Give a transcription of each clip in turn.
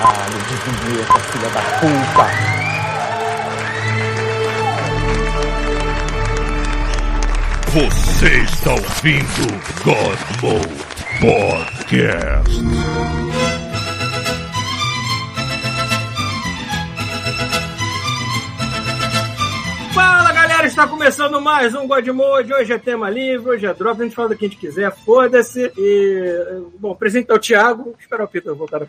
Caralho, desvia essa filha da puta. Você está ouvindo God Mode Podcast. Está começando mais um God Mode. Hoje é tema livre, hoje é drop, a gente fala do que a gente quiser, foda-se. E, bom, apresenta o Thiago, esperar o Peter voltar.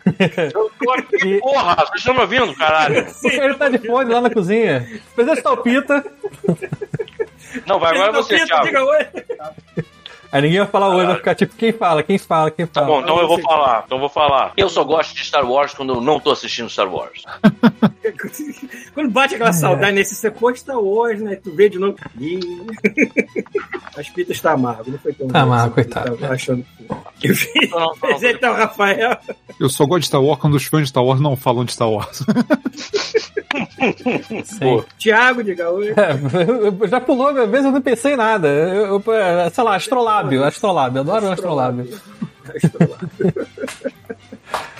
Eu tô aqui, porra, vocês estão me ouvindo, caralho? Ele tá de fone lá na cozinha. Apresenta o Pita. Não, vai agora você, Peter, Thiago. diga oi. Aí ninguém vai falar hoje, vai ficar tipo, quem fala, quem fala, quem Tá fala. bom, então eu vou falar, então eu vou falar. Eu só gosto de Star Wars quando eu não tô assistindo Star Wars. Quando bate aquela saudade nesse você posta hoje, né? Tu vê de novo. Ih. As pitas tá amargo, não foi tão Tá amargo, assim, coitado. tava achando que. Eu vi. Não, não, não, Apresenta o Rafael. Eu só gosto de Star Wars quando os fãs de Star Wars não falam de Star Wars. Sim. Thiago, diga oi. É, já pulou, às vezes eu não pensei em nada. Eu, eu, sei lá, astrolábio, astrolábio, adoro astrolábio.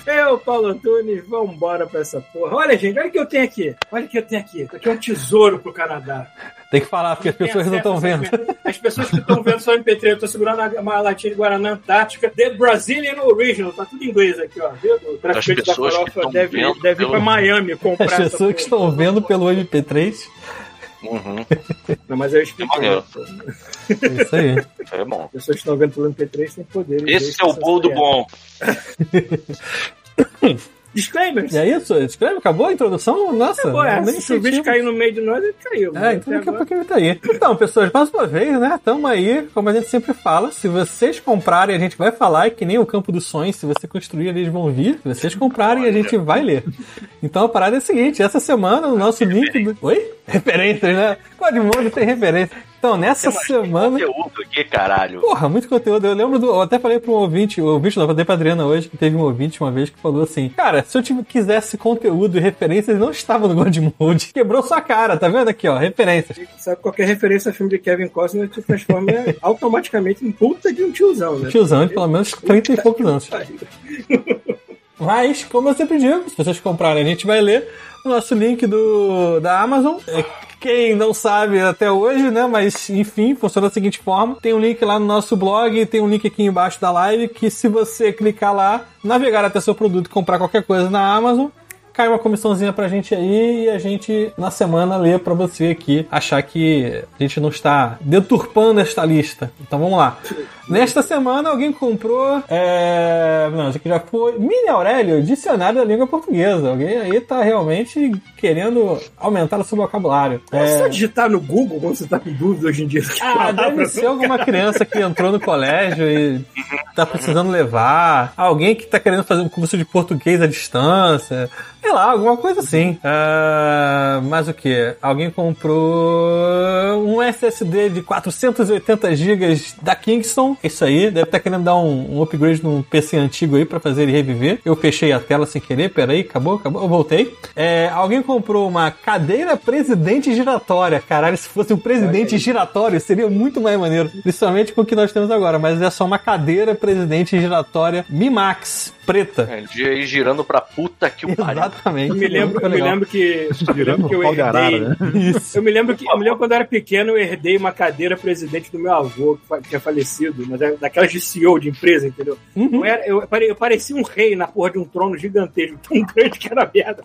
Eu, Paulo Antunes, vambora pra essa porra. Olha, gente, olha o que eu tenho aqui. Olha o que eu tenho aqui. Isso aqui é um tesouro pro Canadá. Tem que falar, porque as pessoas não estão vendo. As pessoas que estão vendo só MP3, eu tô segurando uma latinha de Guaraná Antártica. The Brazilian Original. Tá tudo em inglês aqui, ó. Viu? O traficante da farofa estão deve, vendo deve ir pra Miami comprar As essa pessoas que estão vendo pelo MP3. Uhum, Não, mas eu expliquei. maneiro. pô. É isso aí. é bom. As pessoas que estão vendo pelo MP3 têm poder. Esse é o bolo do bom. Disclaimers. E é isso? Escreve, acabou a introdução? Nossa, Pô, é, nem se o bicho senti. cair no meio de nós, ele caiu. É, então daqui a pouco ele tá aí. Então, pessoas, mais uma vez, né? Tamo aí, como a gente sempre fala. Se vocês comprarem, a gente vai falar, é que nem o campo dos sonhos. Se você construir, eles vão vir. Se vocês comprarem, a gente vai ler. Então a parada é a seguinte: essa semana, o nosso link. Do... Oi? Referências, né? Codimodo tem referência. Então, nessa semana. Conteúdo aqui, caralho. Porra, muito conteúdo. Eu lembro do. Eu até falei pra um ouvinte, o ouvinte não, eu falei pra Adriana hoje, que teve um ouvinte uma vez que falou assim: Cara, se eu tive, quisesse conteúdo e referências, não estava no God Mode. Quebrou sua cara, tá vendo aqui, ó? Referências. Sabe, qualquer referência a filme de Kevin Costner te transforma automaticamente em puta de um tiozão, né? Tiozão de pelo menos 30 e poucos anos. Mas, como eu sempre digo, se vocês comprarem, a gente vai ler o nosso link do, da Amazon. Quem não sabe até hoje, né? Mas enfim, funciona da seguinte forma: tem um link lá no nosso blog, tem um link aqui embaixo da live que se você clicar lá, navegar até seu produto e comprar qualquer coisa na Amazon, cai uma comissãozinha pra gente aí e a gente na semana lê pra você aqui achar que a gente não está deturpando esta lista. Então vamos lá. Nesta semana alguém comprou. É... Não, isso aqui já foi. Mini Aurélio, dicionário da língua portuguesa. Alguém aí tá realmente querendo aumentar o seu vocabulário. É só É... digitar no Google quando você tá com dúvida hoje em dia. Ah, deve ser alguma criança que entrou no colégio e tá precisando levar. Alguém que tá querendo fazer um curso de português à distância. Sei lá, alguma coisa assim. Ah, mas o que? Alguém comprou um SSD de 480 GB da Kingston. Isso aí, deve estar querendo dar um, um upgrade num PC antigo aí pra fazer ele reviver. Eu fechei a tela sem querer, peraí, acabou, acabou, eu voltei. É, alguém comprou uma cadeira presidente giratória. Caralho, se fosse um presidente giratório, seria muito mais maneiro. Principalmente com o que nós temos agora, mas é só uma cadeira presidente giratória Mi Max preta. É, de ir girando pra puta que o pariu. Exatamente. Eu me lembro, eu me lembro que. Eu me lembro que eu herdei. né? Isso. Eu me lembro que eu me lembro quando eu era pequeno, eu herdei uma cadeira presidente do meu avô, que tinha falecido, mas é daquelas de CEO de empresa, entendeu? Uhum. Eu, era- eu pare- eu parecia um rei na porra de um trono gigantesco, tão grande que era merda.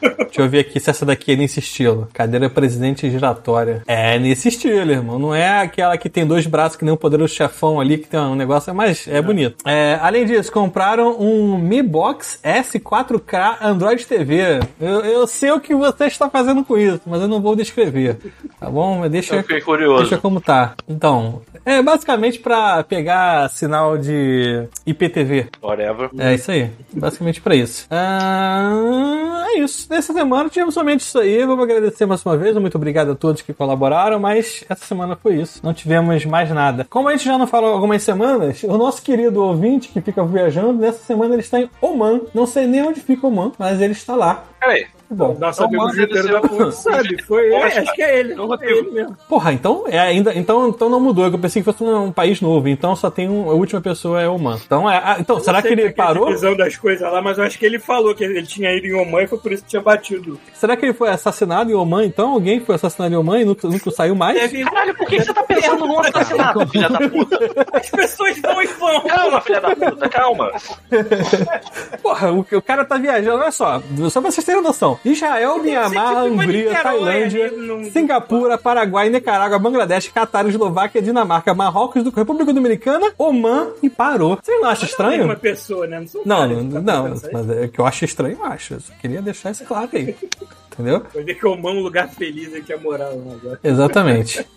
Deixa eu ver aqui se essa daqui é nesse estilo. Cadeira presidente giratória. É nesse estilo, irmão. Não é aquela que tem dois braços que nem o poderoso chefão ali, que tem um negócio, mas é bonito. É, além disso, compraram um Mi Box S4K Android TV. Eu, eu sei o que você está fazendo com isso, mas eu não vou descrever. Tá bom? Mas Eu deixa, fiquei curioso. deixa como tá. Então, é basicamente pra pegar sinal de IPTV. Whatever. É isso aí. Basicamente pra isso. Ah, é isso. Nessa semana tivemos somente isso aí. Vamos agradecer mais uma vez. Muito obrigado a todos que colaboraram, mas essa semana foi isso. Não tivemos mais nada. Como a gente já não falou algumas semanas, o nosso querido ouvinte que fica viajando, nessa semana ele está em Oman. Não sei nem onde fica Oman, mas ele está lá. Peraí. Que bom. Nosso Então, Juteiro ele da o- sabe. Foi, é, acho que é ele. É o É ele mesmo. Porra, então, é, ainda, então, então não mudou. Eu pensei que fosse um, um país novo. Então só tem um, a última pessoa é Oman. Então, é, ah, então será que ele é a parou? divisão das coisas lá, mas eu acho que ele falou que ele tinha ido em Oman e foi por isso que tinha batido. Será que ele foi assassinado em Oman? Então alguém foi assassinado em Oman e nunca, nunca saiu mais? Deve... Caralho, por que você tá pensando no assassinato, filha da puta? As pessoas vão e vão. Calma, filha da puta, calma. Porra, o, o cara tá viajando, olha só, só pra vocês terem noção. Israel, Mianmar, tipo uma Hungria, Tailândia, Singapura, Paraguai, Nicarágua, Bangladesh, Catar, Eslováquia, Dinamarca, Marrocos, República Dominicana, Oman e parou. Você não acha Uma estranho? pessoa, né? Não, são Não, várias, não, não, aí? mas é que eu acho estranho, eu acho. Eu só queria deixar isso claro aí. Entendeu? Ver que Oman é um lugar feliz aqui a morar lá agora. Exatamente.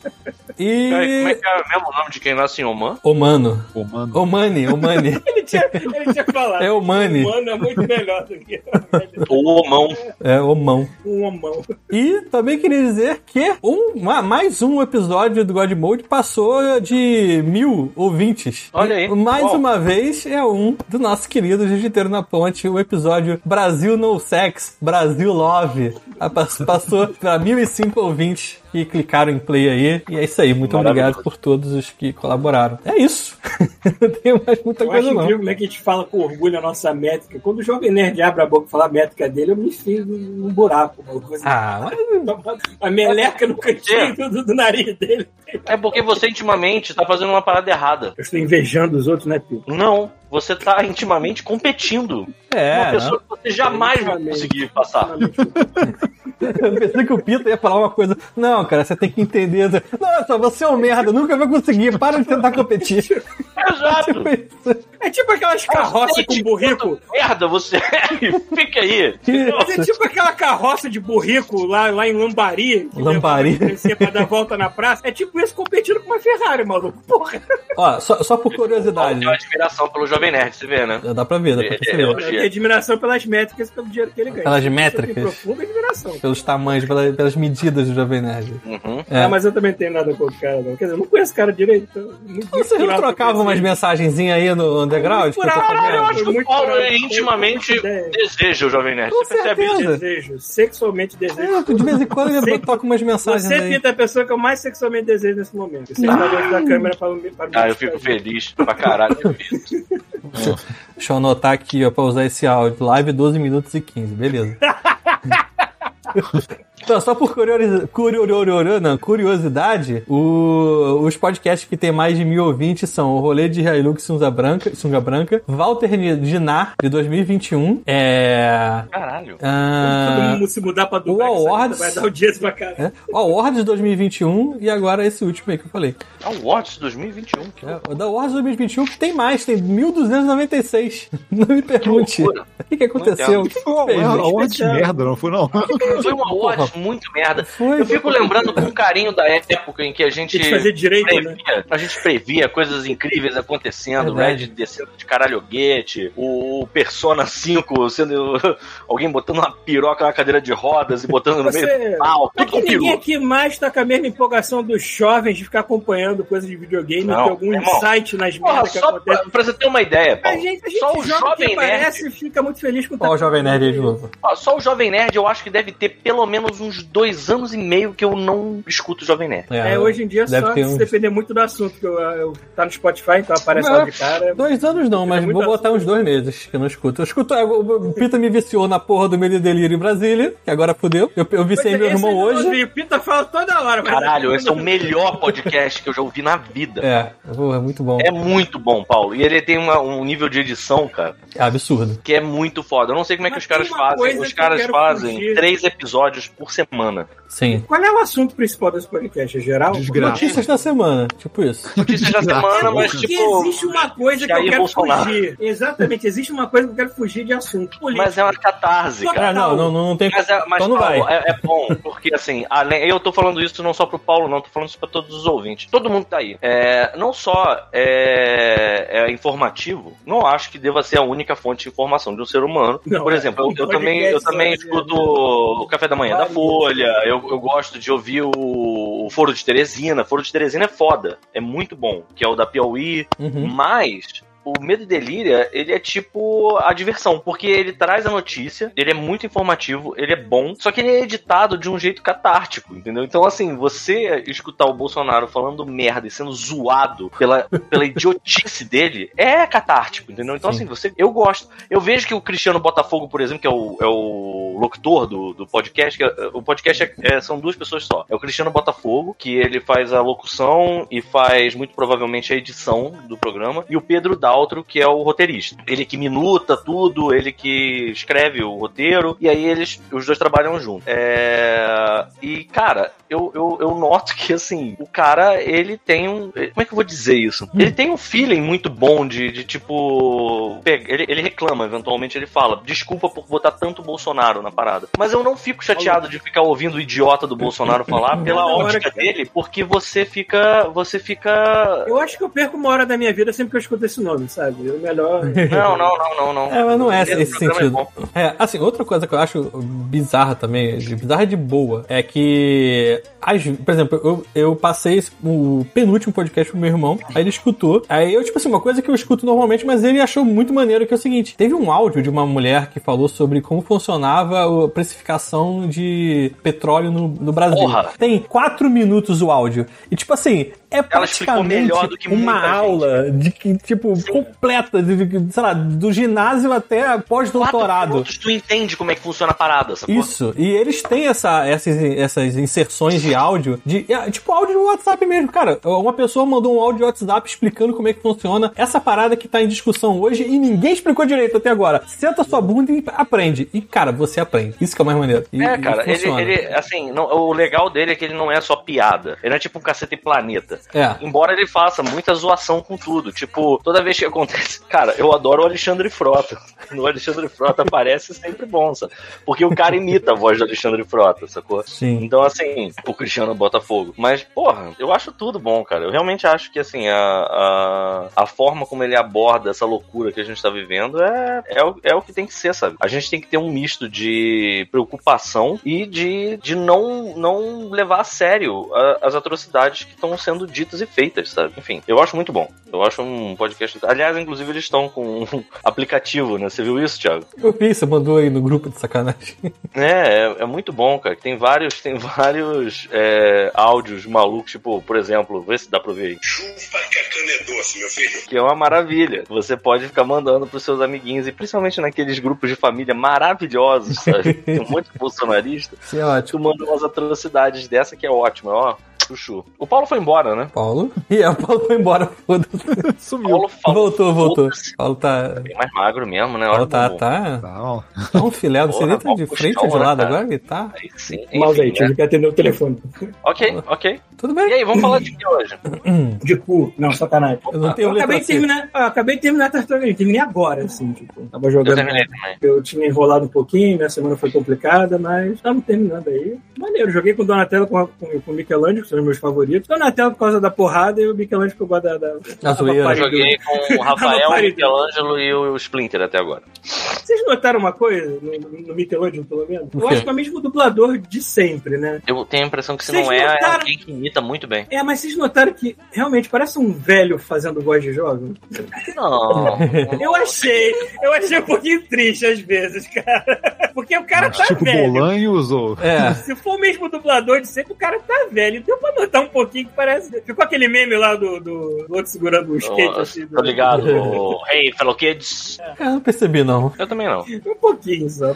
Peraí, como é E. que é o mesmo nome de quem nasce em Oman? Omano. Pô, mano. Omani, Omani. Ele tinha, ele tinha falado. É Omani. Mano, é muito melhor do que O Omão. É, Omão. um Omão. E também queria dizer que um, ma- mais um episódio do God Mode passou de mil ouvintes. Olha aí. E mais Bom. uma vez é um do nosso querido Jiu-Jiteiro na Ponte, o episódio Brasil No Sex, Brasil Love. Pass- Passou para 1.005 ouvintes que clicaram em play aí. E é isso aí. Muito obrigado por todos os que colaboraram. É isso. Não tem mais muita Eu coisa acho não. incrível como é que a gente fala com orgulho a nossa métrica. Quando o Jovem Nerd abre a boca e fala a métrica dele, eu me enfio num buraco. Uma, coisa Ah, mas a meleca no cantinho do, do nariz dele. É porque você intimamente tá fazendo uma parada errada. Eu estou invejando os outros, né, Pio? Não, você tá intimamente competindo. uma é. pessoa que você jamais vai conseguir passar. Eu pensei que o Pita ia falar uma coisa. Não, cara, você tem que entender. Nossa, você é um merda, nunca vai conseguir. Para de tentar competir. Exato. Tipo. É tipo aquelas carroças com burrico. Merda, você é. Fica aí. Mas é tipo aquela carroça de burrico lá, lá em Lambari. que Lambari. pra dar volta na praça. É tipo isso competindo com uma Ferrari, maluco. Porra. Ó, só, só por curiosidade. Tem uma admiração pelo Jovem Nerd, você vê, né? Dá pra ver, dá pra É, perceber. é, Eu tenho admiração pelas métricas e pelo dinheiro que ele ganha. Pelas métricas? Profunda admiração. Pelos tamanhos, pelas, pelas medidas do Jovem Nerd. Uhum. É. Ah, mas eu também tenho nada contra o cara, não. Quer dizer, eu não conheço o cara direito. Então, muito Vocês não trocavam com umas mensagenzinhas aí no underground? que eu tô Caralho, sabendo? Eu acho que o Paulo por- é intimamente ideia. deseja o Jovem Nerd. Com Você percebe isso? certeza. Desejo, sexualmente desejo. É, de vez em quando ele toca umas mensagens Você, aí. É a pessoa que eu mais sexualmente desejo nesse momento. Você está longe da câmera para me me Ah, eu fico feliz pra caralho. Deixa eu anotar aqui, ó, pra usar esse áudio. Live 12 minutos e 15, beleza. Então, só por curiosidade, não, o- os podcasts que tem mais de mil ouvintes são o Rolê de Hilux Sunga Branca, Sunga Branca Walter Dinar, de 2021, é... Caralho. Todo ah, mundo se mudar pra Dubai, o Awards- vai dar audiência pra caralho. é, o Awards 2021 e agora esse último aí que eu falei. É o Watch 2021. Que É, o da Awards 2021 que tem mais, tem 1296. Não me pergunte. O que, que aconteceu? O que, que Foi uma gente? hora de merda, não foi não? Foi uma Muito merda. Foi. Eu fico lembrando com carinho da época em que a gente que direito, né? previa, a gente previa coisas incríveis acontecendo, Verdade. Red descendo de caralhoguete, o Persona 5 sendo alguém botando uma piroca na cadeira de rodas e botando no Você- meio do pau, é tudo que ninguém aqui mais tá com a mesma empolgação dos jovens de ficar acompanhando coisas de videogame, Não, ter algum irmão. insight nas merdas que só pra, acontecem. pra você ter uma ideia, A Paulo, gente, a gente só o jovem que Nerd parece fica muito feliz com Ó, o Jovem Nerd de novo. Ó, Só o Jovem Nerd eu acho que deve ter pelo menos uns dois anos e meio que eu não escuto o Jovem Nerd. É, hoje em dia deve só ter se uns- depender muito do assunto, que eu, eu tá no Spotify, então aparece Não, lá de cara. Dois anos não, mas vou botar uns dois meses que eu não escuto. Eu escuto. O o Pita me viciou na porra do Medo e Delírio em Brasília, que agora fudeu. Eu, eu viciei meu é, esse irmão não hoje. O Pita fala toda hora. mas- Caralho, esse é o melhor podcast que eu já ouvi na vida. É, é muito bom. É muito bom, Paulo. E ele tem uma- um nível de edição, cara, É absurdo. que é muito foda. Eu não sei como é que Mas os caras fazem. Os caras fazem fugir. três episódios por semana. Sim. Qual é o assunto principal desse podcast? É geral? Desgraça. Notícias da semana, tipo isso. Notícias da semana, mas Porque tipo. existe uma coisa que eu quero Bolsonaro. fugir. Exatamente, existe uma coisa que eu quero fugir de assunto. Político. Mas é uma catarse, cara. Ah, não, não, não, tem. Mas, é, mas então não vai. Paulo, é, é bom, porque assim, além, eu tô falando isso não só pro Paulo, não, tô falando isso pra todos os ouvintes. Todo mundo tá aí. É, não só é, é informativo, não acho que deva ser a única fonte de informação de um ser humano. Não, Por é. exemplo, eu, eu também, eu também escuto o Café da Manhã da. Folha, eu, eu gosto de ouvir o, o Foro de Teresina. Foro de Teresina é foda, é muito bom, que é o da Piauí, Uhum. mas o Medo e Delíria, ele é tipo a diversão, porque ele traz a notícia, ele é muito informativo, ele é bom, só que ele é editado de um jeito catártico, entendeu? Então, assim, você escutar o Bolsonaro falando merda e sendo zoado pela, pela idiotice dele é catártico, entendeu? Então, Sim. assim, você, eu gosto. Eu vejo que o Cristiano Botafogo, por exemplo, que é o, é o locutor do, do podcast, que é- o podcast é- é- são duas pessoas só. É o Cristiano Botafogo, que ele faz a locução e faz muito provavelmente a edição do programa, e o Pedro Daltro, que é o roteirista. Ele que minuta tudo, ele que escreve o roteiro, e aí eles, os dois trabalham juntos. É, E, cara, eu, eu, eu noto que, assim, o cara, ele tem um. Como é que eu vou dizer isso? Ele tem um feeling muito bom de, de tipo. Ele, ele reclama, eventualmente ele fala: desculpa por botar tanto Bolsonaro na parada. Mas eu não fico chateado de ficar ouvindo o idiota do Bolsonaro falar pela ótica dele, porque você fica. Você fica. Eu acho que eu perco uma hora da minha vida sempre que eu escuto esse nome, sabe? Eu melhor. Não, não, não, não, não. É, mas não é Esse é sentido. bom. É, assim, outra coisa que eu acho bizarra também, bizarra de boa, é que, às- por exemplo, eu, eu passei o penúltimo podcast pro meu irmão, aí ele escutou, aí eu, tipo assim, uma coisa que eu escuto normalmente, mas ele achou muito maneiro, que é o seguinte, teve um áudio de uma mulher que falou sobre como funcionava a precificação de petróleo no, no Brasil. Porra. Tem quatro minutos o áudio, e tipo assim, é praticamente melhor do que uma muita gente. aula de que, tipo, completa, de, sei lá, do ginásio até pós-doutorado. tu entende como é que funciona a parada, sacou? Isso, e eles têm essa, essas, essas inserções de áudio, de é, tipo áudio no WhatsApp mesmo. Cara, uma pessoa mandou um áudio no WhatsApp explicando como é que funciona essa parada que tá em discussão hoje e ninguém explicou direito até agora. Senta sua bunda e aprende. E, cara, você aprende. Isso que é o mais maneiro. E- É, cara, ele, ele, assim, não- o legal dele é que ele não é só piada. Ele é tipo um cacete planeta. É. Embora ele faça muita zoação com tudo. Tipo, toda vez que acontece. Cara, eu adoro o Alexandre Frota. No Alexandre Frota aparece sempre bom, sabe? Porque o cara imita a voz do Alexandre Frota, sacou? Sim. Então, assim, o Cristiano Botafogo. Mas, porra, eu acho tudo bom, cara. Eu realmente acho que, assim, a, a, a forma como ele aborda essa loucura que a gente tá vivendo é, é, o, é o que tem que ser, sabe? A gente tem que ter um misto de preocupação e de, de não, não levar a sério a- as atrocidades que estão sendo ditas e feitas, sabe? Enfim, eu acho muito bom. Eu acho um podcast. Aliás, inclusive, eles estão com um aplicativo, né? Você viu isso, Thiago? Eu vi, você mandou aí no grupo de sacanagem. É, é, é muito bom, cara. Tem vários, tem vários é, áudios malucos, tipo, por exemplo, vê se dá pra ver aí. Chupa que a cana é doce, meu filho. Que é uma maravilha. Você pode ficar mandando pros seus amiguinhos, e principalmente naqueles grupos de família maravilhosos, sabe? Tem um monte de bolsonarista. Isso é ótimo. Tu manda umas atrocidades dessa que é ótima, ó. Chuchu. O Paulo foi embora, né? Paulo. E é, o Paulo foi embora, foda-se. O Sumiu. Paulo falou. Voltou, voltou. Paulo tá. Bem mais magro mesmo, né? Paulo tá, tá. Não. Tá um filé, você nem tá de frente ou de né, lado agora? Ele tá. Aí sim. Mouse aí, enfim, tive né? que atender o telefone. Ok, ok. Tudo E bem. aí, vamos falar de que hoje? De cu. Não, sacanagem. Eu não tenho Eu acabei de terminar, ah, acabei de terminar a Tartaruga. Terminei agora, assim, tipo. Tava Eu jogando. terminei também. Eu tinha enrolado um pouquinho, minha semana foi complicada, mas estamos terminando aí. Maneiro, joguei com o Donatello com, com, com o Michelangelo, que são os meus favoritos. Donatello por causa da porrada e o Michelangelo eu gosto da. da, A zoeira. da Eu joguei com o Rafael, o. Michelangelo e o Splinter até agora. Vocês notaram uma coisa no, no Michelangelo, pelo menos? Eu acho que é o mesmo dublador de sempre, né? Eu tenho a impressão que se Vocês não é, é notaram? alguém que imita muito bem. É, mas vocês notaram que realmente parece um velho fazendo voz de jogo? Não. Eu achei, eu achei um pouquinho triste às vezes, cara. Porque o cara tá tipo velho. Bolanhos ou. É. Se for o mesmo dublador de sempre, o cara tá velho. Deu pra notar um pouquinho que parece. Ficou aquele meme lá do, do, do outro segurando o skate, assim. do- Tô ligado. O Hey, fellow kids. Eu não percebi, não. Eu também não. Um pouquinho só.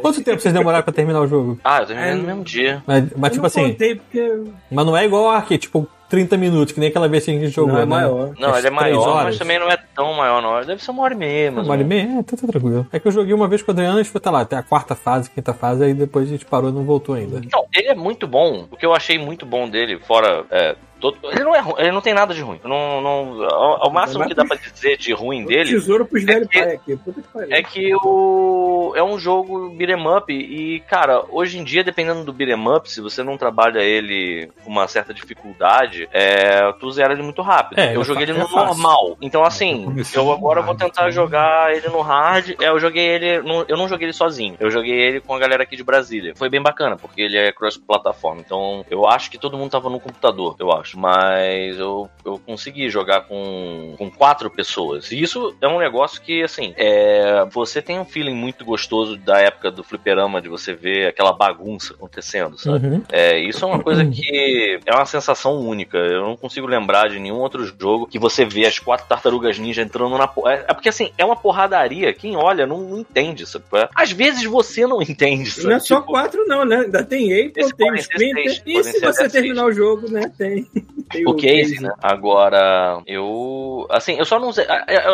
Quanto tempo vocês demoraram pra terminar o jogo? Ah, eu terminei É, no mesmo dia. Mas, mas Eu tipo não assim, contei porque mas não é igual arcade, tipo 30 minutos, que nem aquela vez que a gente jogou, não é né? maior. Não, ele é maior, horas. mas também não é tão maior, não. Deve ser uma hora e meia, mas. Uma hora e meia? É, tá, tá tranquilo. É que eu joguei uma vez com o Adriano, a gente foi, tá lá, até a quarta fase, quinta fase, aí depois a gente parou e não voltou ainda. Não, ele é muito bom. O que eu achei muito bom dele, fora. É, todo- ele não é ru- ele não tem nada de ruim. Não, não, ao, ao máximo que dá pra dizer de ruim dele Tesouro pros velhos que- aqui. Puta que pariu. é que o é um jogo beat'em up e, cara, hoje em dia, dependendo do beat'em up, se você não trabalha ele com uma certa dificuldade, é, tu zera ele muito rápido. É, eu é joguei fa- ele é no fácil. normal. Então, assim, comecei eu agora vou hard, tentar então. jogar ele no hard. É, eu joguei ele. no- eu não joguei ele sozinho. Eu joguei ele com a galera aqui de Brasília. Foi bem bacana, porque ele é cross-plataforma. Então, eu acho que todo mundo tava no computador, eu acho. Jogos, mas eu, eu consegui jogar com, com quatro pessoas. E isso é um negócio que, assim, é, você tem um feeling muito gostoso da época do fliperama, de você ver aquela bagunça acontecendo, sabe? Uhum. É, isso é uma coisa que é uma sensação única. Eu não consigo lembrar de nenhum outro jogo que você vê as quatro tartarugas ninja entrando na porra. É, é porque assim, é uma porradaria. Quem olha não, não entende, sabe? É, Às vezes você não entende, sabe? Não é só Tipo, quatro, não, né? Ainda tem April, tem Splinter. E se você até terminar o jogo, né? Tem. O case, né? Agora, eu. Assim, eu só não.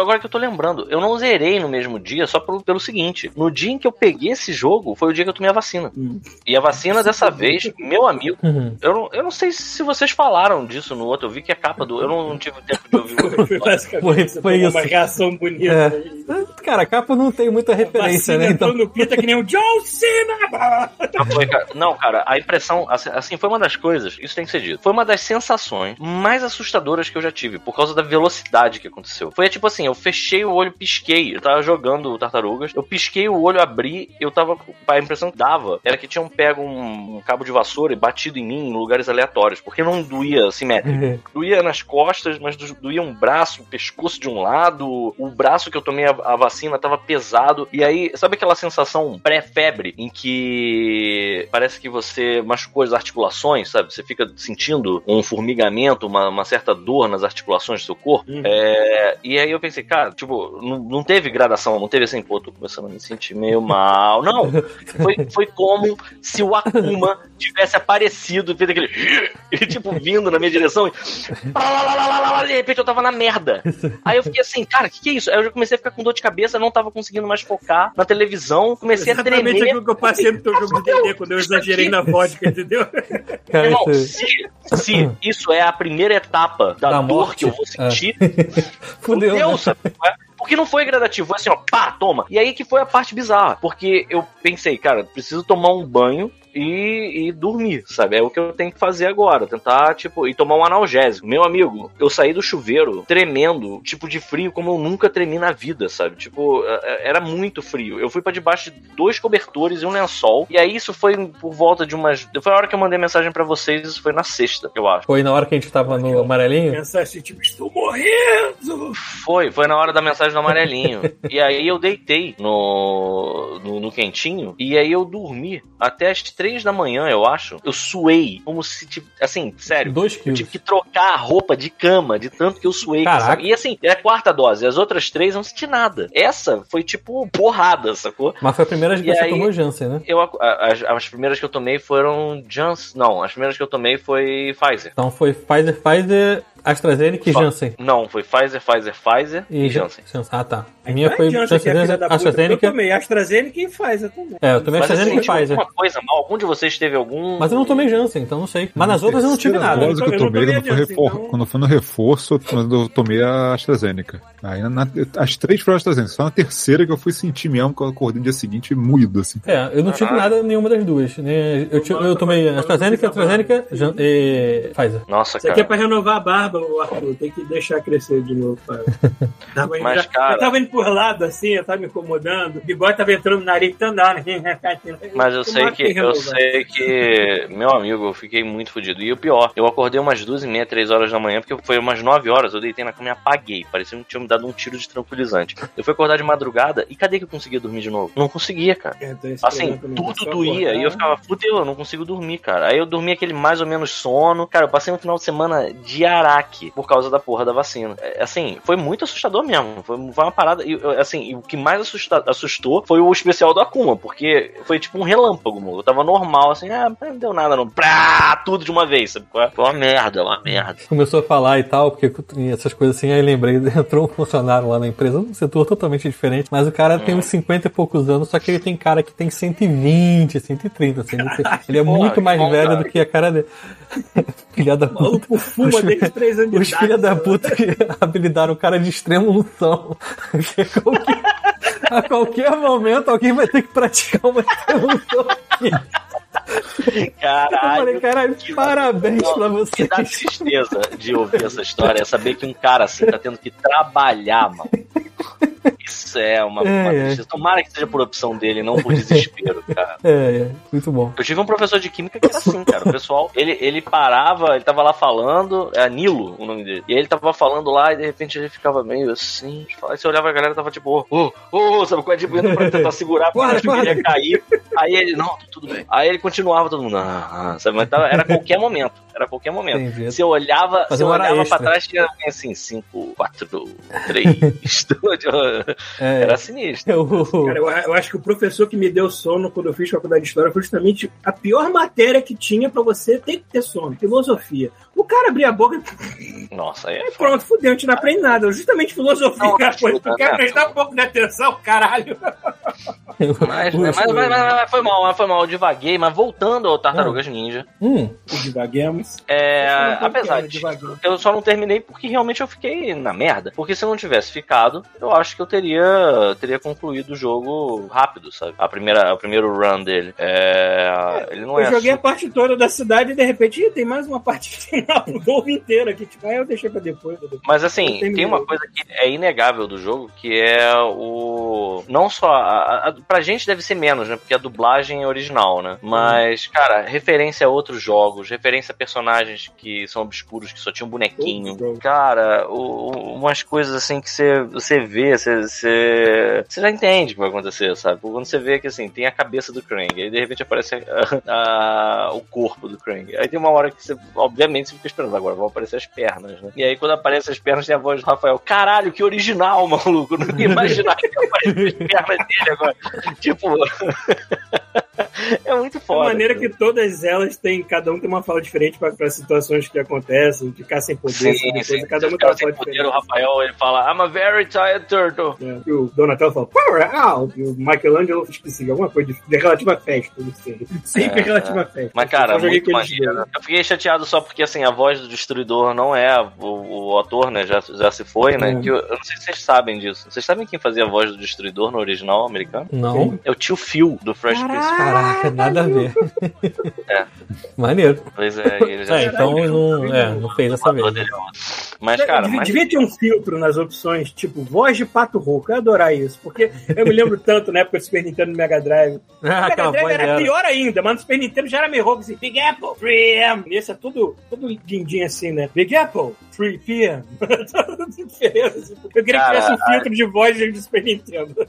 Agora que eu tô lembrando, eu não zerei no mesmo dia só pelo, pelo seguinte: no dia em que eu peguei esse jogo, foi o dia que eu tomei a vacina. Hum. E a vacina dessa vez, meu amigo. Uhum. Eu não, eu não sei se vocês falaram disso no outro. Eu vi que a capa do. Eu não, não tive tempo de ouvir o outro. Foi Foi- isso. uma reação bonita. É. aí. Cara, a capa não tem muita referência, né? Então. no Pita que nem o John Cena! Não, foi, cara. Não, cara, a impressão, assim, assim, foi uma das coisas, isso tem que ser dito, foi uma das sensações mais assustadoras que eu já tive, por causa da velocidade que aconteceu. Foi tipo assim, eu fechei o olho, pisquei, eu tava jogando tartarugas, eu pisquei o olho, abri, eu tava, a impressão que dava era que tinham pego um, um cabo de vassoura e batido em mim em lugares aleatórios, porque não doía simétrico. doía nas costas, mas do- doía um braço, o pescoço de um lado, o braço que eu tomei a, a vacina tava pesado. E aí, sabe aquela sensação pré-febre em que parece que você machucou as articulações, sabe? Você fica sentindo um formigamento, uma, uma certa dor nas articulações do seu corpo. Uhum. É, e aí eu pensei, cara, tipo, não, não teve gradação, não teve assim, pô, tô começando a me sentir meio mal. Não, foi, foi como se o Akuma tivesse aparecido, fez aquele. E, tipo, vindo na minha direção. E, de repente eu tava na merda. Aí eu fiquei assim, cara, o que, que é isso? Aí eu já comecei a ficar com dor de cabeça, não tava conseguindo mais focar na televisão, comecei a Exatamente tremer. aquilo que eu passei no teu jogo de DD quando eu exagerei na vodka, entendeu? Irmão, se, se isso é a primeira etapa da, Da dor morte. que eu vou sentir, Fudeu. Fudeu, né? sabe? é? Porque não foi gradativo, foi assim, ó, pá, toma. E aí que foi a parte bizarra. Porque eu pensei, cara, preciso tomar um banho e, e dormir, sabe? É o que eu tenho que fazer agora. Tentar, tipo, e tomar um analgésico. Meu amigo, eu saí do chuveiro tremendo, tipo, de frio, como eu nunca tremi na vida, sabe? Tipo, é- era muito frio. Eu fui pra debaixo de dois cobertores e um lençol. E aí isso foi por volta de umas. Foi a hora que eu mandei mensagem pra vocês, isso foi na sexta, eu acho. Foi na hora que a gente tava no amarelinho? Pensar assim, tipo, estou morrendo! Foi, foi na hora da mensagem do amarelinho. e aí eu deitei no, no, no quentinho. E aí eu dormi até as três da manhã, eu acho. Eu suei. Como se, tipo, assim, sério. Dois Eu quilos. tive que trocar a roupa de cama, de tanto que eu suei. Caraca. sabe? E assim, é a quarta dose. As outras três eu não senti nada. Essa foi tipo porrada, sacou? Mas foi a primeira vez que E você aí- tomou Janssen, né? Eu, as, as primeiras que eu tomei foram Janssen. Não, as primeiras que eu tomei foi Pfizer. Então foi Pfizer, Pfizer, AstraZeneca e Janssen. Não, foi Pfizer, Pfizer, Pfizer e, E Janssen. Janssen. Ah, tá. A minha Vai foi adiante, que é Janssen, puta, Eu AstraZeneca. tomei AstraZeneca e Pfizer também. É, eu tomei Mas AstraZeneca assim, e Pfizer. alguma coisa mal? Algum de vocês teve algum. Mas eu não tomei Janssen, então não sei. Mas nas outras eu não tive nada. eu Eu tomei tomei quando, foi então- quando foi no reforço, quando eu tomei a AstraZeneca. Aí na- as três foram AstraZeneca. Só na terceira que eu fui sentir mesmo, que eu acordei no dia seguinte moído, assim. É, eu não tive nada nenhuma das duas. né? Eu, eu tomei AstraZeneca, AstraZeneca Jan- e Pfizer. Nossa, Isso aqui é cara. pra renovar a barba, o Arthur. Tem que deixar crescer de novo. Pai. Tava indo, Mas, já- cara- Eu tava indo por lado, assim, eu tava me incomodando. O bigode tava entrando no nariz, tá andando. Mas eu sei que, eu sei que, meu amigo, eu fiquei muito fodido. E o pior, eu acordei umas duas e meia, três horas da manhã, porque foi umas nove horas, eu deitei na cama e apaguei. Parecia que tinha me dado um tiro de tranquilizante. Eu fui acordar de madrugada e cadê que eu conseguia dormir de novo? Não conseguia, cara. Assim, tudo doía e eu ficava, fudeu, eu não consigo dormir, cara. Aí eu dormi aquele mais ou menos sono. Cara, eu passei um final de semana de araque por causa da porra da vacina. É, Assim, foi muito assustador mesmo. Foi, foi uma parada. E, assim, e o que mais assusta- assustou foi o especial do Akuma, porque foi tipo um relâmpago, mano. Eu tava normal, assim, ah, não deu nada, não. Prá, tudo de uma vez, sabe? é? Foi uma merda, uma merda. Começou a falar e tal, porque essas coisas assim, aí lembrei, entrou um funcionário lá na empresa, um setor totalmente diferente, mas o cara tem uns 50 e poucos anos, só que ele tem cara que tem 120, 130, assim, ele, ele é Porra, muito mais bom, velho cara. do que a cara dele. Filha da O puta. maluco fuma desde três anos de Os filha da puta que habilitaram o cara de extrema unção. Qualquer- a qualquer momento alguém vai ter que praticar uma extrema unção aqui. Eu Caralho. falei, caralho, parabéns Não, pra O que dá tristeza de ouvir essa história é saber que um cara assim tá tendo que trabalhar, mano. Isso é uma, É, uma é. tristeza. Tomara que seja por opção dele, não por desespero, cara. É, é, muito bom. Eu tive um professor de química que era assim, cara. O pessoal, ele, ele parava, ele tava lá falando, é Nilo o nome dele. E aí ele tava falando lá e de repente ele ficava meio assim. Aí você olhava a galera tava tipo, ô, ô, ô, sabe qual é? Tipo, indo pra tentar segurar, porque não queria cair. Aí ele, não, tudo bem. Aí ele continuava todo mundo, ah, ah, sabe? Mas tava, era qualquer momento. Era qualquer momento. Entendi. Você olhava, Fazer você olhava extra. pra trás, tinha assim, 5, 4, 3. É, Era sinistro. eu, Cara, eu, eu acho que o professor que me deu sono quando eu fiz faculdade de história foi justamente a pior matéria que tinha pra você ter que ter sono, filosofia. O cara abria a boca e Nossa, aí é Aí pronto, fudeu, a gente não aprende nada. Justamente filosofia, Não, pô, tu quer prestar um pouco de atenção, caralho. Mas, mas, mas, mas- mas foi mal, mas foi mal, eu divaguei, mas voltando ao Tartarugas Ninja, Hum, Divaguemos. é, tem apesar de eu só não terminei porque realmente eu fiquei na merda. Porque se eu não tivesse ficado, eu acho que eu teria, teria concluído o jogo rápido, sabe? A primeira, o primeiro run dele. É, ele não Eu é joguei a parte toda da cidade e de repente "Ih, tem mais uma parte do jogo inteiro aqui. Tipo, aí eu deixei pra depois. depois. Mas assim, tem uma coisa que é inegável do jogo, que é o. Não só. A, a, pra gente deve ser menos, né? Porque a dublagem é original, né? Mas, cara, referência a outros jogos, referência a personagens que são obscuros, que só tinham bonequinho. Outros jogos. Cara, o- o- umas coisas assim que você, você vê, você, você, você já entende o que vai acontecer, sabe? Quando você vê que assim, tem a cabeça do Krang, aí de repente aparece a- a- o corpo do Krang. Aí tem uma hora que você, obviamente, você fica esperando, agora vão aparecer as pernas, né? E aí quando aparecem as pernas tem a voz do Rafael. Caralho, que original, maluco! Não imaginar que ia aparecer as pernas dele agora. Tipo. É muito De foda. maneira cara. que todas elas têm, cada um tem uma fala diferente pra, pra situações que acontecem, ficar sem poder, Sim, coisa, sim. cada um tem uma fala poder, diferente. o Rafael ele fala, I'm a very tired turtle. É, e o Donatello fala, power out! E o Michelangelo, esqueci, alguma coisa de, relativa a festa, não sei. Sempre É, relativa a festa. Mas, cara, muito maneiro. dois. Eu fiquei chateado só porque, assim, a voz do Destruidor não é o, o ator, né? Já, já se foi, né? É. Que eu, eu não sei se vocês sabem disso. Vocês sabem quem fazia a voz do Destruidor no original americano? não. É o tio Phil, do Fresh Prince. Caraca, nada a ver. É. Maneiro. Pois é, ele já É, então não, é, não fez o essa vez. Mas, cara, devia, mas... devia ter um filtro nas opções, tipo, voz de pato rouco. Eu ia adorar isso, porque eu me lembro tanto na época do Super Nintendo e Mega Drive. Ah, O Mega Drive era dela. pior ainda, mas no Super Nintendo já era meio rouco assim, Big Apple, 3M. Nesse é tudo, tudo lindinho assim, né? Big Apple, 3 p.m. Assim. Eu queria Cara, que tivesse um filtro de voz do Super Nintendo.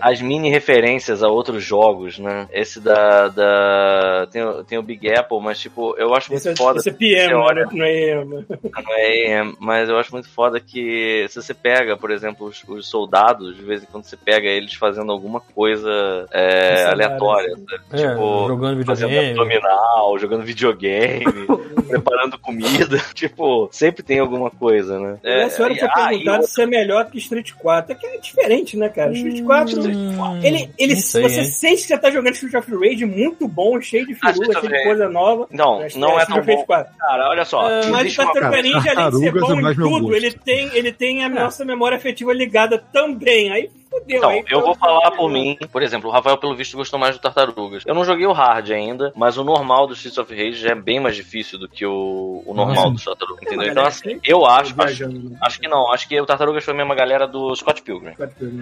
as mini referências a outros jogos, né? Esse da. da tem, o- tem o Big Apple, mas tipo, eu acho muito Esse é, foda. esse é PM, Você olha- né? não é AM. Não é AM, mas eu acho muito foda que se você pega, por exemplo, os, os soldados, de vez em quando você pega eles fazendo alguma coisa é, aleatória, sabe? É, tipo, jogando fazendo videogame. abdominal, jogando videogame, preparando comida. Tipo, sempre tem alguma coisa, né? É, Essa hora e- foi ah, perguntado se é melhor que Street 4. É que é diferente, né, cara? Street 4. Hum, Ele, ele, sei, você hein? sente que você tá jogando Street of Rage muito bom, cheio de Ah, firula, Street of cheio de coisa nova. Não, Mas, não é tão Street of Rage bom. 4. Cara, olha só. É, Mas o Tartaruga Ninja, além de ser bom é mais em tudo, ele tem, ele tem a nossa memória afetiva ligada também. Aí fodeu. Então, aí, eu vou falar por mim. Por exemplo, o Rafael, pelo visto, gostou mais do Tartarugas. Eu não joguei o hard ainda, mas o normal do Streets of Rage já é bem mais difícil do que o, o normal Nossa. do Tartarugas, entendeu? Então, assim, que- eu acho, acho, Viajando, né? acho que não. Acho que o Tartarugas foi a mesma galera do Scott Pilgrim.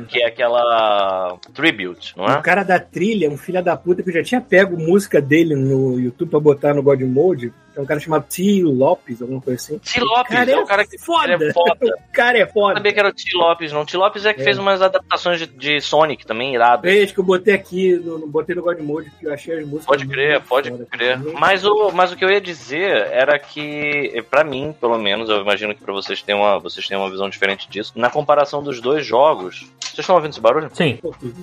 Que é aquela Tribute, não O é? cara da trilha, um filho da puta que eu já tinha pego música dele no YouTube pra botar no God Mode. É um cara chamado T. Lopes, alguma coisa assim. T. Lopes, cara é é o cara que foda. é foda. O cara é Eu foda. sabia que era o T. Lopes, não. T. Lopes é que É. fez umas adaptações de, de Sonic também, irado. Veja que eu botei aqui, no, no- botei no God Mode, que eu achei as músicas. Pode crer, pode foda, crer. Mas o, mas o que eu ia dizer era que, pra mim, pelo menos, eu imagino que pra vocês tenham uma, vocês tenham uma visão diferente disso. Na comparação dos dois jogos. Vocês estão ouvindo esse barulho? Sim,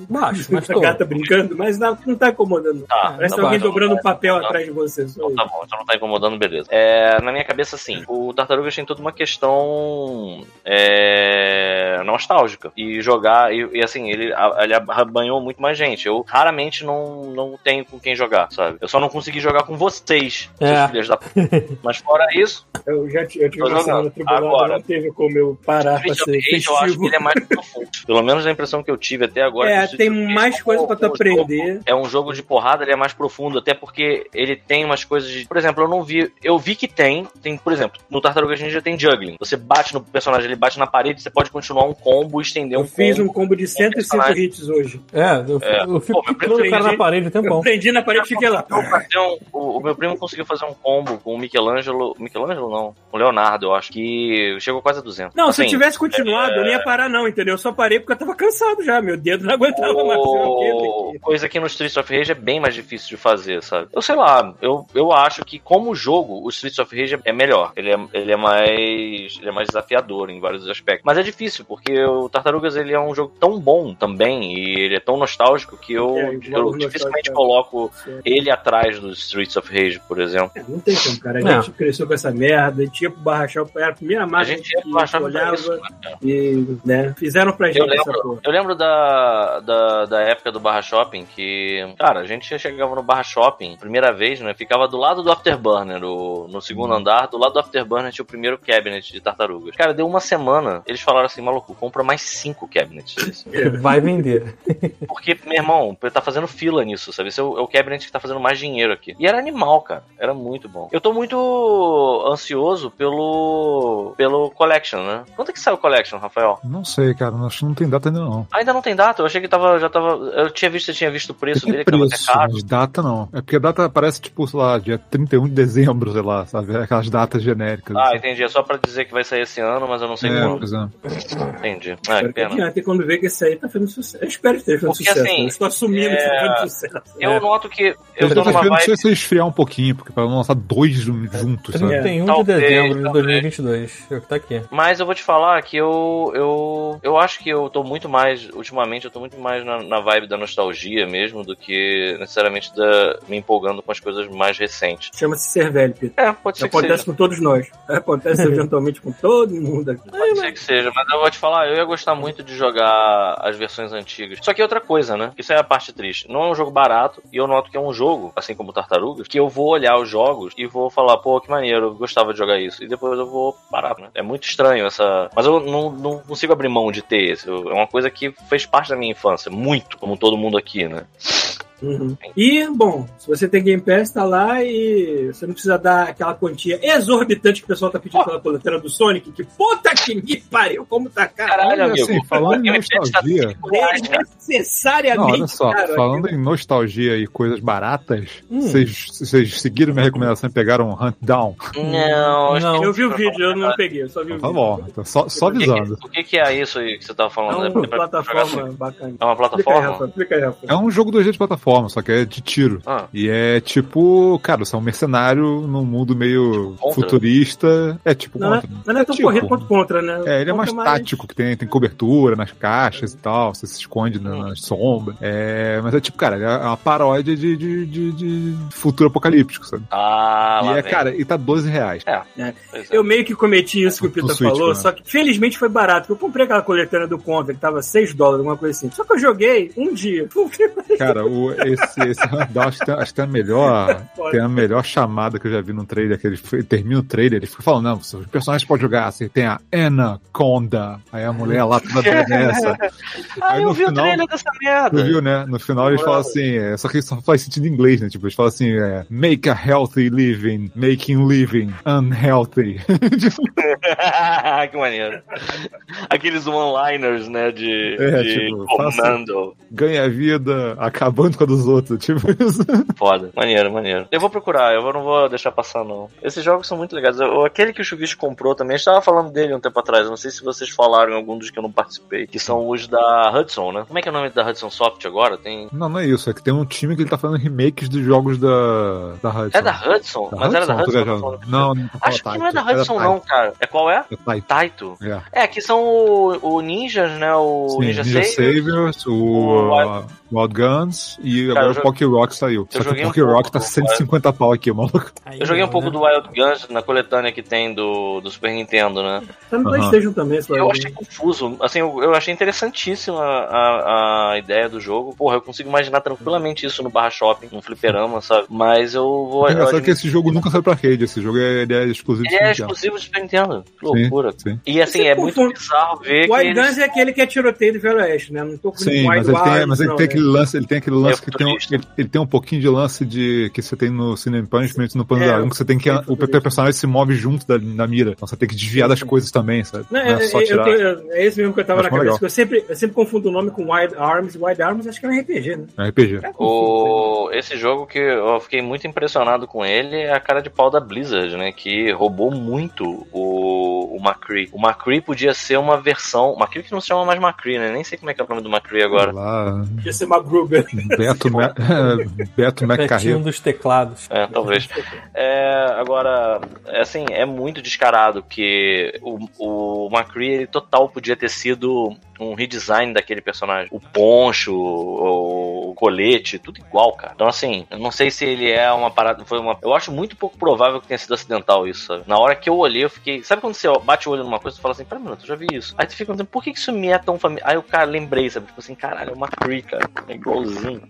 baixo, mas A tô. gata brincando, mas não, não tá incomodando. Tá, Parece tá que tem alguém bom. dobrando um papel Tá. atrás de você. Só Então tá bom, então não tá incomodando, beleza. É, na minha cabeça, sim, o Tartarugas tem toda uma questão é, nostálgica. E jogar, e, e assim, ele, a- ele arrebanhou muito mais gente. Eu raramente não, não tenho com quem jogar, sabe? Eu só não consegui jogar com vocês, É. filhos da. Mas fora isso, Eu já eu tive uma semana tribulada, Agora. não teve como eu parar pra ser eu acho que ele é mais profundo. Pelo menos a impressão que eu tive até agora. É, tem mais coisa pra tu um jogo- aprender. É um jogo de porrada, ele é mais profundo, até porque ele tem umas coisas de. Por exemplo, eu não vi vi, eu vi que tem, tem, por exemplo, no Tartaruga Ninja tem juggling. Você bate no personagem, ele bate na parede, você pode continuar um combo, estender Eu um fiz combo. um combo de 105 personagem. hits hoje. É, eu, É. eu fico Pô, meu ficando o cara primo- na parede o Eu tempão. prendi na parede e fiquei lá. Eu um- o, o meu primo conseguiu fazer um combo com o Michelangelo. Michelangelo não, o Leonardo, eu acho que chegou quase a 200. Não, se eu Assim, tivesse continuado, eu não ia parar, não, entendeu? Eu só parei porque eu tava cansado já. Meu dedo não aguentava mais fazer o daqui? Coisa que no Streets of Rage é bem mais difícil de fazer, sabe? Eu sei lá, eu, eu acho que como jogo, o Streets of Rage é melhor. Ele é, ele é mais ele é mais desafiador em vários aspectos. Mas é difícil, porque o Tartarugas ele é um jogo tão bom também, e ele é tão nostálgico que eu, É, eu dificilmente coloco ele atrás do Streets of Rage, por exemplo. É, Não tem como, cara. A Não. gente cresceu com essa merda, a gente ia pro Barra Shop, era a primeira A máquina gente que achar olhava isso, né, e, né, fizeram pra Eu gente essa lembro, porra. eu lembro da, da, da época do Barra Shopping que, cara, a gente chegava no Barra Shopping, primeira vez, né? Ficava do lado do Afterburner, o, no segundo andar, do lado do Afterburner tinha o primeiro cabinet de tartarugas. Cara, deu uma semana, eles falaram assim, maluco, compra mais cinco cabinets. Vai vender. Porque, meu irmão, tá fazendo fila nisso, sabe? Esse é o, é o cabinet que tá fazendo mais dinheiro aqui. E era animal, cara. Era muito bom. Eu tô muito ansioso pelo pelo Collection, né? Quanto é que sai o Collection, Rafael? Não sei, cara. Acho que não tem data ainda não. Ainda não tem data, eu achei que tava, já tava. Eu tinha visto, eu tinha visto o preço Tem dele, que tava até preço, caro. mas data não. É porque a data aparece, tipo, sei lá, dia 31 de dezembro, sei lá, sabe? Aquelas datas genéricas. Ah, assim. entendi. É só pra dizer que vai sair esse ano, mas eu não sei É, quando. pois é. Entendi. Ah, que Espero que pena. adianta. E quando vê que esse aí tá fazendo sucesso. Eu espero que esteja fazendo Porque, sucesso. assim, né? eu estou assumindo que é, está fazendo sucesso. Eu É. noto que eu Eu tô tô numa vibe. se você esfriar um pouquinho, porque pra não lançar dois juntos, sabe? 31 de Talvez, dezembro de talvez. 2022. É o que tá aqui. Mas eu vou te falar que eu, eu, eu acho que eu tô muito mais, ultimamente eu tô muito mais na, na vibe da nostalgia mesmo do que necessariamente da, me empolgando com as coisas mais recentes. Chama-se ser velho, Pedro. É, pode ser que Acontece seja. com todos nós. Acontece eventualmente com todo mundo aqui. Pode ser que seja, mas eu vou te falar, eu ia gostar muito de jogar as versões antigas. Só que é outra coisa, né? Isso é a parte triste. Não é um jogo barato, e eu noto que é um jogo, assim como Tartarugas, que eu vou olhar os jogos e vou falar, pô, que maneiro, eu gostava de jogar isso. E depois eu vou parar, né? É muito estranho essa. Mas eu não, não consigo abrir mão de ter esse. Eu- É uma coisa que fez parte da minha infância, muito, como todo mundo aqui, né? Uhum. E, bom, se você tem Game Pass, tá lá e você não precisa dar aquela quantia exorbitante que o pessoal tá pedindo pela coleteira do Sonic, que puta que me pariu, como tá caro. Caralho, Olha, amigo. assim, falando em tá nostalgia- cara. Necessariamente Não, olha só, caro. falando em nostalgia e coisas baratas, Hum. vocês vocês seguiram minha recomendação e pegaram um Hunt Down? Não, Não. Eu vi o vídeo, eu não peguei, eu só vi o Tá vídeo. bom, então só, só O que, avisando. o que que é isso aí que você tava É falando? uma É pra- plataforma jogar- bacana. É uma plataforma? Explica aí, Rafa. É um jogo 2D de plataforma, só que é de tiro. Ah, E é tipo, cara, você é um mercenário num mundo meio Contra. futurista. É tipo Não, é- contra. não é tão Tipo, corrido quanto contra, né? É, ele é Contra mais tático, que tem, tem cobertura nas caixas e tal, você se esconde na- Hum. nas sombras. É, mas é tipo, cara, é uma paródia de, de, de, de futuro apocalíptico, sabe? ah e lá é, vem. cara, e tá 12 reais. Pois é. Eu meio que cometi isso que o Switch, falou, né? só que felizmente foi barato. porque Eu comprei aquela coletânea do Contra que tava 6 dólares, alguma coisa assim. Só que eu joguei um dia. Cara, o, esse, esse Rundown acho que tem, acho que tem a melhor. Tem a melhor chamada que eu já vi num trailer, que ele foi- termina o trailer, ele fica falando, não, os personagens podem jogar, você tem a Anaconda, aí a mulher lá toda nessa. Ah, Aí eu no vi o final- trailer dessa merda. Tu viu, né? No final eles falam assim, é, só que isso só faz sentido em inglês, né? Tipo, eles falam assim, é, make a healthy living, making living unhealthy. Que maneiro. Aqueles one-liners, né, de, É, de tipo, faça- comando. Ganha vida acabando com a dos outros, tipo isso. Foda. Maneiro, maneiro. Eu vou procurar, eu não vou deixar passar, não. Esses jogos são muito legais. Eu- aquele que o Chuvisco comprou também, a gente tava falando dele um tempo atrás. Não sei se vocês falaram em algum dos que eu não participei. Que são os da Hudson, né? Como é que é o nome da Hudson Soft agora? Tem. Não, não é isso, é que tem um time que ele tá fazendo remakes dos jogos da, da Hudson. É da Hudson? Da Mas era da Hudson? Hudson? Falando. Não, não Acho que não é da Hudson, não, cara. É qual é? É Taito. É. É, que são o, o Ninjas, né? O Sim, Ninja, Ninja, Saviors. Saviors, o o Wild Guns e Cara, agora eu o joguei- Poké Rock saiu. Só que o um Poké Rock pouco tá do 150 pau aqui, maluco. Eu joguei um pouco do Wild Guns na coletânea que tem do, do Super Nintendo, né? Tá no. Playstation também, esse Eu achei confuso. Assim, eu, eu achei interessantíssima a, a ideia do jogo. Porra, eu consigo imaginar tranquilamente isso no Barra Shopping, num fliperama, sabe? Mas eu vou. É eu engraçado que esse jogo nunca saiu pra rede, esse jogo é, ele é exclusivo Ele é exclusivo de Super Nintendo. Que Sim, loucura. sim. E assim, Você é muito confunde- bizarro ver O que. Wild eles- Guns é aquele que é tiroteio do Velho Oeste, né? Não tô com Sim, Wild mas ele tem, mas ele tem né? aquele lance, ele tem aquele lance que tem, ele, ele tem um pouquinho de lance de que você tem no Cinema Punishment no Panzer É, 1, que você tem que. é, O personagem se move junto da, da mira. Então você tem que desviar das coisas também, sabe? Não, Não é é, só é- tirar. tenho- é esse mesmo que eu tava Acho na cabeça. que Eu sempre, eu sempre confundo o nome com Wild Arms. Wild Arms acho que é um RPG, né? É RPG. O, esse jogo que eu fiquei muito impressionado com ele é a cara de pau da Blizzard, né? Que roubou muito o, o McCree. O McCree podia ser uma versão. McCree que não se chama mais McCree, né? Nem sei como é que é o nome do McCree agora. Lá, Podia ser uma Gruber. Beto, Ma- Beto Petinho McCarreiro. dos teclados. É, talvez. É, agora, é assim, é muito descarado que o, o McCree ele total podia ter sido um redesign daquele personagem. O poncho, o, o colete, tudo igual, cara. Então, assim, eu não sei se ele é uma parada. Foi uma. Eu acho muito pouco provável que tenha sido acidental isso, sabe? Na hora que eu olhei, eu fiquei. Sabe quando você bate o olho numa coisa e fala assim, pera um minuto, eu já vi isso. Aí tu fica pensando, por que isso me é tão familiar? Aí o cara lembrei, sabe? Tipo assim, caralho, é uma McCree, cara. É igualzinho.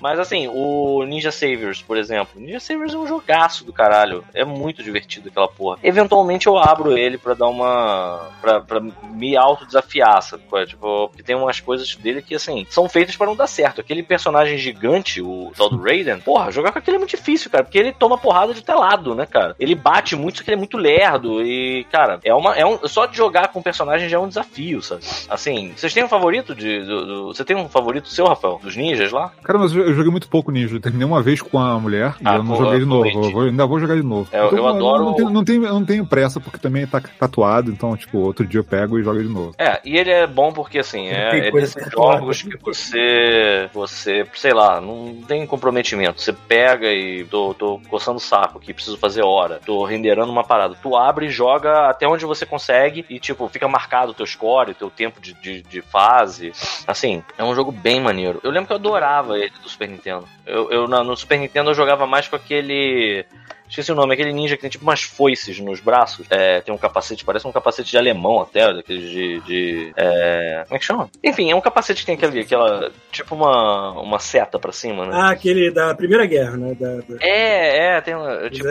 Mas assim, o Ninja Saviors, por exemplo. Ninja Saviors é um jogaço do caralho. É muito divertido aquela porra. Eventualmente eu abro ele pra dar uma. pra, pra me autodesafiar, sabe? é? Tipo, porque tem umas coisas dele que, assim, são feitas pra não dar certo. Aquele personagem gigante, o tal do Raiden, porra, jogar com aquele é muito difícil, cara. Porque ele toma porrada de telado, né, cara? Ele bate muito, só que ele é muito lerdo. E, cara, é uma. É um, só de jogar com o personagem já é um desafio, sabe? Assim, vocês têm um favorito de. do- do- você tem um favorito seu, Rafael? Dos ninjas lá? Cara, mas eu joguei muito pouco Ninja. Eu terminei uma vez com a mulher e Ah, eu não pô, joguei de novo. Eu vou- ainda vou jogar de novo. É, eu- eu adoro- Não tenho, não, tenho, eu não tenho pressa porque também tá tatuado. Então, tipo, outro dia eu pego e jogo de novo. É, e ele é bom porque assim, é, é coisa desses jogos que você, você, sei lá, não tem comprometimento. Você pega e tô, tô coçando o saco aqui, preciso fazer hora, tô renderando uma parada. Tu abre e joga até onde você consegue e, tipo, fica marcado o teu score, o teu tempo de, de, de fase. Assim, é um jogo bem maneiro. Eu lembro que eu adorava ele do Super Nintendo. Eu, eu no Super Nintendo eu jogava mais com aquele. Esqueci o nome, aquele ninja que tem tipo umas foices nos braços. É, tem um capacete, parece um capacete de alemão até, daqueles de. de é, como é que chama? Enfim, é um capacete que tem aquele, aquela. Tipo uma, uma seta pra cima, né? Ah, aquele da Primeira Guerra, né? Da, da... É, é, tem um, tipo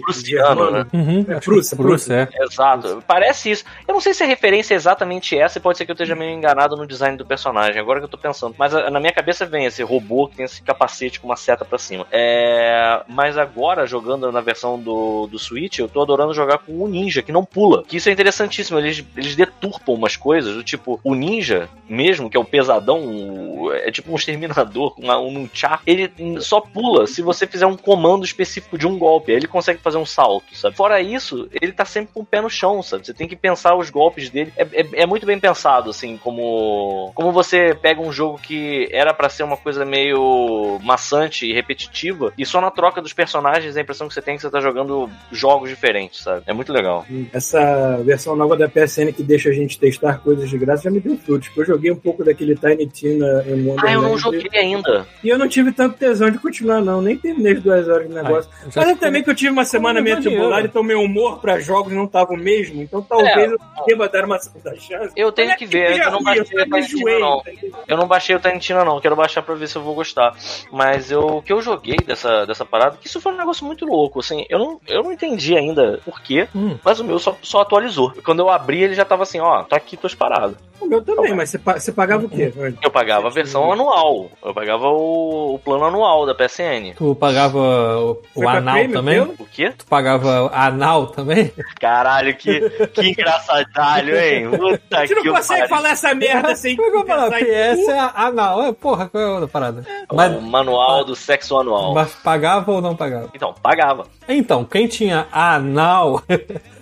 prussiano, né? germano. Uhum, É, Prússia, Prússia, é. Exato, parece isso. Eu não sei se a referência é exatamente essa, e pode ser que eu esteja meio enganado no design do personagem, agora que eu tô pensando. Mas a- na minha cabeça vem esse robô que tem esse capacete com uma seta pra cima. É, mas agora, jogando na versão do, do Switch, eu tô adorando jogar com o ninja, que não pula. Que isso é interessantíssimo, eles, eles deturpam umas coisas, do tipo, o ninja, mesmo, que é o pesadão, o- é tipo um exterminador, uma- um nunchak, ele só pula se você fizer um comando específico de um golpe, aí ele consegue fazer um salto, sabe? Fora isso, ele tá sempre com o pé no chão, sabe? Você tem que pensar os golpes dele. É, é- é muito bem pensado, assim, como, como você pega um jogo que era pra ser uma coisa meio maçante e repetitiva, e só na troca dos personagens a impressão que você tem é que você tá jogando jogos diferentes, sabe? É muito legal. Essa versão nova da PSN que deixa a gente testar coisas de graça já me deu frutos. Eu joguei um pouco daquele Tiny Tina em Wonderland. Ah, eu não joguei ainda. E eu não tive tanto tesão de continuar, não. Nem terminei as duas horas de negócio. Ai, Mas é ficou- também que eu tive uma semana meio tribulada, dinheiro. então meu humor pra jogos não tava o mesmo. Então talvez eu deva dar uma segunda chance. Eu tenho é que ver, eu não baixei a me Tiny enjoei, não. Eu não baixei o Tarantina, não. Quero baixar pra ver se eu vou gostar. Mas eu, o que eu joguei dessa, dessa parada, que isso foi um negócio muito louco, assim. Eu não, eu não entendi ainda por quê, Hum. mas o meu só, só atualizou. Quando eu abri, ele já tava assim, ó, tá aqui tuas paradas. O meu também, mas você, você pagava o quê? Eu pagava a versão anual. Eu pagava o, o plano anual da PSN. Tu pagava o, o anal Premium, também? O quê? Tu pagava anal também? Caralho, que, que engraçadalho, hein? Puta Você não que consegue pariu. falar essa merda sem Como é que eu falo? PS é anal. É, porra, qual é a outra parada? O Mas, manual do sexo anual. mas pagava ou não pagava? Então, pagava. Então, quem tinha anal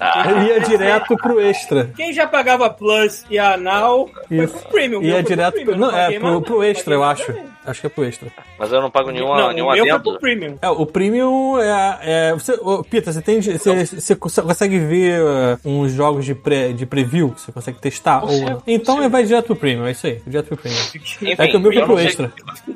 Ah, ia direto pro extra. Quem já pagava Plus e Anal foi Isso. pro Premium. meu Ia foi direto pro, não, é, pro, pro extra, eu acho. Acho que é pro extra. mas eu não pago nenhuma, Não, nenhum o meu foi adendo. pro Premium. É, o premium é. é você, ô, Pita, você tem. Você, você cons- consegue ver uh, uns jogos de, pré, de preview que você consegue testar? Consigo, ou, então consigo. vai direto pro premium, é isso aí. Direto pro premium. Enfim, É que o meu foi eu pro extra.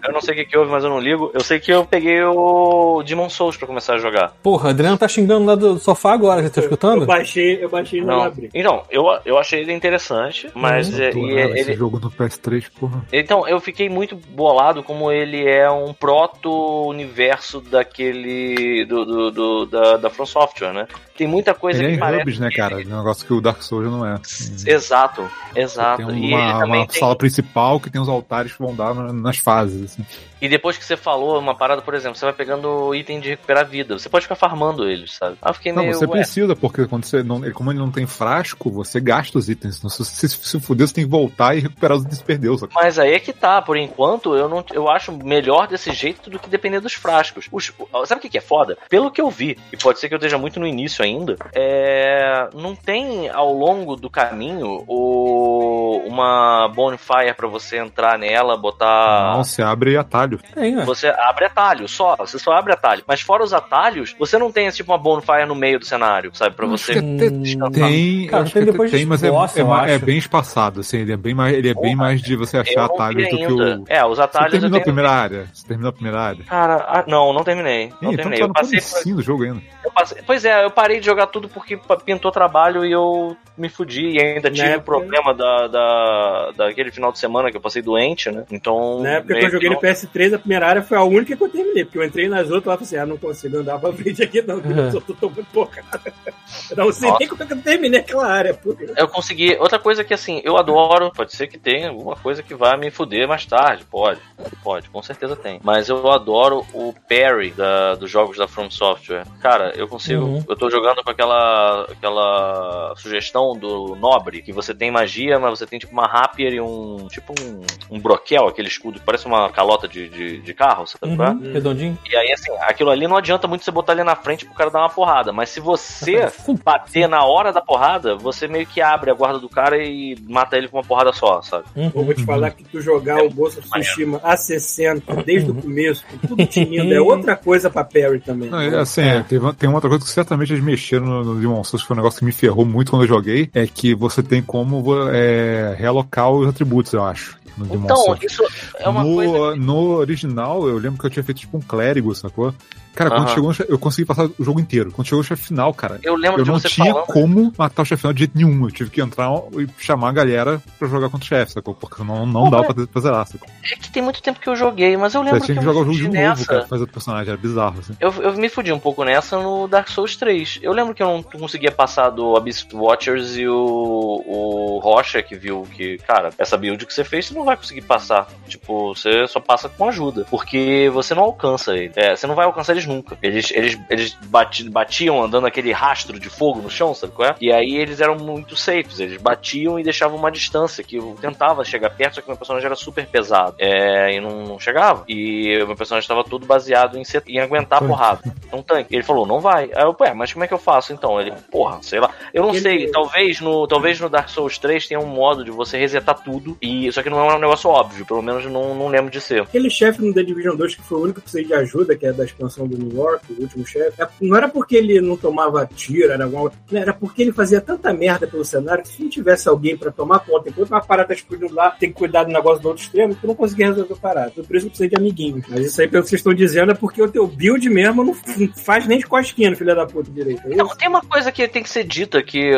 Eu não sei o que, que houve, mas eu não ligo. Eu sei que eu peguei o Demon Souls pra começar a jogar. Porra, Adriano tá xingando lá do sofá agora, já tá Eu escutando? baixei, eu baixei e não Não. abri. Então, eu, eu achei ele interessante, mas Uhum. é, e esse ele, jogo no PS3, porra. então eu fiquei muito bolado como ele é um proto-universo daquele do, do, do- da, da From Software, né? Tem muita coisa Ele é que em parece. hubs, né, cara? Um negócio que o Dark Souls não é. Exato, exato. Tem e uma, também uma tem... sala principal que tem os altares que vão dar na- nas fases. assim. E depois que você falou uma parada, por exemplo, você vai pegando item de recuperar vida. Você pode ficar farmando eles, sabe? Eu fiquei Não, meio. você ué, precisa, porque quando você não, como ele não tem frasco, você gasta os itens. Então, se você se fuder, você tem que voltar e recuperar os itens que perdeu. Só. Mas aí é que tá, por enquanto eu não eu acho melhor desse jeito do que depender dos frascos. Os- sabe o que é foda? Pelo que eu vi, e pode ser que eu esteja muito no início ainda, é, não tem ao longo do caminho o, uma bonfire pra você entrar nela, botar. Não, você abre atalho. Tem, né? Você abre atalho, só. Você só abre atalho. Mas fora os atalhos, você não tem tipo uma bonfire no meio do cenário, sabe? Pra você. Tem, Cara, tem que depois tem, de mas é, é, é bem espaçado, assim, ele é bem mais, ele é bem Porra, mais de você achar atalhos do que o. É, os Você atalhos eu terminou a tenho. primeira área? Você terminou a primeira área? Cara, ah, não, não terminei. Não Ih, então terminei. tá Eu passei por do jogo ainda. Eu passei- Pois é, eu parei de jogar tudo porque pintou trabalho e eu me fudi. E ainda tive o época- problema da, da, daquele final de semana que eu passei doente, né? Então. Na época que eu joguei no PS3, a primeira área foi a única que eu terminei, porque eu entrei nas outras lá e falei assim, ah, não consigo andar pra frente aqui não, porque eu tô, tô muito porcada. Eu não sei Nossa. nem como é que eu terminei aquela área, pô. Eu consegui. Outra coisa que assim, eu adoro, pode ser que tenha alguma coisa que vai me fuder mais tarde. Pode, pode, com certeza tem. Mas eu adoro o parry da, dos jogos da From Software. Cara, eu consigo. Uhum. Eu tô jogando com aquela, aquela sugestão do Nobre, que você tem magia, mas você tem tipo uma rapier e um. Tipo um, um broquel, aquele escudo que parece uma calota de, de, de carro, sabe qual é? Uhum, redondinho. E aí, assim, aquilo ali não adianta muito você botar ali na frente pro cara dar uma porrada. Mas se você bater na hora da porrada, você meio que abre a guarda do cara e mata ele com uma porrada só, sabe? Eu vou te falar que tu jogar É o of Tsushima a 60, desde o começo, com tudo tinindo, é outra coisa pra Parry também. Não, é assim, é, teve- tem uma outra coisa que certamente eles mexeram no, no Demon Souls, que foi um negócio que me ferrou muito quando eu joguei, é que você tem como é, realocar os atributos, eu acho. No Demon Então, Souls. isso é uma no, coisa. no original, eu lembro que eu tinha feito tipo um clérigo, sacou? Cara, quando Aham. chegou chefe, eu consegui passar o jogo inteiro. Quando chegou o chefe final, cara, Eu lembro eu não você tinha falando. como matar o chefe final de jeito nenhum. Eu tive que entrar e chamar a galera pra jogar contra o chefe, sacou? Porque senão não dava pra, pra zerar, sacou? É que tem muito tempo que eu joguei, mas eu Você lembro tinha que que eu jogar o jogo de fudi novo, nessa. cara, fazer o personagem, era bizarro, assim. Eu, eu me fudi um pouco nessa no Dark Souls 3. Eu lembro que eu não conseguia passar do Abyss Watchers e o, o Rocha que viu que, cara, essa build que você fez, você não vai conseguir passar. Tipo, você só passa com ajuda. Porque você não alcança ele. É, você não vai alcançar eles nunca. Eles, eles, eles bati- batiam andando aquele rastro de fogo no chão, sabe qual é? E aí eles eram muito safes. Eles batiam e deixavam uma distância que eu tentava chegar perto, só que meu personagem era super pesado. É, e não, não chegava. E o meu personagem estava todo baseado em, ser- em aguentar a porrada. Um tanque. Ele falou, não vai. Aí eu, ué, mas como é que eu faço então? Ele, porra, sei lá. Eu não Ele- sei, talvez no, talvez no Dark Souls 3 tenha um modo de você resetar tudo. E isso aqui não é um negócio óbvio, pelo menos não, não lembro de ser. Aquele chefe no The Division 2 que foi o único que precisei de ajuda, que é da expansão do New York, o último chefe, é- não era porque ele não tomava tiro, era, alguma, não, era porque ele fazia tanta merda pelo cenário que se não tivesse alguém pra tomar conta, enquanto uma parada tá explodindo lá, tem que cuidar do negócio do outro extremo, tu não conseguia resolver a parada. Por isso eu precisei de amiguinhos. Mas isso aí, pelo que vocês estão dizendo, é porque o teu build mesmo não, faz nem de cosquinha, filha da puta direito. É Não, tem uma coisa que tem que ser dita que,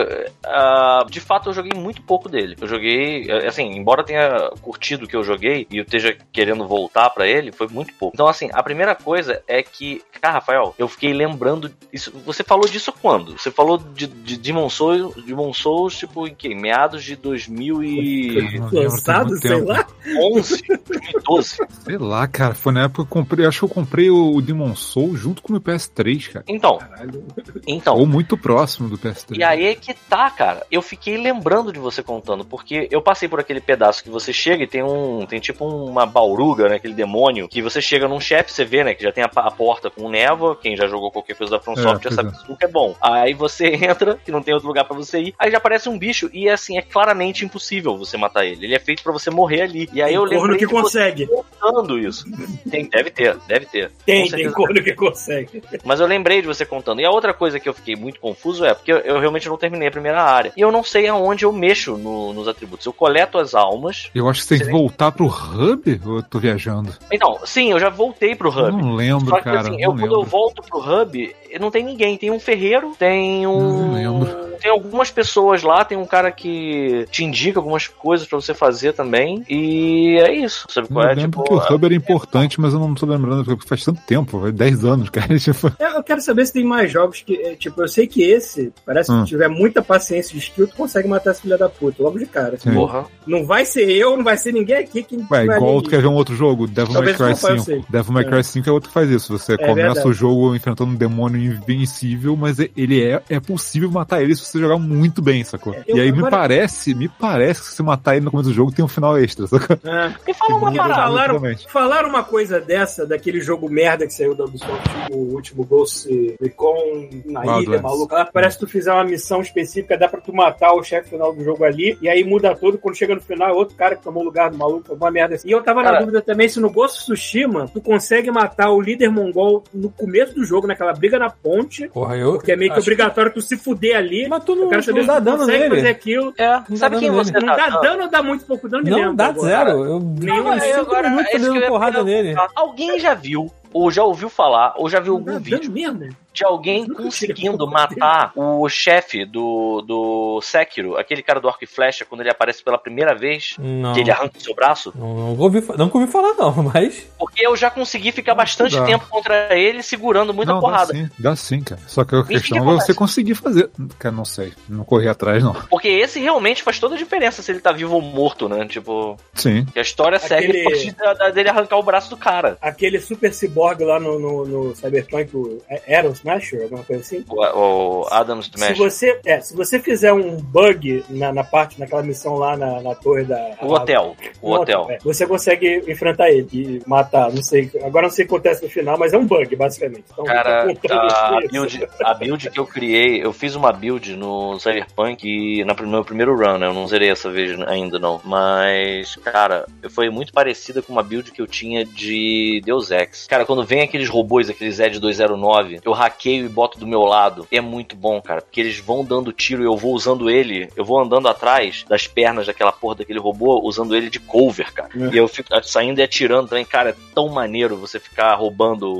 ah, de fato, eu joguei muito pouco dele. Eu joguei, eh, assim, embora tenha curtido o que eu joguei e eu esteja querendo voltar pra ele, foi muito pouco. Então, assim, a primeira coisa é que, cara, Rafael, eu fiquei lembrando isso. Você falou disso quando? Você falou de, de Demon Souls, Demon Souls, tipo, em que? Meados de 2011, Eu não lembro, tem Lançado, sei tempo. lá. 2012. Sei lá, cara, foi na época que eu comprei, acho que eu comprei o Demon Soul junto com o meu PS3, cara. Então, Caralho. então, Ou muito próximo do PS3. E aí é que tá, cara. Eu fiquei lembrando de você contando, porque eu passei por aquele pedaço que você chega e tem um. Tem tipo uma bauruga, né? Aquele demônio. Que você chega num chefe, você vê, né? Que já tem a, a porta com névoa. Quem já jogou qualquer coisa da From É, Software já pois sabe é. que é bom. Aí você entra, que não tem outro lugar pra você ir. Aí já aparece um bicho e assim, é claramente impossível você matar ele. Ele é feito pra você morrer ali. E aí eu Tem corno que consegue. contando isso. Tem, deve ter, deve ter. Tem, tem corno que consegue. Mas eu lembrei de você contando. E a outra coisa que eu fiquei muito confuso é porque eu, eu realmente não terminei a primeira área. E eu não sei aonde eu mexo no- nos atributos. Eu coleto as almas. Eu acho que você tem que voltar pro hub ou eu tô viajando? Então, sim, eu já voltei pro Eu hub. não lembro, Só que cara. assim, eu, quando eu volto pro hub, não tem ninguém. Tem um ferreiro, tem um. Não lembro. Tem algumas pessoas lá, tem um cara que te indica algumas coisas pra você fazer também. E é isso. Sabe Eu qual é? lembro Tipo, que o Hub era importante, mas eu não tô lembrando, porque faz tanto tempo, faz 10 anos, cara. Tipo, Eu eu quero saber se tem mais jogos que, é, tipo, eu sei que esse, parece que Hum. se tiver muita paciência de skill, tu consegue matar esse filho da puta, logo de cara. Sim. porra. Não vai ser eu, não vai ser ninguém aqui que Ué, vai igual tu quer ver um outro jogo, Devil May Cry não foi, eu 5. sei. Devil May É. Cry 5 é outro que faz isso. Você começa verdade. o jogo enfrentando um demônio invencível, mas ele é, é possível matar ele se você jogar muito bem, sacou? eu- e aí me agora- parece, me parece que se você matar ele no começo do jogo tem um final extra, sacou? Ah. Me fala uma parada. Falaram, falaram uma coisa dessa, daquele jogo merda que saiu da Ubisoft, o último Ghost Recon na ilha, Wildlands. maluco. Lá, parece que tu fizer uma missão específica, dá pra tu matar o chefe final do jogo ali, e aí muda tudo. Quando chega no final, é outro cara que tomou o lugar do maluco, alguma merda assim. E eu tava na dúvida também se no Ghost Tsushima tu consegue matar o líder mongol no começo do jogo, naquela briga na ponte, Porra, eu. porque é meio que obrigatório tu se fuder ali. Mas tu não, saber não dá tu dano consegue fazer nele. aquilo. É, Não sabe dá quem você nele. Não tá dá dano ou dá muito pouco dano? Não, lembro dá agora. zero. Eu Nem dei uns eu, 5 agora, minutos é isso que eu dando porrada nele. Alguém já viu, ou já ouviu falar, ou já viu algum vídeo mesmo. de alguém conseguindo matar o chefe do, do Sekiro, aquele cara do arco e flecha, quando ele aparece pela primeira vez, Não. que ele arranca o seu braço? Não, não, ouvi, não ouvi falar, não, mas. Porque eu já consegui ficar bastante dá. tempo contra ele, segurando muita não, porrada. dá sim, dá sim, cara. Só que a que que questão é você conseguir fazer. Cara, não sei. Não correr atrás, não. Porque esse realmente faz toda a diferença se ele tá vivo ou morto, né? Tipo, Sim. que a história segue Aquele- a partir dele arrancar o braço do cara. aquele super cyborg lá no, no, no Cyberpunk, o Aero Smasher, alguma coisa assim. O, o Adam Se Smash. você, é, se você fizer um bug na, na parte, naquela missão lá na, na torre da. O hotel. O no hotel. é, você consegue enfrentar ele e matar. Não sei. Agora não sei o que acontece no final, mas é um bug, basicamente. Então, Cara, tá a isso. build, a build que eu criei, eu fiz uma build no Cyberpunk e na, no meu primeiro run, né? Eu não zerei essa vez ainda, não. Mas, cara, foi muito parecida com uma build que eu tinha de Deus Ex. Cara, quando vem aqueles robôs, aqueles Ed 209, eu hackeio e boto do meu lado. É muito bom, cara, porque eles vão dando tiro e eu vou usando ele, eu vou andando atrás das pernas daquela porra daquele robô, usando ele de cover, cara. É. E eu fico saindo e atirando também. Cara, é tão maneiro você ficar roubando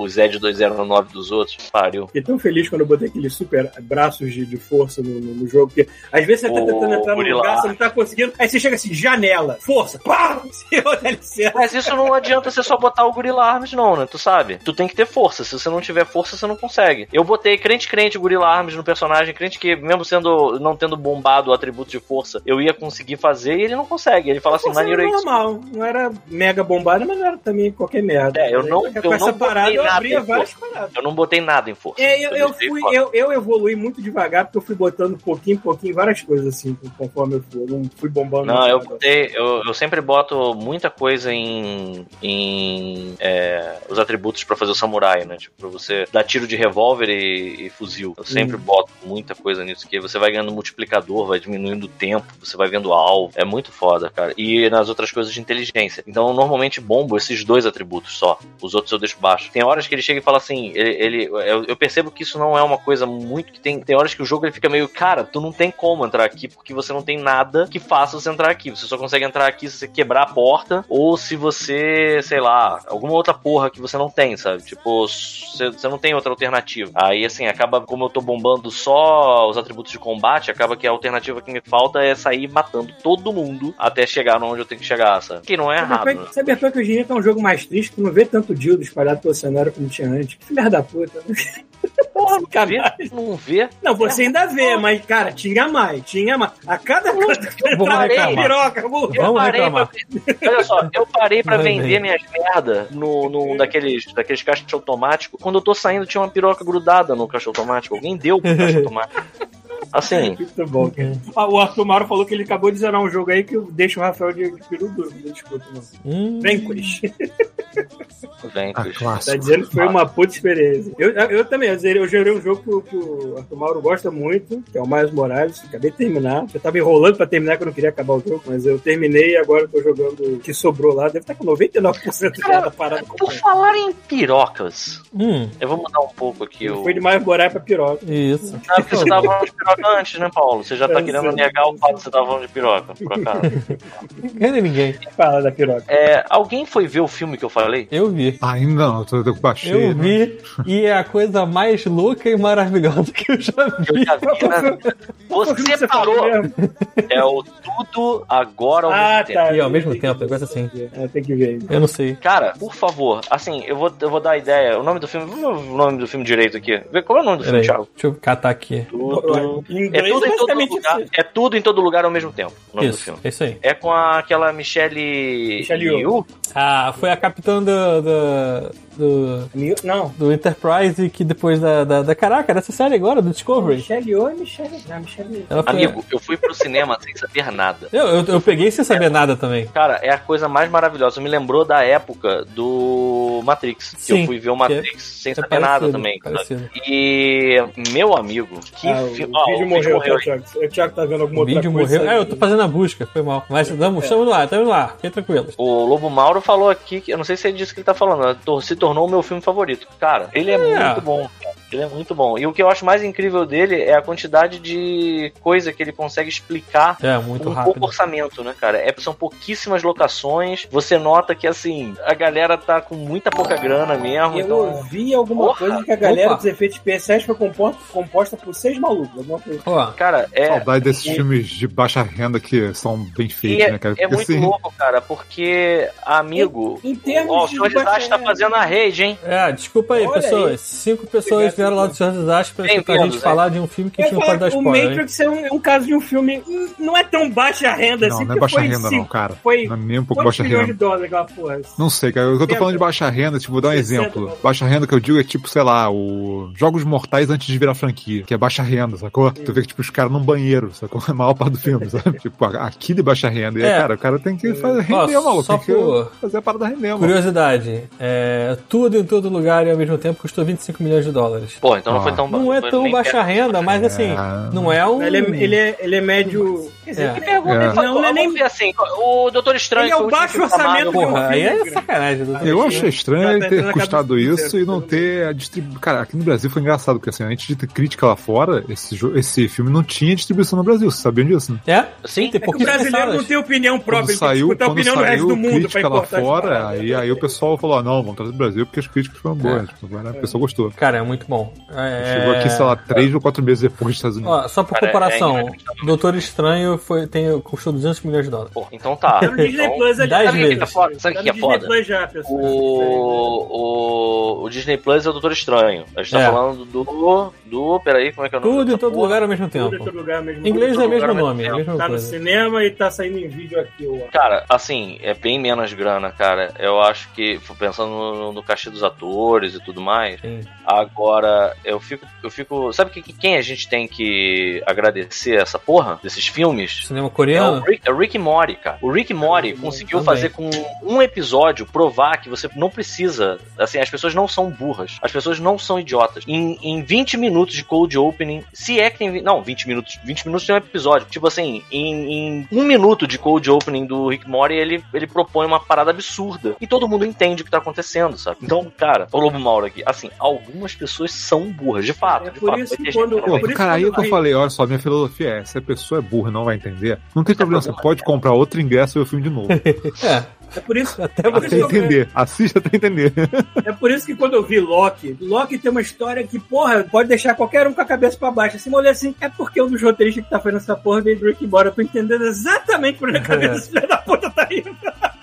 os Ed 209 dos outros. Pariu. Fiquei tão feliz quando eu botei aqueles super braços de, de força no, no- no jogo, porque às vezes você tá tentando entrar no lugar, você não tá conseguindo, aí você chega assim, janela, força, pá! Mas isso não adianta você só botar o Gorilla Arms, não, né? Tu sabe? Tu tem que ter força. Se você não tiver força, você não consegue. Eu botei crente crente Gorilla Arms no personagem, crente que, mesmo sendo não tendo bombado o atributo de força, eu ia conseguir fazer e ele não consegue. Ele fala assim, maneiro era é isso. normal, não era mega bombada, mas não era também qualquer merda. É, eu não- Com eu essa não botei parada eu nada abria em várias paradas. Eu não botei nada em força. É, eu, eu, fui, eu, eu evolui muito devagar, porque eu fui botando pouquinho em pouquinho várias coisas assim, conforme eu fui. Eu não fui bombando. Não, eu botei. Eu, eu sempre boto muita coisa em. em é, os atributos pra fazer o samurai, né? Tipo, pra você dar tiro de revólver e, e fuzil. Eu sempre boto muita coisa nisso, que você vai ganhando multiplicador, vai diminuindo o tempo, você vai vendo alvo. É muito foda, cara. E nas outras coisas de inteligência. Então, eu normalmente bombo esses dois atributos só. Os outros eu deixo baixo. Tem horas que ele chega e fala assim, ele. ele- eu, eu percebo que isso não é uma coisa muito que tem. Tem horas que o jogo ele fica meio, cara, tu não tem como entrar aqui porque você não tem nada que faça você entrar aqui. Você só consegue entrar aqui se você quebrar a porta ou se você, sei lá, alguma outra porra que você não tem, sabe? Tipo, você, não tem outra alternativa. Aí, assim, acaba, como eu tô bombando só os atributos de combate, acaba que a alternativa que me falta é sair matando todo mundo até chegar onde eu tenho que chegar, sabe? Que não é errado. né? Cyberpunk, Cyberpunk hoje em dia tá um jogo mais triste, tu não vê tanto dildo espalhado pelo cenário como tinha antes. Que filha da puta. né? Porra, Sacanagem. não vê. Não, você ainda vê, mas, cara, tinha mais, tinha mais. A cada coisa que piroca. Eu Vamos parei reclamar. pra, olha só, eu parei pra Vai vender bem. minhas merda no, no, daqueles, daqueles caixas automáticos. Quando eu tô saindo, tinha uma piroca grudada no caixa automático. Alguém deu pro caixa automático. Assim, Muito bom, cara. Ah, o Arthur Mauro falou que ele acabou de zerar um jogo aí que deixa o Rafael de, de peru duro. Discuto, não. Hum, Vanquish. Chris. Tá dizendo que foi uma puta experiência. Eu, eu, eu também, eu zerei, eu gerei um jogo que, o- que o Arthur Mauro gosta muito, que é o Miles Morales. Acabei de terminar. Eu tava enrolando pra terminar, que eu não queria acabar o jogo, mas eu terminei e agora eu tô jogando o que sobrou lá. Deve estar com 99% já da parada. Por completa. falar em pirocas, hum, eu vou mudar um pouco aqui o. Foi de Miles Morales pra piroca. isso. Ah, porque você tava falando de piroca antes, né, Paulo? Você já tá Eu querendo sei. negar o fato de você tava falando de piroca, por acaso. Ninguém nem ninguém. Fala da piroca. É, alguém foi ver o filme que eu falei? Eu vi. Vi. Ainda não, eu, eu baixei. Eu né? vi e é a coisa mais louca e maravilhosa que eu já Eu vi. já vi, né? Você parou. É o tudo agora ao Ah, mesmo tá. tempo. E ao mesmo tempo, negócio assim. É, tem que ver. Eu não sei. Cara, por favor, assim, eu vou, eu vou dar a ideia. O nome do filme. Vamos ver o nome do filme direito aqui. Qual é o nome do filme, Peraí, Thiago? deixa eu catar aqui. Tudo. É tudo em todo basicamente lugar. isso. É tudo em todo lugar ao mesmo tempo. O nome do Isso, filme. é isso aí. É com a- aquela Michelle. Michelle Yeoh? Ah, foi a capitã do, do, 这 do, Mil- Não. do Enterprise que depois da, da, da- Caraca, dessa série agora, do Discovery. Michelle Yeoh é Michelle. Não, Michelle. Ela foi. Amigo, eu fui pro cinema sem saber nada. Eu, eu, eu peguei sem saber nada também. Cara, é a coisa mais maravilhosa. Me lembrou da época do Matrix. Que Sim, eu fui ver o Matrix sem É saber nada parecido, também. sabe? parecido. E meu amigo, que Ah, o filme. vídeo morreu, tá, Thiago? O Thiago tá vendo alguma O outra vídeo coisa. morreu. É, eu tô fazendo a busca, foi mal. Mas vamos, estamos lá, estamos lá, fiquem tranquilos. O Lobo Mauro falou aqui, que eu não sei se é disso que ele tá falando, né? Tornou o meu filme favorito. Cara, ele é, É. muito bom. Ele é muito bom. E o que eu acho mais incrível dele é a quantidade de coisa que ele consegue explicar É, muito com um rápido. pouco orçamento, né, cara? É, são pouquíssimas locações. Você nota que, assim, a galera tá com muita pouca grana mesmo. Eu então, ouvi alguma Porra. coisa que a galera Opa. dos efeitos especiais foi composta, composta por seis malucos. Alguma coisa. Cara, é. Saudade desses e- filmes de baixa renda que são bem feitos, é, né, cara? é muito assim, louco, cara, porque, amigo. Em- em termos ó, o de Senhor Desastre tá fazendo a rede, hein? é, desculpa aí, Olha pessoas. aí. Cinco pessoas Obrigado, vieram lá do Senhor Desastre pra escutar a Bem-vindos, gente hein? falar de um filme que Eu não pode dar o spoiler. hein? Matrix é um, é um caso de um filme. Não é tão baixa renda Não, assim. não é baixa foi renda, não, cinco- cara. Foi Não é nem um pouco baixa renda. de dólares aquela porra? Não sei, cara. O que eu tô falando de baixa renda, tipo, vou dar um 60, exemplo. Baixa renda que eu digo é tipo, sei lá, o Jogos Mortais antes de virar franquia, que é baixa renda, sacou? Tu vê que, tipo, os caras num banheiro, sacou? A maior parte do filme, sabe? tipo, aqui de baixa renda. E, aí, É. cara, o cara tem que fazer, render, Ó, maluco. só Tem que fazer a parada render, mano. Curiosidade, é, tudo em todo lugar e ao mesmo tempo custou 25 milhões de dólares. Pô, então não Ah. foi tão Não é tão baixa renda, mas assim, não é um. Ele é, ele é, ele é médio. Quer dizer, É. que pergunta. É. Não, não é nem. Assim, o Doutor Estranho Ele é o baixo orçamento Porra, aí filme é sacanagem. Eu achei estranho Tá ter custado isso e não tudo ter a distribuição. Cara, aqui no Brasil foi engraçado, porque assim, antes de ter crítica lá fora, esse, jo- esse filme não tinha distribuição no Brasil, vocês sabiam disso? Né? É? Sim. tem É que o brasileiro não tem opinião Quando própria, ele tem que saiu, escutar a opinião do resto saiu do mundo pra crítica lá fora, aí, aí o pessoal falou, ah, não, vamos trazer do Brasil porque as críticas foram boas. É. Tipo, agora a pessoa gostou. Cara, é muito bom. É... Chegou aqui, sei lá, três ou quatro meses depois dos Estados Unidos. Ó, só por é comparação. Doutor Estranho foi, tem, custou 200 milhões de dólares. Pô, então tá. Tá no Disney Então, Plus ali. dez Sabe o que vezes. é foda? Sabe o que no é foda? Disney Plus já, pessoal. O, o, o Disney Plus é o Doutor Estranho. A gente tá É. falando do. Do. Peraí, como é que é o nome? Tudo em todo porra? lugar ao mesmo Tudo em tempo. todo lugar ao mesmo Em inglês é o mesmo nome, é mesmo mesma Tá no coisa. cinema e tá saindo em vídeo aqui, ó. Cara, assim, é bem menos grana, cara. Eu acho que, pensando no, no cachê dos atores e tudo mais, Sim. agora eu fico. Eu fico. Sabe que, que- quem a gente tem que agradecer essa porra desses filmes? Cinema É o, coreano? Rick, é o Rick Morty, cara. O Rick Morty conseguiu Também. fazer com um episódio provar que você não precisa. Assim, as pessoas não são burras. As pessoas não são idiotas. Em, em 20 minutos de cold opening, se é que tem. Não, 20 minutos. 20 minutos tem um episódio. Tipo assim, em, em um minuto de cold opening do Rick e Morty, ele, ele propõe uma parada absurda. E todo mundo entende o que tá acontecendo, sabe? Então, cara, o Lobo Mauro aqui, assim, algumas pessoas são burras, de fato. É de por fato. isso quando- não Pô, vai por isso cara, aí que eu eu- falei, olha só, minha filosofia é, se a pessoa é burra e não vai entender, não tem problema, você pode comprar outro ingresso e ver o filme de novo. É, É por isso, até por você. Que eu- entender. Assiste até entender. É por isso que quando eu vi Loki, Loki tem uma história que, porra, pode deixar qualquer um com a cabeça pra baixo. Assim, eu olhei assim, é porque um dos roteiristas que tá fazendo essa porra veio do Rick embora. Eu tô entendendo exatamente por onde a cabeça desse filho da puta tá indo.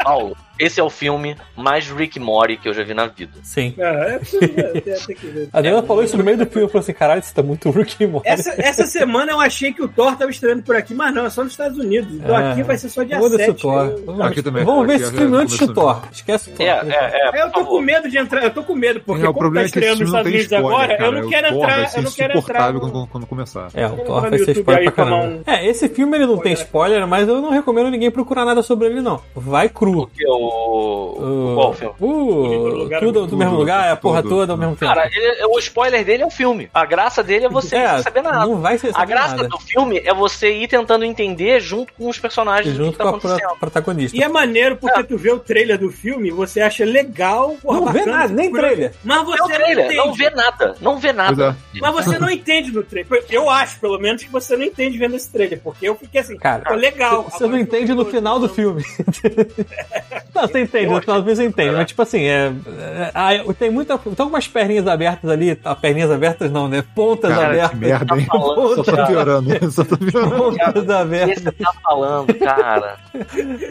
Paulo, esse é o filme mais Rick Morty que eu já vi na vida. Sim. É, é preciso ver, tem, tem que ver. A Adriana falou isso no meio do filme, eu falei assim, caralho, isso tá muito Rick Morty. Essa, essa semana eu achei que o Thor tava estreando por aqui, mas não, é só nos Estados Unidos. Então É. aqui vai ser só dia Foda-se 7. o Thor. Eu- Vamos, Aqui também. vamos ver esse já filme antes do. Thor. Esquece o Thor. É, é, é. Eu tô com medo de entrar, eu tô com medo, porque É, o como problema tá é estreando nos não Estados Unidos spoiler, agora, cara. eu não quero o entrar, ser eu não quero entrar. quando, quando começar. É, o Thor vai ser YouTube spoiler aí pra caramba. É, esse filme ele não tem spoiler, mas eu não recomendo ninguém procurar nada sobre ele, não. Vai cru. Que é o. Qual filme? Uh, lugar, tudo do mesmo lugar, é a porra tudo. toda ao mesmo tempo. Cara, ele- o spoiler dele é o filme. A graça dele é você É, não saber nada. não vai ser A graça nada. do filme é você ir tentando entender junto com os personagens o Junto que tá com a protagonista. E é maneiro porque tu vê o trailer do filme, você acha legal, porra, Não vê nada, nem trailer. Mas você Não, não, trailer, entende. não vê nada. Não vê nada. é. Mas você não entende no trailer. Eu acho, pelo menos, que você não entende vendo esse trailer, porque eu fiquei assim, Cara, legal. Você não entende no final do filme. Não, você entende, no final do filme você entende. Mas, tipo assim, é, é, ah, tem muita. Tem algumas perninhas abertas ali. Tá, perninhas abertas não, né? Pontas Cara, abertas. que merda, hein? falando, Só tá cara? piorando. Só tá piorando. Pontas O que abertas. você tá falando, cara?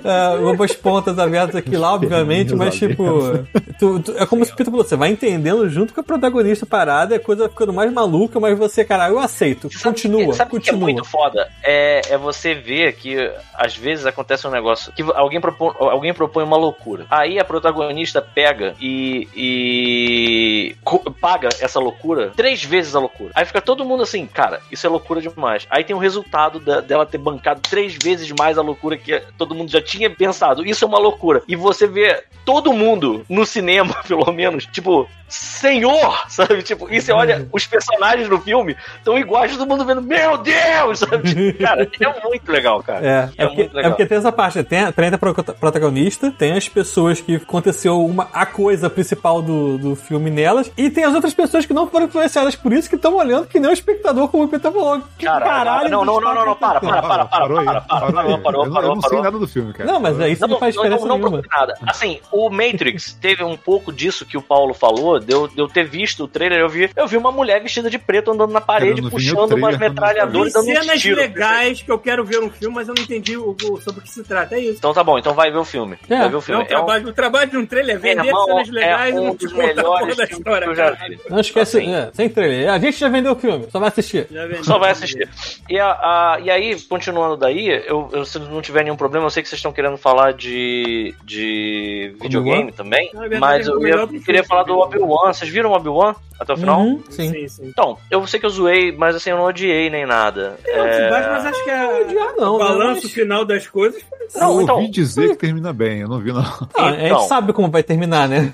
É, algumas pontas abertas aqui lá, obviamente, mas tipo. tu- tu- é como se o Peter falou, você vai entendendo junto com a protagonista parada, e a coisa vai ficando mais maluca, mas você, cara, eu aceito. Sabe Continua, sabe o que é continua. muito foda? É, é você ver que às vezes acontece um negócio que alguém propõe, alguém propõe uma loucura. Aí a protagonista pega e, e paga essa loucura três vezes a loucura. Aí fica todo mundo assim, cara, isso é loucura demais. Aí tem o resultado da- dela ter bancado três vezes mais a loucura que todo mundo já tinha pensado. Isso é uma loucura. E você vê todo mundo no cinema, pelo menos, tipo, senhor, sabe? Tipo, e você olha, os personagens do filme estão iguais, todo mundo vendo, meu Deus, sabe? Tipo, cara, é muito legal, cara. É, é, É porque, muito legal. é porque tem essa parte, tem, a- tem a prota- protagonista, tem as pessoas que aconteceu uma, a coisa principal do, do filme nelas, e tem as outras pessoas que não foram influenciadas por isso, que estão olhando que nem o espectador, como o Peter falou. Que Cara, caralho não, não, não, não, não, para, para, para, para, Parou para, para, parou parou, parou, Eu não- parou, Eu não sei nada do filme, cara. Não, mas é isso não, faz diferença não, não, não nada. Assim, o Matrix teve um pouco disso que o Paulo falou, de eu, de eu ter visto o trailer, eu vi, eu vi uma mulher vestida de preto andando na parede, não puxando trailer, umas não- metralhadoras Tem dando uns cenas tiros. legais que eu quero ver no filme, mas eu não entendi o, o- sobre o que se trata. É isso. Então tá bom, então vai ver o filme. É, vai ver o Não, filme. o, trabalho, o trabalho de um trailer é vender irmão, cenas legais é e um não te a da história. que eu já caralho. vi. Não esquece, Assim. é, sem trailer. A gente já vendeu o filme, só vai assistir. Só vai assistir. E, a, a- e aí, continuando daí, eu, eu, se não tiver nenhum problema, eu sei que vocês estão querendo falar de, de videogame também, verdade, mas é eu, do filme, queria falar do né? Obi-Wan. Vocês viram o Obi-Wan até o final? Uhum, sim. Sim, sim. Então, eu sei que eu zoei, mas assim, eu não odiei nem nada. É, É, mas, mas acho que a, odiar não, o né? balanço Mas- final das coisas Não, eu então- ouvi dizer que termina bem, eu não vi, não. Ah, a Então. gente sabe como vai terminar, né?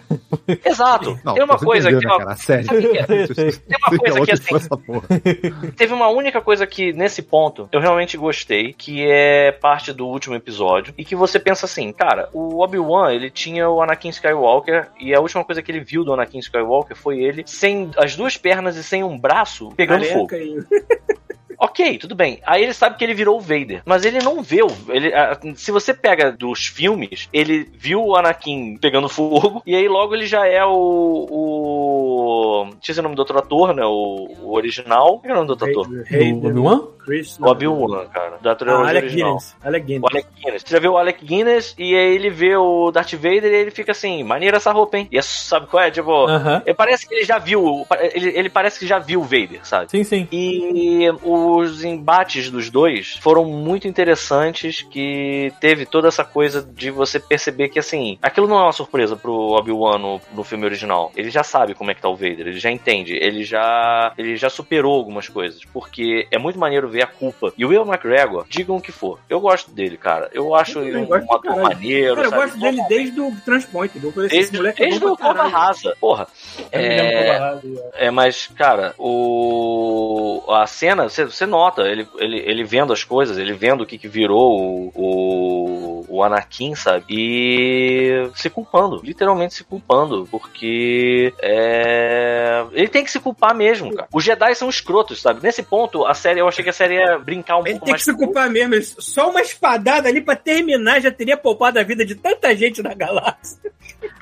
Exato. Não, Tem uma coisa entendeu, que. né, cara? Sério. Que é? Tem uma coisa que assim? Teve uma única coisa que, nesse ponto, eu realmente gostei, que é parte do último episódio, e que você pensa assim, cara, o Obi-Wan, ele tinha o Anakin Skywalker, e a última coisa que ele viu do Anakin Skywalker foi ele sem as duas pernas e sem um braço pegando fogo. Ok, tudo bem. Aí ele sabe que ele virou o Vader. Mas ele não vê o. Ele, a- se você pega dos filmes, ele viu o Anakin pegando fogo. E aí logo ele já é o. o esqueci o nome do outro ator, né? O, o original. Qual é o nome do outro ator? Do Obi-Wan? Chris, O Obi-Wan, cara. Da Ah, trilogia Alec original. Guinness. Alec O Guinness. Alec Guinness. Você já viu o Alec Guinness e aí ele vê o Darth Vader e ele fica assim, maneira essa roupa, hein? E é- sabe qual é? Tipo, Aham. ele parece que ele já viu. Ele, ele parece que já viu o Vader, sabe? Sim, sim. E os embates dos dois foram muito interessantes, que teve toda essa coisa de você perceber que, assim, aquilo não é uma surpresa pro Obi-Wan no, no filme original. Ele já sabe como é que tá o Vader, ele já entende, ele já ele já superou algumas coisas, porque é muito maneiro ver a culpa. E o Will McGregor, digam o que for, eu gosto dele, cara. Eu acho Eu ele um, ator maneiro, Cara, eu sabe? gosto dele desde o Transpoint. Eu falei assim, esse Desde, moleque é desde bom o Cobra. Rasa, porra. É, Rasa, é. é, mas, cara, o. A cena, você, você nota, ele, ele, ele vendo as coisas, ele vendo o que, que virou o, o, o Anakin, sabe? E se culpando, literalmente se culpando, porque é, ele tem que se culpar mesmo, cara. Os Jedi são escrotos, sabe? Nesse ponto, a série, eu achei que a série ia brincar um Ele pouco tem que mais. se culpar mesmo. Ele- Só uma espadada ali pra terminar já teria poupado a vida de tanta gente na galáxia.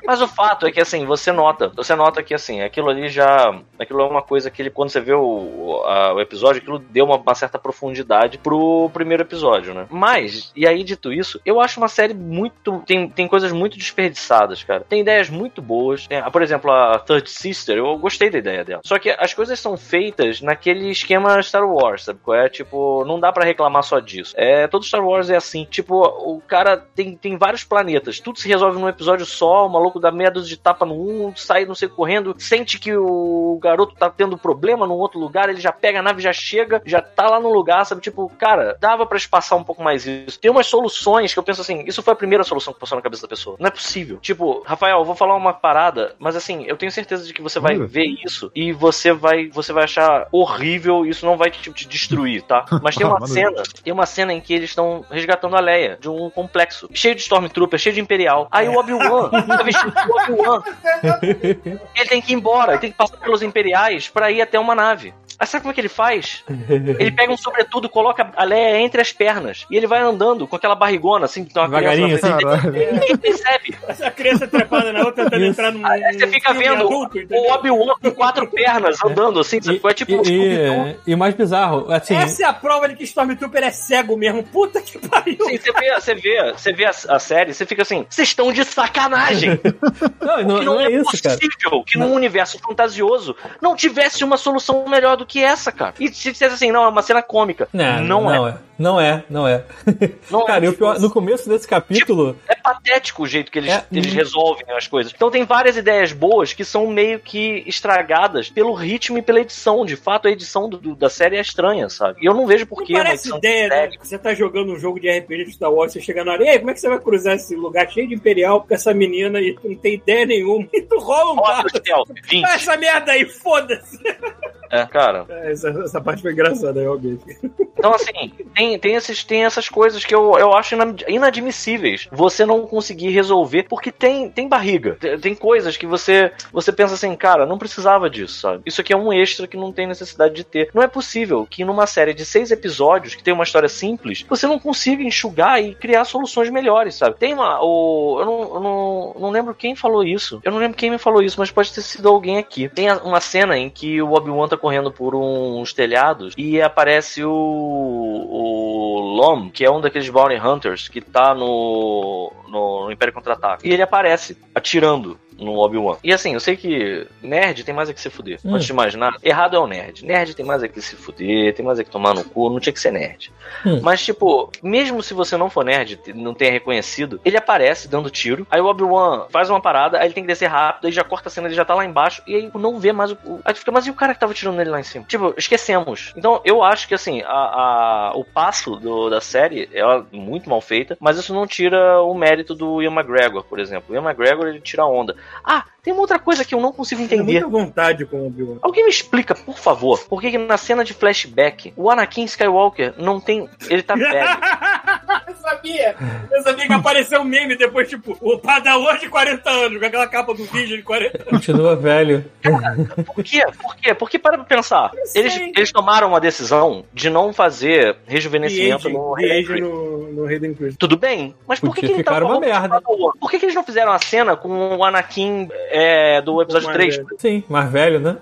Mas o fato é que assim, você nota, você nota que assim, aquilo ali já. Aquilo é uma coisa que ele, quando você vê o, a- o episódio, aquilo deu uma, uma certa profundidade pro primeiro episódio, né? Mas, e aí dito isso, eu acho uma série muito. Tem, tem coisas muito desperdiçadas, cara. Tem ideias muito boas. Tem, por exemplo, a Third Sister, eu gostei da ideia dela. Só que as coisas são feitas naquele esquema Star Wars, sabe? qual É tipo, não dá pra reclamar só disso. É, todo Star Wars é assim. Tipo, o cara tem, tem vários planetas, tudo se resolve num episódio só, o maluco dá meia dúzia de tapa no um, sai, não sei, correndo, sente que o garoto tá tendo problema num outro lugar, ele já pega a nave, já chega, já tá lá no lugar, sabe? Tipo, cara, dava pra espaçar um pouco mais isso. Tem umas soluções que eu penso assim, isso foi a primeira solução que passou na cabeça da pessoa. Não é possível. Tipo, Rafael, eu vou falar uma parada, mas assim, eu tenho certeza de que você vai ver isso e você vai, você vai achar horrível, isso não vai te, te destruir, tá? Mas tem uma cena, tem uma cena em que eles estão resgatando a Leia de um complexo, cheio de Stormtrooper, cheio de Imperial. Aí o Obi-Wan, tá vestido de Obi-Wan, ele tem que ir embora, ele tem que passar pelos Imperiais pra ir até uma nave. Aí sabe como é que ele faz? Ele pega um sobretudo, coloca a Leia entre as pernas. E ele vai andando com aquela barrigona, assim, que tem uma Devagarinho, criança. Ninguém percebe. Essa criança trepada na outra tentando entrar num. Aí você fica vendo adulto, o Obi-Wan com quatro pernas andando, assim, sabe? É tipo um e, e, e mais bizarro, assim, Essa é a prova de que Stormtrooper é cego mesmo. Puta que pariu. Sim, você vê, você vê, você vê a, a série, você fica assim, vocês estão de sacanagem. não, não, que não é isso, cara. possível que num universo fantasioso não tivesse uma solução melhor do que essa, cara. E se dissesse assim, não, é uma cena cômica. Não, não, não, é. é. Não é, não é. Não cara, é, e o pior, no começo desse capítulo, É patético o jeito que eles, É, eles hum. resolvem as coisas. Então tem várias ideias boas que são meio que estragadas pelo ritmo e pela edição. De fato, a edição do- do- da série é estranha, sabe? E eu não vejo Não porquê. uma parece ideia, né? Você tá jogando um jogo de RPG de Star Wars, você chega na areia, como é que você vai cruzar esse lugar cheio de Imperial com essa menina e tu não tem ideia nenhuma? E tu rola um Roda dado. o stealth, 20. Ah, essa merda aí, foda-se. É, cara. É, Essa, essa parte foi engraçada, realmente. Então, assim, tem, tem, esses, tem essas coisas que eu, eu acho inad- inadmissíveis. Você não conseguir resolver, porque tem, tem barriga. Tem, tem coisas que você, você pensa assim, cara, não precisava disso, sabe? Isso aqui é um extra que não tem necessidade de ter. Não é possível que numa série de seis episódios, que tem uma história simples, você não consiga enxugar e criar soluções melhores, sabe? Tem uma. O, eu não, eu não, não lembro quem falou isso. Eu não lembro quem me falou isso, mas pode ter sido alguém aqui. Tem uma cena em que o Obi-Wan tá correndo por uns telhados e aparece o, o Lom, que é um daqueles Bounty Hunters que tá no, no, Império Contra-Ataque. E ele aparece atirando no Obi-Wan. E assim, eu sei que nerd tem mais é que se fuder. Hum. Antes de mais nada, errado é o nerd. Nerd tem mais é que se fuder, tem mais é que tomar no cu, não tinha que ser nerd. Hum. Mas, tipo, mesmo se você não for nerd, não tenha reconhecido, ele aparece dando tiro, aí o Obi-Wan faz uma parada, aí ele tem que descer rápido, aí já corta a cena, ele já tá lá embaixo, e aí não vê mais o. Aí tu fica, mas e o cara que tava tirando nele lá em cima? Tipo, esquecemos. Então, eu acho que, assim, a, a- o passo do- da série é muito mal feita, mas isso não tira o mérito do Ian McGregor, por exemplo. O Ian McGregor, ele tira a onda. Ah, tem uma outra coisa que eu não consigo Tem entender. muita vontade com o Obi-Wan. Alguém me explica, por favor, por que, que na cena de flashback o Anakin Skywalker não tem. Ele tá velho. eu sabia! Eu sabia que apareceu um meme depois, tipo, o Padawan de 40 anos, com aquela capa do vídeo de 40 anos. continua velho. Por quê? Por quê? Porque para pra pensar. Eles, eles tomaram uma decisão de não fazer rejuvenescimento no Hayden no, no Hayden. Tudo bem, mas por que, que ele tá uma merda. Por que, que eles não fizeram a cena com o Anakin é, do episódio Mais 3? velho. Sim, mais velho, né?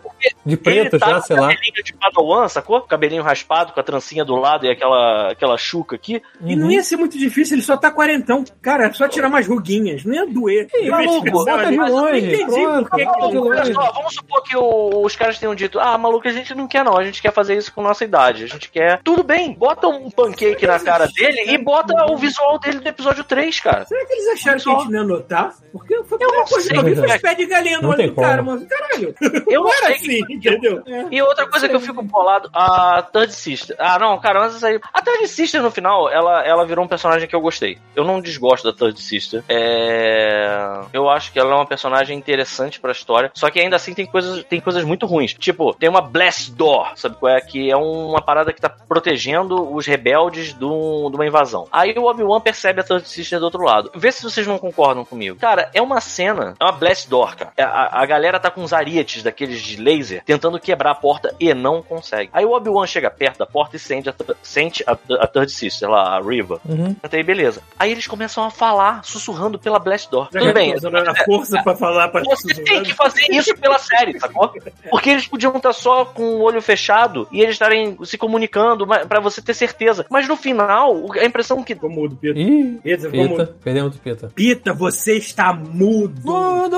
De preto ele tá já, com sei lá. cabelinho de Padawan, sacou? Cabelinho raspado, com a trancinha do lado e aquela, aquela chuca aqui. E não ia ser muito difícil, ele só tá quarentão. Cara, é só tirar umas ruguinhas, não ia doer. Ih, maluco, bota de longe, entendi que Olha longe. só, vamos supor que o- os caras tenham dito: Ah, maluco, a gente não quer não, a gente quer fazer isso com nossa idade. A gente quer. Tudo bem, bota um pancake na cara dele e bota o visual dele do episódio 3, cara. Será que eles acharam que a gente não ia notar? Porque foi Eu não coisa sei, eu vi foi cara. os pés de galinha no Não olho do cara, como. mano. Caralho. Eu não era assim, entendeu? É. E outra coisa que eu fico bolado, a Third Sister. Ah, não, cara, mas isso aí. A Third Sister no final, ela, ela virou um personagem que eu gostei. Eu não desgosto da Third Sister. É. Eu acho que ela é uma personagem interessante pra história. Só que ainda assim tem coisas, tem coisas muito ruins. Tipo, tem uma Blast Door, sabe qual é? Que é uma parada que tá protegendo os rebeldes do, de uma invasão. Aí o Obi-Wan percebe a Third Sister do outro lado. Vê se vocês não concordam comigo. Cara, é uma cena, é uma Blast Door, cara. É, A, a galera tá com uns arietes daqueles de laser tentando quebrar a porta e não consegue. Aí o Obi-Wan chega perto da porta e sente a, sente a, a Third Sister lá, a Riva. Uhum. Até aí, beleza. Aí eles começam a falar, sussurrando pela Blast Door. Já Tudo bem. a força pra falar pra Você tem que fazer isso pela série, sacou? Porque eles podiam estar só com o olho fechado e eles estarem se comunicando pra você ter certeza. Mas no final, a impressão que. Ficou mudo, Pita. Ih, Pita, Pita, mudo. perdemos o Pita. Pita, você está mudo. Mudo!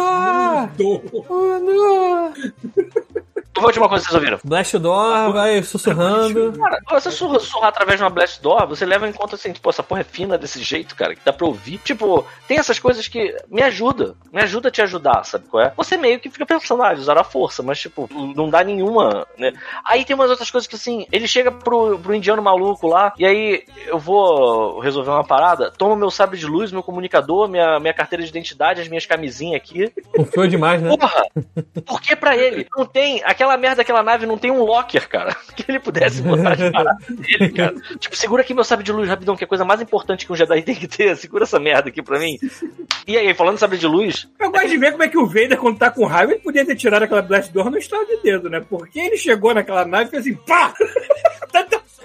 Mudo. Mudo! Qual a última coisa que vocês ouviram? Blast Door vai sussurrando. Cara, você surra, surrar através de uma Blast Door, você leva em conta assim, tipo, essa porra é fina desse jeito, cara, que dá pra ouvir. Tipo, tem essas coisas que me ajuda, me ajuda a te ajudar, sabe qual é? Você meio que fica pensando, ah, eles usaram a força, mas tipo, não dá nenhuma, né? Aí tem umas outras coisas que assim, ele chega pro, pro indiano maluco lá, e aí eu vou resolver uma parada, toma meu sabre de luz, meu comunicador, minha, minha carteira de identidade, as minhas camisinhas aqui. Confiou demais, né? Porra! Por que pra ele? Não tem aquela aquela merda daquela nave não tem um locker, cara? Que ele pudesse botar as paradas dele, cara. Tipo, segura aqui meu sabre de luz rapidão, que é a coisa mais importante que um Jedi tem que ter. Segura essa merda aqui pra mim. E aí, falando de sabre de luz, Eu gosto de ver como é que o Vader, quando tá com raiva, ele podia ter tirado aquela Blast Door no estado de dedo, né? Porque ele chegou naquela nave e fez assim, pá!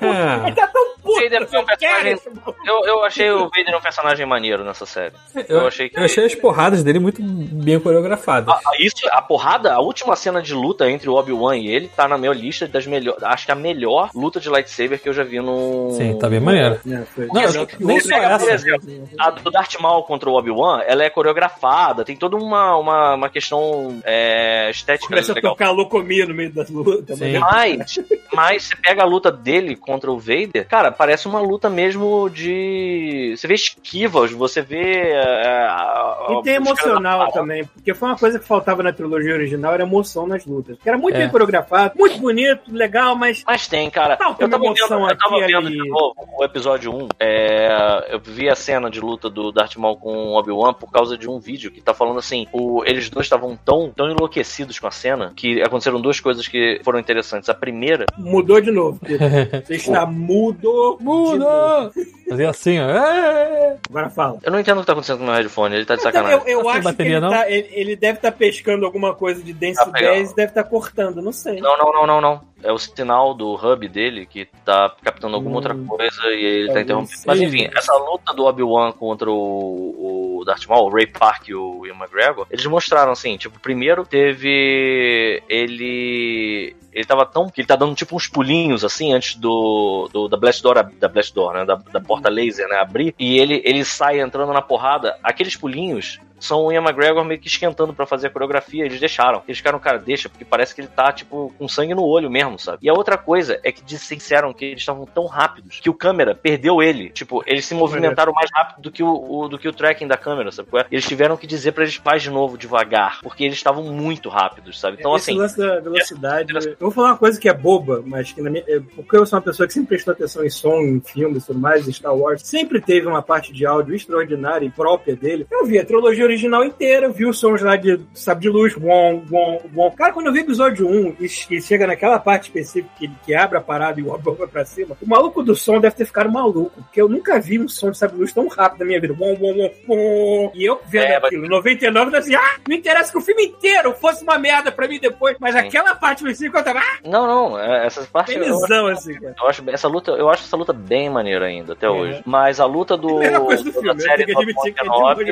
É. ele tá tão puto, Vader foi um eu personagem- eu, eu achei o Vader um personagem maneiro nessa série. Eu achei que- eu achei as porradas dele muito bem coreografadas. A, a- isso, a porrada, a última cena de luta entre o Obi-Wan e ele tá na minha lista das melhores. Acho que a melhor luta de lightsaber que eu já vi no. Sim, tá bem maneiro. É, foi. Não, assim, nem só por essa. exemplo, A do Darth Maul contra o Obi-Wan, ela é coreografada, tem toda uma, uma, uma questão é, estética Começa a legal. tocar locomia no meio. Sim. mas- Mas, mas você pega a luta dele contra o Vader, cara, parece uma luta mesmo de. Você vê esquivas, você vê. é, a- E tem emocional também, porque foi uma coisa que faltava na trilogia original, era emoção nas lutas. Que era muito É. bem coreografado, muito bonito, legal, mas Mas tem, cara. Falta eu tava vendo, eu tava vendo ali. de novo o episódio 1. é, eu vi a cena de luta do Darth Maul com o Obi-Wan por causa de um vídeo que tá falando assim: o, eles dois estavam tão, tão enlouquecidos com a cena que aconteceram duas coisas que foram interessantes. A primeira, mudou de novo. Está mudo. Muda! Fazia assim, ó. É. Agora fala. eu não entendo o que tá acontecendo com o meu headphone, ele tá de Eu, sacanagem. eu, eu tem acho bateria, que ele, tá- ele- ele deve estar pescando alguma coisa de Dance Tá pegando. 10 e deve estar cortando, não sei. Não, não, não, não, não. É o sinal do hub dele que tá captando alguma Hum, outra coisa e ele tá talvez interrompendo. Mas enfim, essa luta do Obi-Wan contra o, o Darth Maul, o Ray Park e o Ian McGregor, eles mostraram assim, tipo, primeiro teve ele ele tava tão que ele tá dando tipo uns pulinhos assim antes do, do da Blast Door da Blast Door, né, da, da porta laser, né, abrir e ele ele sai entrando na porrada. Aqueles pulinhos são o Ian McGregor meio que esquentando pra fazer a coreografia, eles deixaram. Eles ficaram, cara, deixa, porque parece que ele tá, tipo, com sangue no olho mesmo, sabe? E a outra coisa é que disseram que eles estavam tão rápidos que o câmera perdeu ele. Tipo, eles se movimentaram mais rápido do que o, o- do que o tracking da câmera, sabe? é? Eles tiveram que dizer pra eles faz de novo, devagar, porque eles estavam muito rápidos, sabe? Então, Esse assim, lance da velocidade. Eu vou falar uma coisa que é boba, mas que na minha. é, Porque eu sou uma pessoa que sempre prestou atenção em som, em filmes e tudo mais, em Star Wars. Sempre teve uma parte de áudio extraordinária e própria dele. Eu vi a trilogia original inteira, vi os sons lá de sabe de luz, bom, bom, bom. Cara, quando eu vi o episódio 1 e, e chega naquela parte específica que, que abre a parada e o Obama vai pra cima, o maluco do som deve ter ficado maluco. Porque eu nunca vi um som de sabe de luz tão rápido na minha vida. Bom, bom, bom, bom. E eu vendo É, mas- aquilo, 99, eu assim, ah, não interessa que o filme inteiro fosse uma merda pra mim depois, mas Sim. aquela parte específica eu tava, ah, não, não, é, essas partes eu, felizão assim, cara. eu acho essa luta, eu acho essa luta bem maneira ainda até hoje. Mas a luta do É. Melhor coisa do filme, né? série Tem que do admitir que é 99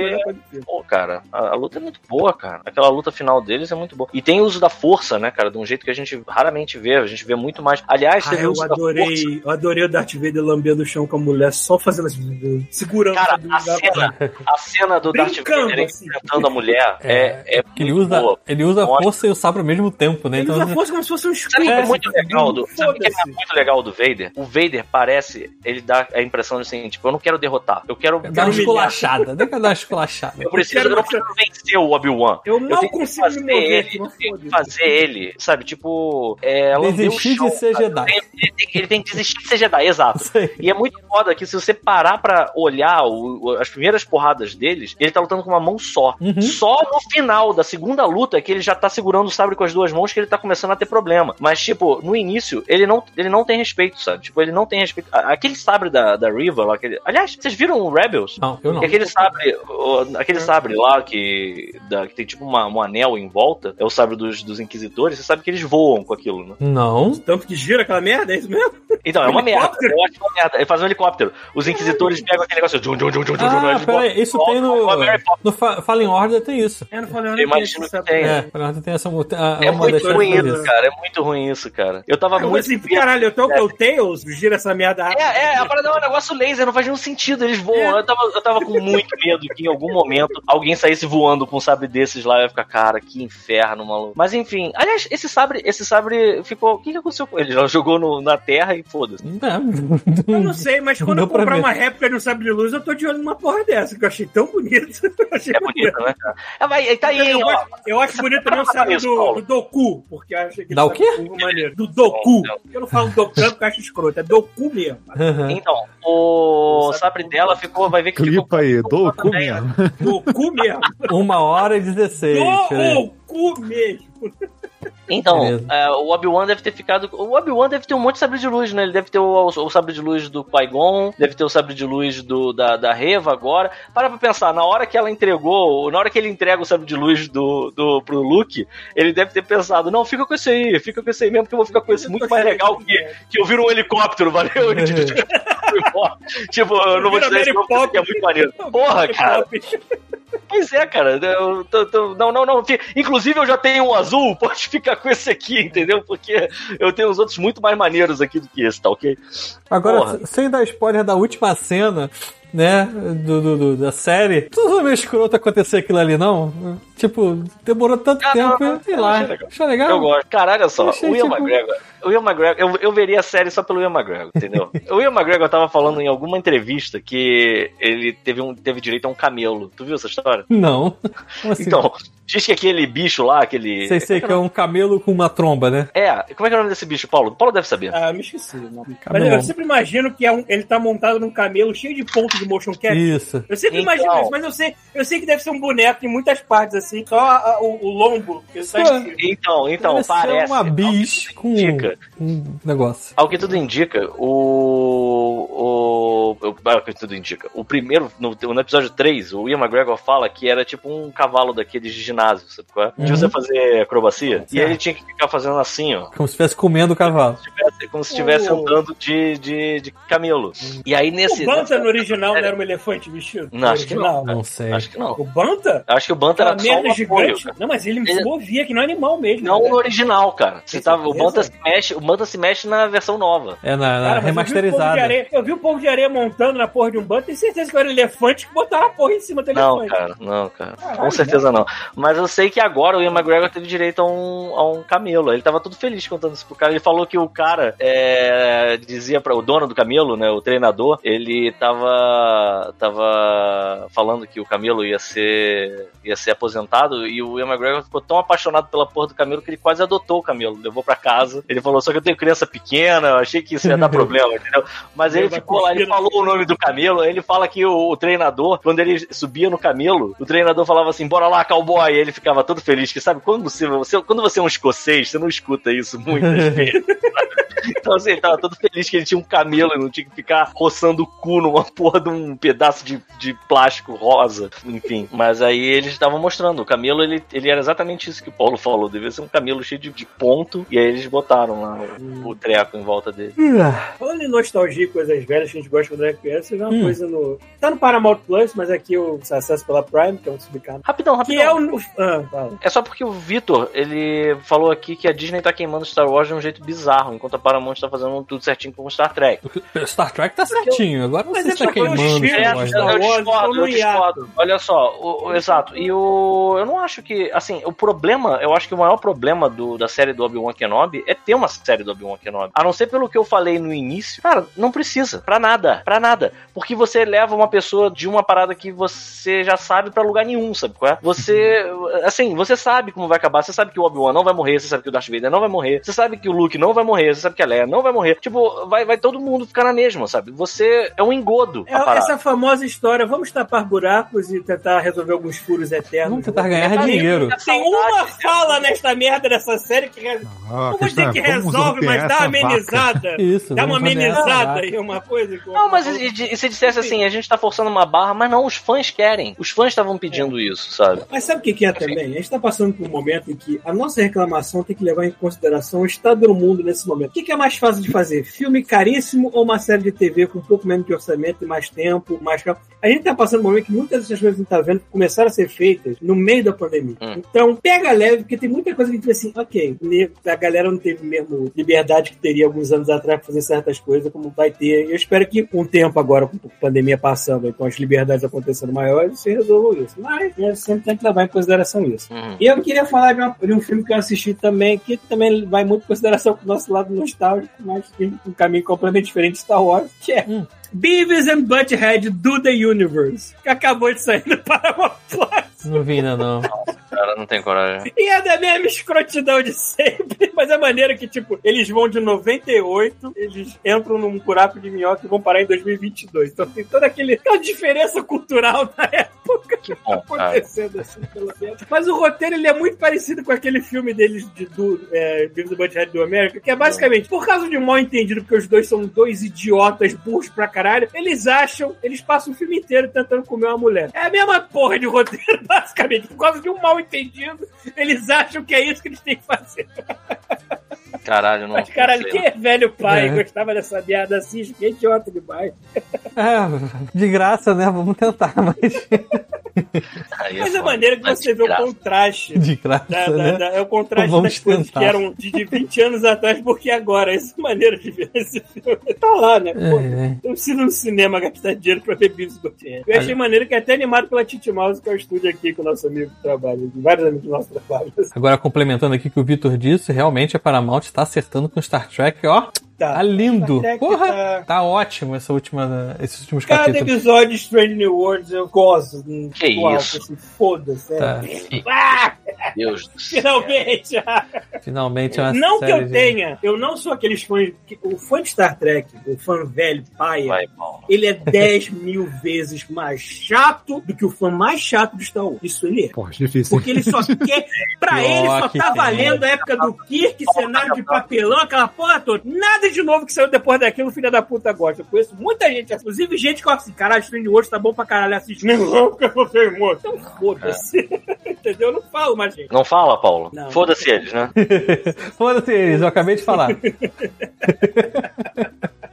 cara, a, a luta é muito boa, cara. Aquela luta final deles é muito boa. E tem o uso da força, né, cara? De um jeito que a gente raramente vê. A gente vê muito mais. Aliás, Ah, teve o eu uso da força. adorei, eu adorei o Darth Vader lambendo o chão com a mulher, só fazendo assim, segurando Cara, a cena, a cena do Darth Vader assim. enfrentando a mulher é, é, Que ele muito usa, boa. ele usa a força e o sabre ao mesmo tempo, né? Ele Então, usa a força como se fosse um Sabe o que escudo. é muito legal do, sabe o que é muito legal do Vader? O Vader parece, ele dá a impressão de assim, tipo, eu não quero derrotar, eu quero, dá uma esculachada. Eu dar uma esculachada. eu preciso, eu, quero não mostrar- preciso vencer o Obi-Wan. Eu mal tenho que consigo me fazer mover ele, eu que fazer ele, sabe? Tipo, é, o Desistir de ser sabe? Jedi. Ele tem, ele tem- ele tem que desistir de ser Jedi, exato. Aí. E é muito foda que se você parar pra olhar o- as primeiras porradas deles, ele tá lutando com uma mão só. Uhum. Só no final da segunda luta que ele já tá segurando o sabre com as duas mãos que ele tá começando a ter problema. Mas, tipo, no início, ele não, ele não tem respeito, sabe? Tipo, ele não tem respeito. Aquele sabre da, da Riva lá, aquele... aliás, vocês viram o Rebels? Não, eu não. Que aquele sabre, o- aquele sabre lá que, da- que tem tipo uma- um anel em volta, é o sabre dos, dos inquisidores, você sabe que eles voam com aquilo, né? Não. Tanto que gira aquela merda, é isso mesmo? Então, é uma merda. Helicóptero? Eu acho uma merda. Ele faz um helicóptero. Os inquisidores pegam aquele negócio. Jum, jum, jum, jum, jum, Ah, peraí, isso tem no. No Fa- Fallen Order tem isso. É, não falei, Eu imagino que tem. É, Fallen Order tem essa. a- É muito ruim isso, cara. É muito ruim isso, cara. Eu tava Eu vou muito. assim, caralho, eu tô com o Tails, gira essa merda rápido. É, é, a parada é um negócio laser, não faz nenhum sentido, eles voam. Eu, tava, eu tava com muito medo que em algum momento alguém saísse voando com um sabre desses lá eu ia ficar, cara, que inferno, maluco. Mas enfim, aliás, esse sabre, esse sabre ficou. O que, que aconteceu com ele? Ele jogou no- na terra e foda-se. Eu não sei, mas quando eu comprar uma réplica de um sabre de luz, eu tô de olho numa porra dessa, que eu achei tão bonito. Eu achei É bonito, né, cara? É, vai, tá aí, Eu, ó. gosto- eu acho bonito também o sabre do, do Doku, porque eu acho que Dá o quê? maneiro. Do Doku. Não. Eu não falo Doku porque eu acho escroto, é Doku mesmo. Então, o sabe sabre dela é. ficou, vai ver que ficou. Clipa aí, dou o cu também, né? mesmo. Doku mesmo. Uma hora e 16. Doku mesmo. Então, é, o Obi-Wan deve ter ficado. O Obi-Wan deve ter um monte de sabre de luz, né? Ele deve ter o, o sabre de luz do Qui-Gon, deve ter o sabre de luz do, da, da Reva agora. Para pra pensar, na hora que ela entregou, na hora que ele entrega o sabre de luz do, do, pro Luke, ele deve ter pensado: não, fica com esse aí, fica com esse aí mesmo, que eu vou ficar com esse muito mais legal que, que eu viro um helicóptero, valeu? tipo, eu não vou te dar esse nome, aqui é muito maneiro. Porra, cara. Pois é, cara. Eu tô- tô- não, não, não. Inclusive, eu já tenho um azul, pode ficar com esse aqui, entendeu? Porque eu tenho os outros muito mais maneiros aqui do que esse, tá ok? Agora, Porra. sem dar spoiler da última cena, né, do, do- do- da série, tudo meio escroto acontecer aquilo ali, não? Tipo, demorou tanto Ah, tempo, não, não, sei lá. achei legal. Achou legal? Eu gosto. Cara, olha só, achei, o Ian tipo- McGregor. O Ian McGregor, eu, eu veria a série só pelo Ian McGregor, entendeu? o Ian McGregor tava falando em alguma entrevista que ele teve, um, teve direito a um camelo. Tu viu essa história? Não. Como assim? Então, diz que aquele bicho lá, aquele. sei, sei que é um camelo com uma tromba, né? É, como é que é o nome desse bicho, Paulo? Paulo deve saber. Ah, me esqueci. Não. Mas eu sempre imagino que é um- ele tá montado num camelo cheio de pontos de motion capture. Isso. Eu sempre Então. imagino isso, mas eu sei, eu sei que deve ser um boneco em muitas partes, assim, só a- a- o, o lombo. Tá é-. Então, então, Parece parece. uma bis com indica. um negócio. Ao que tudo indica, o. o, o ao que tudo indica. O primeiro, no, no episódio 3, o Ian McGregor fala que era tipo um cavalo daqueles de ginásio, sabe qual é? De Uhum. você fazer acrobacia. E Certo. ele tinha que ficar fazendo assim, ó. Como se estivesse comendo o cavalo. Como se estivesse Oh. andando de, de, de camelo. E aí nesse. O nessa- no original não era um elefante vestido? Não, acho que Original? Não sei. Acho que não. O Banta? Acho que o Banta era só um gigante. cara. Não, mas ele se Ele- movia que não é animal mesmo. Não né? no original, cara. Você tava, o certeza? Banta se mexe, o Banta se mexe na versão nova. É na, na Cara, mas eu vi o remasterizada. areia- Eu vi o povo de areia montando na porra de um bando, tenho certeza que era elefante que botaram a porra em cima do Não, elefante. cara, não, cara. Caralho, Com certeza não. Mas eu sei que agora o Ian McGregor teve direito a um, a um camelo. Ele tava todo feliz contando isso pro cara. Ele falou que o cara é, dizia para o dono do camelo, né, o treinador, ele tava tava falando que o camelo ia ser ia ser aposentado e o Ian McGregor ficou tão apaixonado pela porra do camelo que ele quase adotou o camelo, levou pra casa. Ele falou só que eu tenho criança pequena, eu achei que isso ia dar problema, entendeu? Mas ele ficou lá, ele no falou o nome do camelo, aí ele fala que o, o treinador, quando ele subia no camelo, o treinador falava assim, bora lá, cowboy, e ele ficava todo feliz, que sabe, quando você, você- quando você é um escocês, você não escuta isso muitas vezes. Então, assim, ele tava todo feliz que ele tinha um camelo e não tinha que ficar roçando o cu numa porra de um pedaço de, de plástico rosa, enfim. Mas aí eles estavam mostrando, o camelo, ele, ele era exatamente isso que o Paulo falou, devia ser um camelo cheio de, de ponto, e aí eles botaram lá o, o treco em volta dele. Falando em nostalgia e coisas velhas que a gente gosta quando era criança, eu vi uma Hum. coisa no. Tá no Paramount Plus, mas aqui eu acesso pela Prime, que é um subcanal. Rapidão, Que rapidão. é o. Ah. É só porque o Vitor, ele falou aqui que a Disney tá queimando Star Wars de um jeito bizarro, enquanto a Paramount tá fazendo tudo certinho com o Star Trek. Star Trek tá certinho. Agora Mas você é está só foi os queimando filmes, Star? Wars. Star eu discordo, eu discordo. Olha só, o, o- exato. E o. Eu não acho que. Assim, o problema, eu acho que o maior problema do, da série do Obi-Wan Kenobi é ter uma série do Obi-Wan Kenobi. A não ser pelo que eu falei no início. Cara, não precisa. Pra nada. Pra nada. Porque você leva uma pessoa de uma parada que você já sabe pra lugar nenhum, sabe qual é? Você. Assim, você sabe como vai acabar. Você sabe que o Obi-Wan não vai morrer. Você sabe que o Darth Vader não vai morrer. Você sabe que o Luke não vai morrer. Você sabe que a Leia não vai morrer. Tipo, vai, vai todo mundo ficar na mesma, sabe? Você é um engodo. É parada. essa famosa história, vamos tapar buracos e tentar resolver alguns furos eternos. Vamos tentar ganhar dinheiro. Tem uma fala nesta merda dessa série que re- Ah, a não vou questão dizer é, que resolve, mas dá vaca. amenizada. Isso, Dá uma amenizada e uma coisa. que- Não, mas e, e- se dissesse assim, a gente tá forçando uma barra, mas não, os fãs querem. Os fãs estavam pedindo isso, sabe? Mas sabe o que, que é também? A gente está passando por um momento em que a nossa reclamação tem que levar em consideração o estado do mundo nesse momento. O que, que é mais fácil de fazer? Filme caríssimo ou uma série de TV com um pouco menos de orçamento e mais tempo, mais calma? A gente está passando um momento que muitas dessas coisas que a gente tá vendo começaram a ser feitas no meio da pandemia. Hum. Então, pega leve, porque tem muita coisa que a gente vê assim, ok, a galera não teve mesmo liberdade que teria alguns anos atrás para fazer certas coisas, como vai ter. Eu espero que com o tempo agora, com a pandemia passando, então as liberdades acontecendo maiores, se resolvam isso. Mas né, sempre tem que levar em consideração isso. Uhum. E eu queria falar de, uma- de um filme que eu assisti também, que também vai muito em consideração com o nosso lado nostálgico, mas tem um caminho completamente diferente de Star Wars, que é Hum. Beavis and Butthead do The Universe, que acabou de sair no Paramount Plus. Não vi ainda, não. cara, não tem coragem. E é da mesma escrotidão de sempre. Mas a maneira que, tipo, eles vão de 98, eles entram num buraco de minhoca e vão parar em 2022. Então tem toda aquele, aquela diferença cultural da época Que bom, cara. acontecendo assim, pelo menos. Mas o roteiro, ele é muito parecido com aquele filme deles de, do é, Beavis and Butthead do América, que é basicamente, por causa de um mal entendido, porque os dois são dois idiotas burros pra caralho, eles acham, eles passam o filme inteiro tentando comer uma mulher. É a mesma porra de roteiro, basicamente. Por causa de um mal entendido, eles acham que é isso que eles têm que fazer. Caralho, não. Mas, caralho, não sei, quem é velho pai É. gostava dessa merda assim? Que idiota demais. É, de graça, né? Vamos tentar, mas Aí é Mas a foda. maneira que Mas você vê o graça. contraste. de graça, Da, da- né? da- é o contraste Vamos das coisas tentar. que eram de, de 20 anos atrás, porque agora, essa maneira de ver esse filme tá lá, né? Pô, É, é. Eu preciso ir no cinema gastar dinheiro pra ver Beavis Butthead. Eu achei maneiro que é até animado pela Titi Mouse, que é o estúdio aqui com o nosso amigo que trabalha, vários amigos nossos trabalham. Agora, complementando aqui o que o Vitor disse, realmente a Paramount está acertando com Star Trek, ó. Tá lindo. Star Trek Porra, tá- tá ótimo essa última, esses últimos Cada capítulos. episódio de Strange New Worlds eu gosto. Que alto, isso? assim, Foda-se. é. Tá. Ah, Deus do céu. finalmente! Finalmente é uma Não que eu de- tenha, eu não sou aqueles fãs. que- O fã de Star Trek, o fã velho, Vai, Paulo. ele é 10 mil vezes mais chato do que o fã mais chato de Star Wars. Isso ele é. Porra, difícil. Porque ele só quer. Pra Pior ele só tá tem. valendo a época do Kirk, cenário de papelão, aquela porra toda. Nada de novo que saiu depois daquilo, filha da puta gosta. Eu conheço muita gente, inclusive gente que fala assim: caralho, Strange Worlds tá bom pra caralho assistir. Não, porque você é morto. Então foda-se. Entendeu? Eu não falo mais, gente. Não fala, Paulo? Foda-se eles, né? Foda-se eles, eu acabei de falar.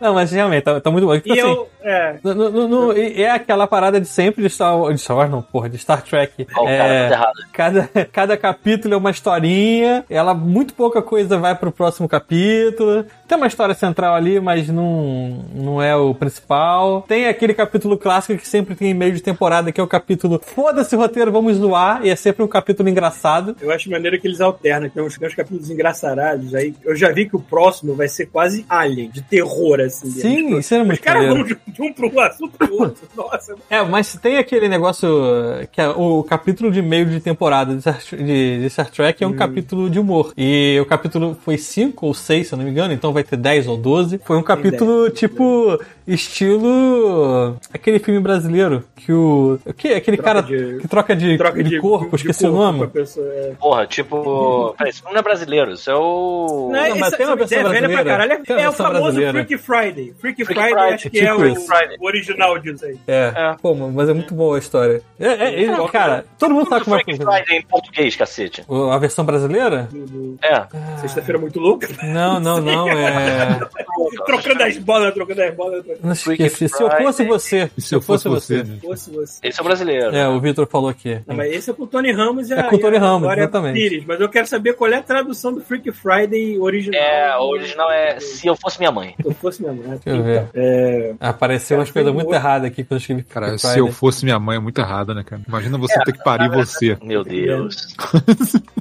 Não, mas realmente, tá, tá muito bom. Tipo E assim, eu. É. no- no- no- é aquela parada de sempre de Star Wars, de Star Wars não, porra, de Star Trek. Ó, o cara É, tá cada, cada capítulo é uma historinha, ela muito pouca coisa vai pro próximo capítulo. Tem uma história central ali, mas não, não é o principal. Tem aquele capítulo clássico que sempre tem em meio de temporada, que é o capítulo Foda-se roteiro, vamos zoar, e é sempre um capítulo engraçado. Eu acho maneiro que eles alternam, que tem uns, tem uns capítulos engraçarados. Aí eu já vi que o próximo vai ser quase Alien, de terror, assim. Sim, Eles- isso era Os muito caras maneiro. vão de, de um pro assunto pro outro. Nossa, É, mas tem aquele negócio que é o capítulo de meio de temporada de Star, de, de Star Trek é um capítulo de humor. E o capítulo foi 5 ou 6, se eu não me engano, então vai ter 10 ou 12. Foi um capítulo tipo estilo aquele filme brasileiro que o o que aquele Troca cara de- que troca de, troca de, de, corpo, de esqueci corpo o nome. pessoa, é. Porra, tipo. Peraí, isso não é brasileiro, isso é o. Não, Não, mas essa- tem uma versão é velha pra brasileira. caralho. Tem É o famoso brasileira. Freaky Friday. Freaky Freaky Friday, Friday, acho que tipo é o, isso. O original disso aí. É, É. pô, mas é muito boa a história. É, é, ele- cara, todo mundo sabe como é que Freaky Friday em português, cacete. O- A versão brasileira? É. Sexta-feira muito louca. Não, não, não, é. trocando as bolas, trocando as bolas. Não Freaky esqueci. Se eu fosse você. E se eu fosse você? né? Fosse você. Esse é o brasileiro. É, o Vitor falou aqui. Não, mas esse é com o Tony Ramos e a, É com o Tony a Ramos, exatamente. Pires. Mas eu quero saber qual é a tradução do Freaky Friday original. É, o original é Se Eu Fosse Minha Mãe. Se eu fosse minha mãe. Deixa eu ver. É, Apareceu umas Cara, coisas muito erradas aqui quando eu escrevi Cara, Freaky se Friday. eu fosse minha mãe é muito errado, né, cara? Imagina você ter que parir você. Meu Deus.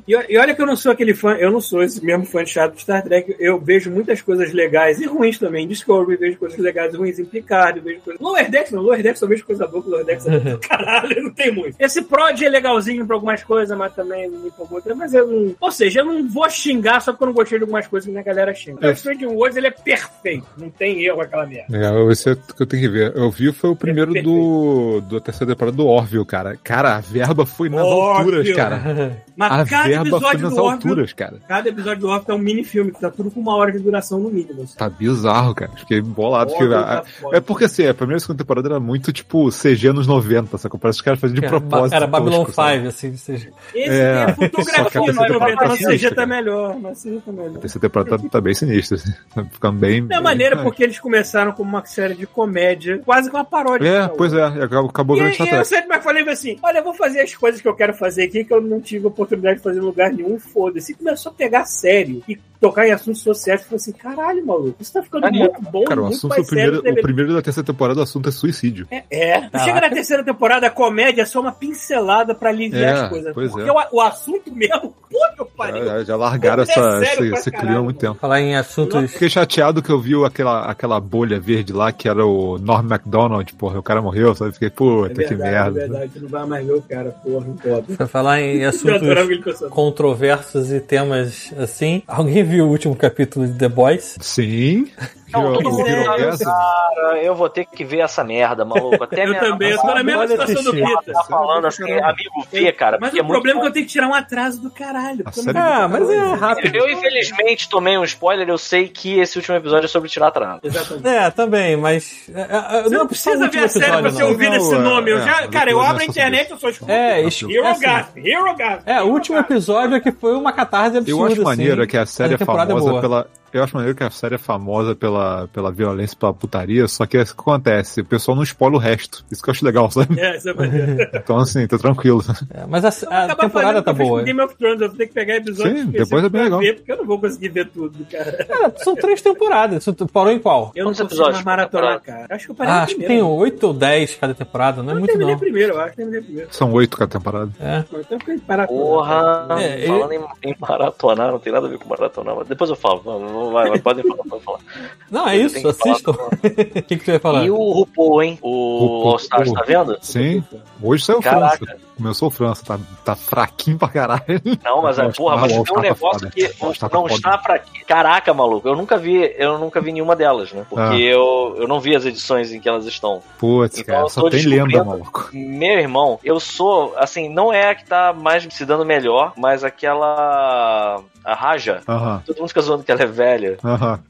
E, e olha que eu não sou aquele fã, eu não sou esse mesmo fã chato de Star Trek. Eu vejo muitas coisas legais e ruins também. Discovery, vejo coisas legais e ruins em Picard, vejo coisas. Lower Decks não, Lower Decks eu vejo coisa boa, Lower Decks é caralho, não tem muito. Esse Prod é legalzinho pra algumas coisas, mas também não me empolgou. Mas eu não. Ou seja, eu não vou xingar só porque eu não gostei de algumas coisas que a galera xinga. O Strange Worlds ele é perfeito, não tem erro aquela merda. É, esse é o que eu tenho que ver. Eu vi foi o primeiro do, do terceira temporada do Orville, cara. Cara, a verba foi nas Orville. alturas, cara. Mas A cada episódio do Orville, alturas, cara. cada episódio do Orville é um mini filme, que tá tudo com uma hora de duração no mínimo. assim. Tá bizarro, cara. Fiquei bolado. Fiquei- tá é porque assim, a primeira e segunda temporada era muito tipo CG nos 90, sacou? Parece que os caras faziam de Era, propósito. era Babylon tosco, sabe? 5, assim. Seja... Esse É, é, fotografia terceira no temporada 90 no tá CG sinistra, tá cara. melhor. CG tá melhor. A terceira temporada tá, tá bem sinistra, assim. Tá ficando bem. É maneira porque eles começaram com uma série de comédia, quase com uma paródia. É, Star pois é, acabou, acabou E, virando e eu sempre mais falei assim: olha, eu vou fazer as coisas que eu quero fazer aqui que eu não tive oportunidade de fazer em lugar nenhum, foda-se. E começou a pegar sério e tocar em assuntos sociais. Falei assim: caralho, maluco, isso tá ficando muito bom. Cara, o muito assunto, mais o primeiro, que o primeiro da terceira temporada, o assunto é suicídio. É, é. Caraca. chega na terceira temporada, a comédia é só uma pincelada pra aliviar É, as coisas. pois Porque é. o, o assunto mesmo, puta que pariu. Já, já largaram É essa, esse, esse clima há muito tempo. Falar em assuntos. Fiquei chateado que eu vi aquela, aquela bolha verde lá, que era o Norm MacDonald, porra, o cara morreu, sabe? Fiquei, É puta, que verdade, é merda. verdade. Tu não vai mais ver o cara, porra, não pode. Pra falar em Eu personagem. controversos e temas assim. Alguém viu o último capítulo de The Boys? Sim. Não, Hero- todo mundo Hero cara, eu vou ter que ver essa merda, maluco. Até Eu minha também, eu tô na mesma Olha, situação do. Pita. tá falando assim, amigo, vê, cara. Mas porque o é problema é que eu tenho que tirar um atraso do caralho. Ah, mas é rápido. Eu, infelizmente, tomei um spoiler. Eu sei que esse último episódio é sobre tirar atraso. Exatamente. É, também, mas. é, é, Você não é precisa ver a série pra episódio, você ouvir esse é, nome. Eu é, já, cara, eu abro a internet e eu só escuto. É, Hero assim, Gas, Hero Gas. é, o último episódio é que foi uma catarse absurda. Eu acho maneiro assim. que a série é famosa pela. Eu acho maneiro que a série é famosa pela, pela violência, pela putaria, só que o que acontece? O pessoal não spoila o resto. Isso que eu acho legal, sabe? É, isso é maneiro. Então, assim, tá tranquilo. É, mas a, a Acabar temporada tá boa. Game of Thrones, eu vou ter que pegar episódios Sim, depois é bem legal. ver, porque eu não vou conseguir ver tudo, cara. Cara, são três temporadas. Você parou em qual? Eu não consigo episódios mais maratonar, cara. Acho que eu parei Ah, acho que tem oito ou dez cada temporada, não é Eu muito terminei não. primeiro, eu acho que terminei primeiro. São oito cada temporada. É. Então. Porra, É, falando em, em maratonar, não tem nada a ver com maratonar, mas depois eu falo. Vai, vai, podem falar, podem falar. Não, é isso, assistam. O que, que tu vai falar? E o RuPaul, hein? O RuPaul. All Stars, tá vendo? Sim. Hoje saiu Caraca. França. Começou França, tá, tá fraquinho pra caralho. Não, mas, é, porra, mas tem um tá negócio que Tá não está quê? Caraca, maluco, eu nunca vi, eu nunca vi nenhuma delas, né? Porque Ah. eu, eu não vi as edições em que elas estão. Putz, Então, cara, só tem lenda, maluco. Meu irmão, eu sou, assim, não é a que tá mais se dando melhor, mas aquela. A Raja. Todo mundo fica zoando que ela é velha.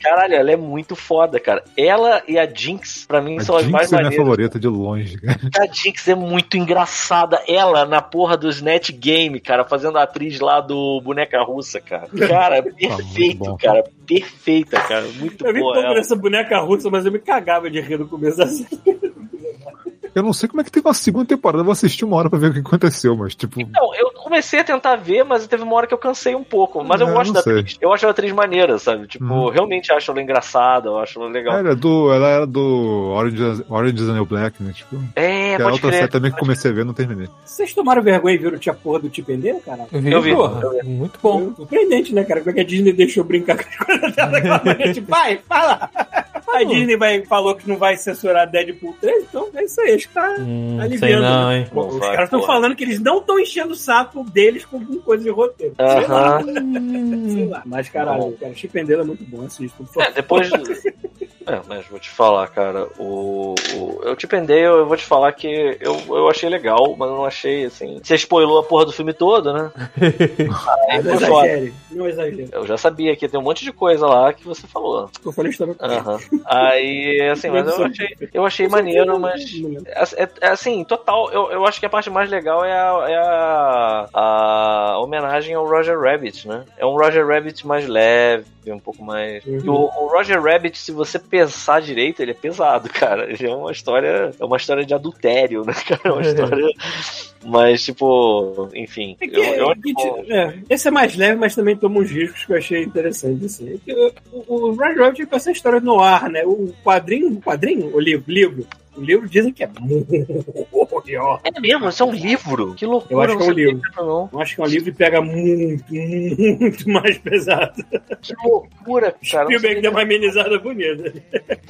Caralho, ela é muito foda, cara. Ela e a Jinx, pra mim, A são as mais Jinx é minha maneiras. favorita de longe, cara. A Jinx é muito engraçada. Ela na porra do Snatch Game, cara, fazendo a atriz lá do Boneca Russa, cara. Cara, é perfeito, cara. Perfeita, cara. Muito Eu vi boa. pouco ela. dessa boneca russa, mas eu me cagava de rir no começo da série. Eu não sei como é que tem uma segunda temporada, eu vou assistir uma hora pra ver o que aconteceu, mas tipo. Não, eu comecei a tentar ver, mas teve uma hora que eu cansei um pouco. Mas eu Não, gosto da sei. atriz. Eu acho a atriz maneira, sabe? Tipo, Hum. realmente acho ela engraçada, eu acho ela legal. Ela, é do, ela era do Orange, Orange is the New Black, né? Tipo, É, que a pode outra crer. série também que comecei a ver não terminei. Vocês tomaram vergonha e viram Tia Porra do Tipendeiro, cara? Eu vi, Eu vi, porra. eu Muito bom. Surpreendente, né, cara? Como é que a Disney deixou brincar com as coisas dela? Tipo, vai, fala! A Disney vai, falou que não vai censurar Deadpool 3, então é isso aí, que tá Hum, aliviando. não, né? hein? Pô, Não Os caras estão falando que eles não estão enchendo o saco deles com alguma coisa de roteiro. Sei lá, sei lá. Mas, caralho, cara, Chipendale é muito bom, assista, por favor. É, depois. É, mas vou te falar, cara, o, o eu te pendei, eu vou te falar que eu, eu achei legal, mas eu não achei assim. Você spoilou a porra do filme todo, né? Aí não exagere, não exagere. Eu já sabia que tem um monte de coisa lá que você falou. Eu falei isso também. Aham. Aí, assim, mas eu achei, eu achei maneiro, mas. É, é, assim, total, eu, eu acho que a parte mais legal é a, é a, a homenagem ao Roger Rabbit, né? É um Roger Rabbit mais leve, um pouco mais. Uhum. O, o Roger Rabbit, se você pensar direito, ele é pesado, cara. Ele é uma história. É uma história de adultério, né, cara? É uma história. Mas, tipo, enfim. É que- eu, eu, que, tipo, é, esse é mais leve, mas também toma uns riscos que eu achei interessante. Assim. É que, O, o Rabbit com essa história no ar, né? O quadrinho, o quadrinho, o livro, livro, o livro dizem que é muito pior. É mesmo, isso é um livro. Que loucura. Eu acho que é um livro. Eu acho que é um livro que pega muito, muito mais pesado. Que loucura, cara. não Spielberg deu uma amenizada bonita.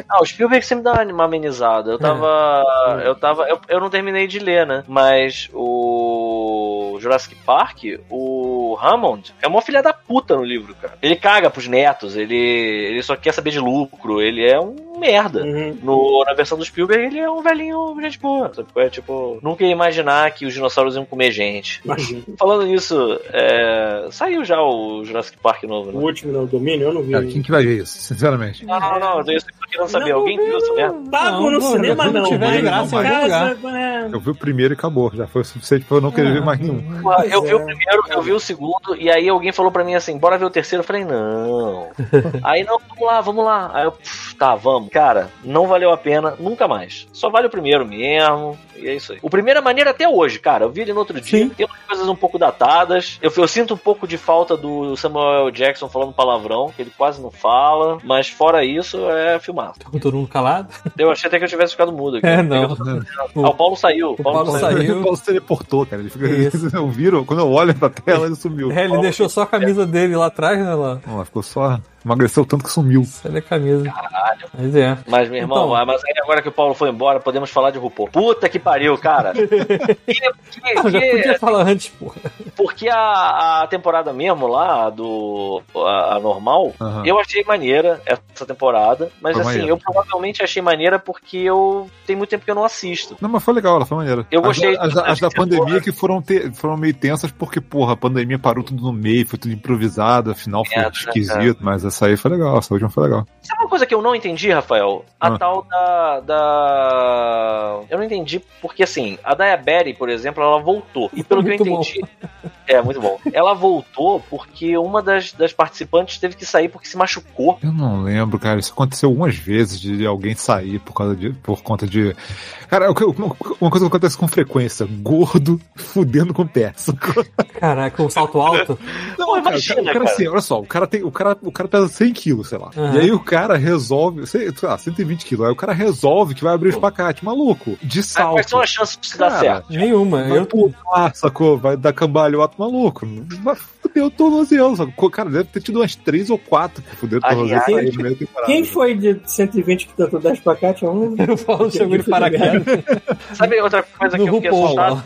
Ah, o Spielberg sempre dá uma amenizada. Eu tava. Eu tava. Eu, eu não terminei de ler, né? Mas o Jurassic Park, o Hammond, é uma filha da puta no livro, cara. Ele caga pros netos, ele, ele só quer saber de lucro, ele é um merda. Uhum. No, na versão do Spielberg, ele é um velhinho gente boa. Sabe? É tipo, nunca ia imaginar que os dinossauros iam comer gente. Imagina. Falando nisso, é, saiu já o Jurassic Park novo, O né? último, não, o Domínio, eu não vi. Cara, quem que vai ver isso, sinceramente? Não, não, não, eu tô querendo saber. Não, Alguém viu essa merda? Pago Não, no cinema, não. tiver de mas graça em casa, né? Eu vi o primeiro e acabou. Já foi o suficiente pra eu não querer ver mais nenhum. Porra, eu vi é. o primeiro, eu vi o segundo, e aí alguém falou pra mim assim, bora ver o terceiro. Eu falei, não. aí, não, vamos lá, vamos lá. Aí eu, "Pff, tá, vamos. Cara, não valeu a pena, nunca mais. Só vale o primeiro mesmo, e é isso aí. O primeiro é maneiro até hoje, cara. Eu vi ele no outro dia, Sim. tem umas coisas um pouco datadas. Eu, eu sinto um pouco de falta do Samuel. Jackson falando palavrão, que ele quase não fala, mas fora isso, é filmado. Falar. Com todo mundo calado. Eu achei até que eu tivesse ficado mudo aqui. É, não. Ah, o Paulo saiu. O Paulo, Paulo saiu. saiu. O Paulo se teleportou, cara. Ele fica. Vocês não viram? Quando eu olho pra tela, ele sumiu. É, ele deixou só a camisa dele lá atrás, né? Lá. Ó, lá, ficou só. Emagreceu tanto que sumiu. Sai da camisa. Caralho. Mas é. Mas, meu irmão, Então. ah, mas aí agora que o Paulo foi embora, podemos falar de RuPaul. Puta que pariu, cara. Que- que- Não, já que- podia falar antes, porra. porque a, a temporada mesmo lá, do a, a normal, Aham. eu achei maneira essa temporada. Mas Foi assim, maneiro. eu provavelmente achei maneira porque eu tem muito tempo que eu não assisto. Não, mas foi legal, ela foi maneira. Eu As- gostei- As, as da Porra. pandemia que foram, te- foram meio tensas porque, porra, a pandemia parou tudo no meio, foi tudo improvisado, afinal foi É, esquisito, mas essa aí foi legal, essa última foi legal. Sabe uma coisa que eu não entendi, Rafael? A Ah. tal da, da. Eu não entendi porque, assim, a Diabetes, por exemplo, ela voltou. E pelo que eu Muito bom. entendi. É, muito bom. Ela voltou porque uma das, das participantes teve que sair porque se machucou. Eu não lembro, cara. Isso aconteceu algumas vezes de alguém sair por causa de. por conta de. Cara, uma coisa que acontece com frequência: gordo fudendo com sacou? Caraca, um salto alto. Não, Pô, cara, imagina, o cara, cara. assim, olha só, o cara tem. O cara, o cara pesa 100 quilos, sei lá. Aham. E aí o cara resolve. Sei, sei lá, 120 quilos. Aí o cara resolve que vai abrir o espacate, maluco. De salto. Quais são as chances disso dar Cara, certo? Nenhuma. Vai Eu, pular, sacou? Vai dar cambalhota maluco. Vai fuder o tornozelo? Cara, deve ter tido umas três ou quatro que fuderam o tornozelo Aliás, temporada. Quem foi de 120 que tentou dar espacate? Um... eu falo, chegou de paraquedas Sabe outra coisa que no eu fiquei RuPaul. assustado?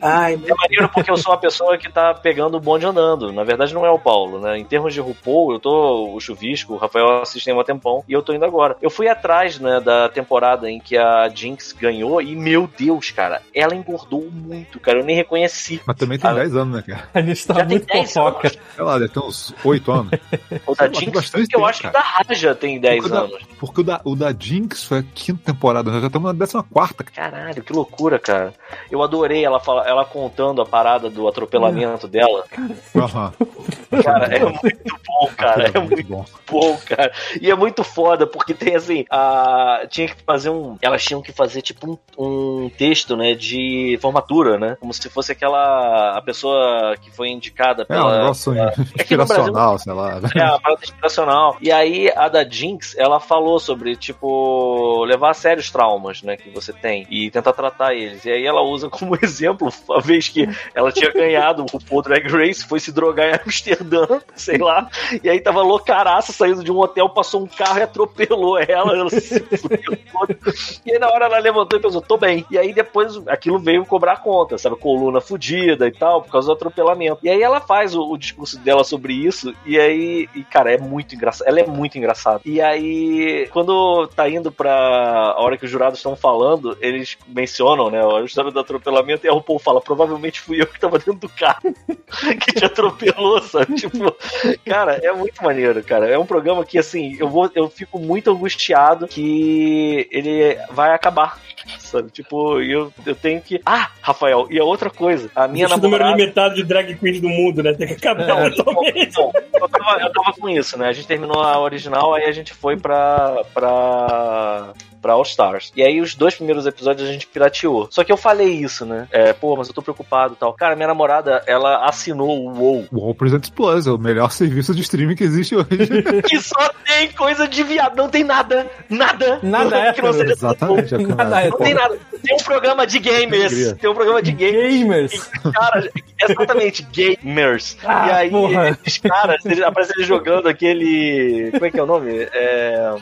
Ai, É maneiro porque eu sou a pessoa que tá pegando o bonde andando. Na verdade, não é o Paulo, né? Em termos de RuPaul, eu tô. O Chuvisco, o Rafael assistem há um tempão e eu tô indo agora. Eu fui atrás, né, da temporada em que a Jinx ganhou e, meu Deus, cara, ela engordou muito, cara. Eu nem reconheci. Mas também tem Ah, 10 anos, né, cara? A gente tá Já tem muito 10 fofoca. anos. Sei lá, deve ter uns 8 anos. O da lá, tem Jinx, bastante que eu tempo, acho que o da Raja tem 10 Porque o da- anos. Porque o da, o da Jinx foi a quinta temporada, nós já estamos na décima quarta. cara. Caralho, que loucura, cara. Eu adorei ela, fala, ela contando a parada do atropelamento dela. Aham. Cara, é muito bom, cara. É Aquilo muito bom. bom, cara. E é muito foda, porque tem assim, a... tinha que fazer um. Elas tinham que fazer tipo um, um texto, né, de formatura, né? Como se fosse aquela. a pessoa que foi indicada É um negócio pela- inspiracional, sei lá. É, uma parada inspiracional. E aí, a da Jinx, ela falou sobre, tipo, levar a sério os traumas, né, que você tem e tentar tratar eles. E aí ela usa como exemplo a vez que ela tinha ganhado o RuPaul Drag Race, foi se drogar em Amsterdã, sei lá, e aí tava loucaraça saindo de um hotel, passou um carro e atropelou ela, ela se. E aí na hora ela levantou e pensou, tô bem. E aí depois aquilo veio cobrar conta, sabe, coluna fudida e tal, por causa do atropelamento. E aí ela faz o, o discurso dela sobre isso, e aí, e, cara, é muito engraçado, ela é muito engraçada. E aí, quando tá indo pra a hora que os jurados estão falando, eles mencionam, né, a história do atropelamento, e a RuPaul fala, provavelmente fui eu que tava dentro do carro que te atropelou, sabe? Tipo, cara, é muito maneiro, cara. É um programa que, assim, eu vou, eu fico muito angustiado que ele vai acabar. Sabe? Tipo, eu, eu tenho que. Ah, Rafael, e a outra coisa, a minha Existe o número namorada. limitado de drag queens do mundo, né? Acabar É. Bom, eu tava, eu tava com isso, né? A gente terminou a original, aí a gente foi pra. pra. Pra All Stars. E aí os dois primeiros episódios a gente pirateou. Só que eu falei isso, né? É, pô, mas eu tô preocupado e tal. Cara, minha namorada, ela assinou o WoW. O All Presents Plus é o melhor serviço de streaming que existe hoje. Que só tem coisa de viado. Não tem nada. Nada. Nada que não seja Exatamente. é Nada Não tem nada. Tem um programa de gamers. Tem um programa de gamers. Gamers. Cara, exatamente, gamers. Ah, e aí, porra. os caras, eles, aparece ele jogando aquele. Como é que é o nome? É.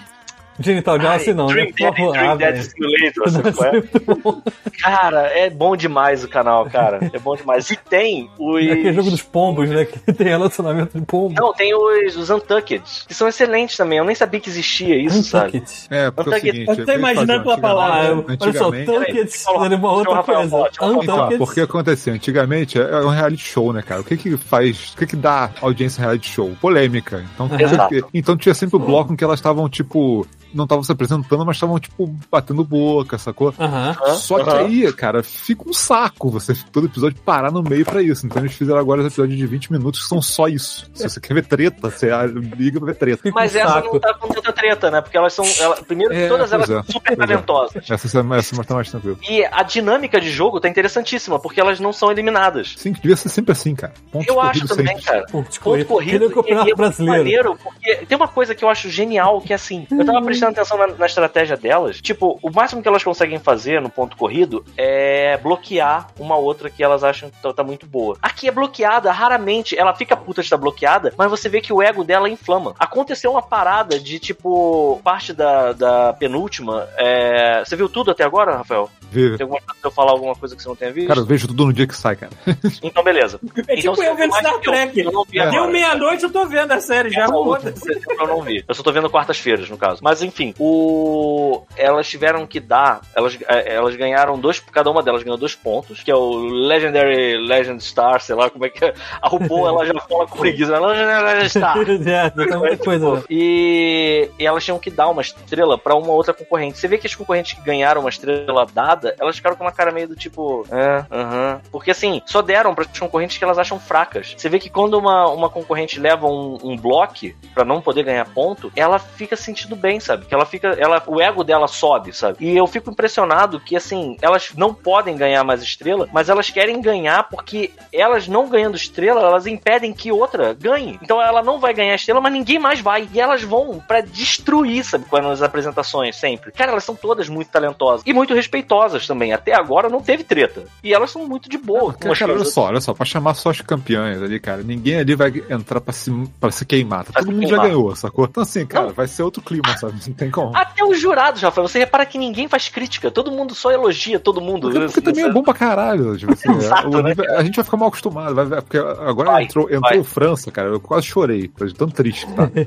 Genital Johnson não, Dream né? Dead, Por favor, Dream ah, Dead. Simulator, sabe é? Cara, é bom demais o canal, cara. É bom demais. E tem os. É aquele jogo dos pombos, né? Que tem relacionamento de pombo. Não, tem os, os Untucked, que são excelentes também. Eu nem sabia que existia isso, sabe? Untucked. É, porque é o Eu tô seguinte. eu tô imaginando pela palavra. Ah, antigamente- olha só, Peraí, era uma outra Rafael coisa. Então, Untucked. porque acontecia, antigamente é um reality show, né, cara? O que que faz, o que que dá audiência reality show? Polêmica. Então, então tinha sempre o bloco em que elas estavam, tipo, não estavam se apresentando, mas estavam, tipo, batendo boca, sacou? Só que aí, cara, fica um saco você todo episódio parar no meio pra isso. Então eles fizeram agora os episódios de 20 minutos que são só isso. Se você quer ver treta, você liga pra ver treta. Fica Mas um essa saco. não tá com tanta treta, né? Porque elas são. ela- primeiro que É, todas elas é, são super pois é. talentosas. Essa, essa tá mais tranquila. E a dinâmica de jogo tá interessantíssima, porque elas não são eliminadas. Sim, devia ser sempre assim, cara. Pontos Eu acho também, sempre. cara. Ponto de Ponto corrida. corrido Ele é o campeonato e é muito brasileiro. maneiro, porque tem uma coisa que eu acho genial, que é assim, eu tava prestando atenção na, na estratégia delas, tipo, o máximo que elas conseguem fazer no ponto corrido é bloquear uma outra que elas acham que tá, tá muito boa. Aqui é bloqueada, raramente ela fica puta de estar bloqueada, mas você vê que o ego dela inflama. Aconteceu uma parada de tipo, parte da, da penúltima. é, Você viu tudo até agora, Rafael? Vê. Tem alguma coisa pra eu falar alguma coisa que você não tenha visto? Cara, eu vejo tudo no dia que sai, cara. Então, beleza. É tipo Então, eu vendo Star eu. Trek. Eu Deu meia-noite, eu tô vendo a série já. foda-se. Eu não vi. Eu só tô vendo quartas-feiras, no caso. Mas enfim, o... elas tiveram que dar. Elas, eh, elas ganharam dois. Cada uma delas ganhou dois pontos, que é o Legendary Legend Star, sei lá como é que é. A RuPaul, ela já fala com preguiça, né? Legendary Legend Star. é, tem muita coisa. né? E, e elas tinham que dar uma estrela pra uma outra concorrente. Você vê que as concorrentes que ganharam uma estrela dada, elas ficaram com uma cara meio do tipo, é, aham. Porque assim, só deram para as concorrentes que elas acham fracas. Você vê que quando uma, uma concorrente leva um, um bloco pra não poder ganhar ponto, ela fica se sentindo bem, sabe? Que ela fica, ela, o ego dela sobe, sabe? E eu fico impressionado que assim, elas não podem ganhar mais estrela, mas elas querem ganhar porque elas não ganhando estrela, elas impedem que outra ganhe. Então ela não vai ganhar estrela, mas ninguém mais vai. E elas vão pra destruir, sabe? Quando as apresentações sempre. Cara, elas são todas muito talentosas e muito respeitosas também. Até agora não teve treta. E elas são muito de boa. com Cara, olha só, olha só, pra chamar só as campeãs ali, cara, ninguém ali vai entrar pra se, pra se queimar. Tá? Todo mundo queimar. já ganhou, sacou? Então assim, cara, Não. vai ser outro clima, sabe? Não tem como. Até os jurados, Rafael, você repara que ninguém faz crítica, todo mundo só elogia todo mundo. Porque, porque também é bom pra caralho. Tipo assim, Exato, o né, a gente vai ficar mal acostumado. Vai, porque agora Vai, entrou, entrou vai. França, cara. Eu quase chorei. Foi tão triste que tá.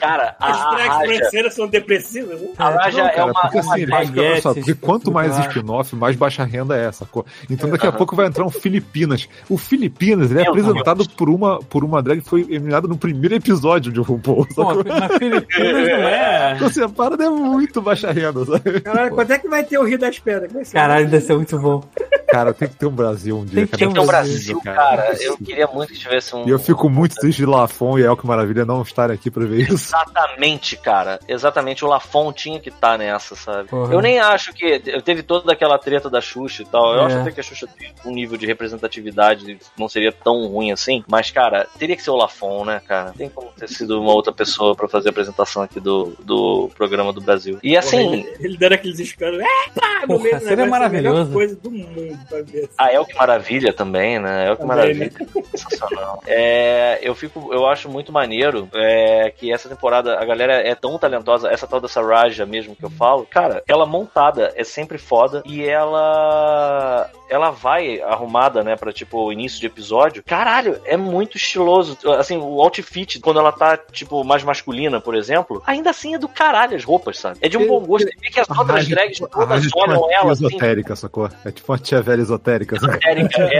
Cara, a, As a tracks Raja, francesas são depressivas, né? a Raja Não, é cara, uma, porque uma assim, ficar, olha só, baguete, porque quanto mais spin-off, mais baixa renda é, sacou? Então daqui a Aham. pouco vai entrar um Filipinas. O Filipinas, ele é Meu apresentado por uma, por uma drag que foi eliminada no primeiro episódio de RuPaul, Pô, na Filipinas não é. Então assim, a parada é muito baixa renda, sabe? Caralho, quando é que vai ter o Rio das Pedras? É você- Caralho, deve ser muito bom. Cara, tem que ter um Brasil um dia, Tem que cara. ter um é Brasil, cara, não é eu queria muito que tivesse um. E eu fico muito triste de Lafon e Elke Maravilha não estarem aqui pra ver isso. Exatamente, cara. Exatamente, o Lafon tinha que estar nessa, sabe? Porra. Eu nem acho que. Teve toda aquela treta da Xuxa e tal. Eu É. acho até que a Xuxa tem um nível de representatividade não seria tão ruim assim. Mas, cara, teria que ser o Lafon, né, cara? Tem como ter sido uma outra pessoa pra fazer a apresentação aqui do, do programa do Brasil. E Porra, assim, ele, ele dando aqueles escândalos. É, pá, no Porra, meio seria é maravilhoso. coisa do mundo pra ver. A El que Maravilha também, né? El que Também, Maravilha. Sensacional. É, eu fico, eu acho muito maneiro é, que essa temporada a galera é tão talentosa, essa tal dessa Raja mesmo que eu falo, cara, ela montada é sempre foda e ela ela vai arrumada, né, pra tipo início de episódio. Caralho, é muito estiloso. Assim, o outfit quando ela tá tipo mais masculina, por exemplo, ainda assim é do caralho as roupas, sabe? É de um bom gosto. Você vê que as outras drags todas é tipo olham uma tia ela assim, esotérica, sacou? É tipo uma tia velha esotérica, sabe? Érica, é,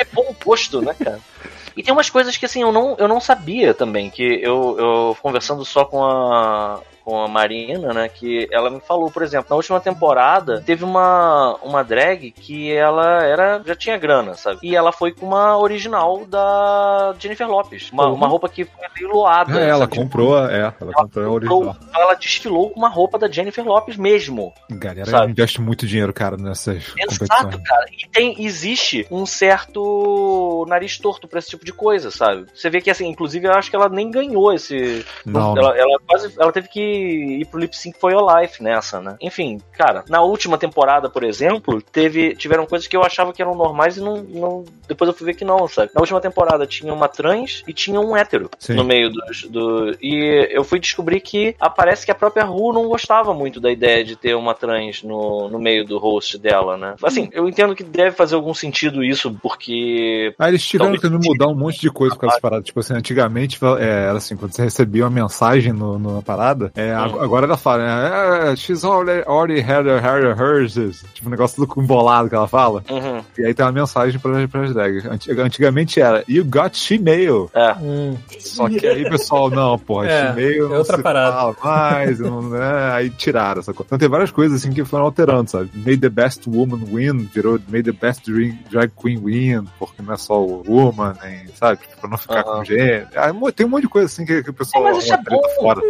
é bom gosto, né, cara? E tem umas coisas que assim eu não, eu não sabia também, que eu, eu conversando só com a com a Marina, né, que ela me falou, por exemplo, na última temporada teve uma, uma drag que ela era já tinha grana, sabe? E ela foi com uma original da Jennifer Lopes, uma, Uhum. uma roupa que foi meio loada. É, ela sabe? comprou, é, ela comprou a original. Ela desfilou com uma roupa da Jennifer Lopes mesmo. Galera Sabe? investe muito dinheiro, cara, nessas Exato, cara. E tem, existe um certo nariz torto pra esse tipo de coisa, sabe? Você vê que, assim, inclusive, eu acho que ela nem ganhou esse. Não, ela, ela quase. Ela teve que ir pro Lip Sync for Your Life nessa, né? Enfim, cara, na última temporada, por exemplo, teve, tiveram coisas que eu achava que eram normais e não, não. Depois eu fui ver que não, sabe? Na última temporada tinha uma trans e tinha um hétero Sim. no meio dos, do. E eu fui descobrir que ah, parece que a própria Ru não gostava muito da ideia de ter uma trans no, no meio do host dela, né? Assim, eu entendo que deve fazer algum sentido isso, porque. Aí eles tiveram que mudar um monte de coisa com essas paradas. Tipo assim, antigamente é, era assim, quando você recebia uma mensagem no, no- na parada, é, Hum. ag- agora ela fala, né, "Ah, she's already, already had her, her, hers, tipo um negócio tudo embolado que ela fala. Uhum, E aí tem uma mensagem pra, pras drags. Antig- Antigamente era, you got she-mail. é. Hum, Só que aí, pessoal, não, porra, É, she-mail é não outra parada. mais, não, né? aí tiraram, sacou? Então tem várias coisas assim que foram alterando, sabe? Made the best woman win, virou made the best drag, drag queen win, porque não é só o woman, nem, sabe? Pra não ficar Aham. com gênero. Aí tem um monte de coisa assim que, que o pessoal É, mas isso é bom. fora.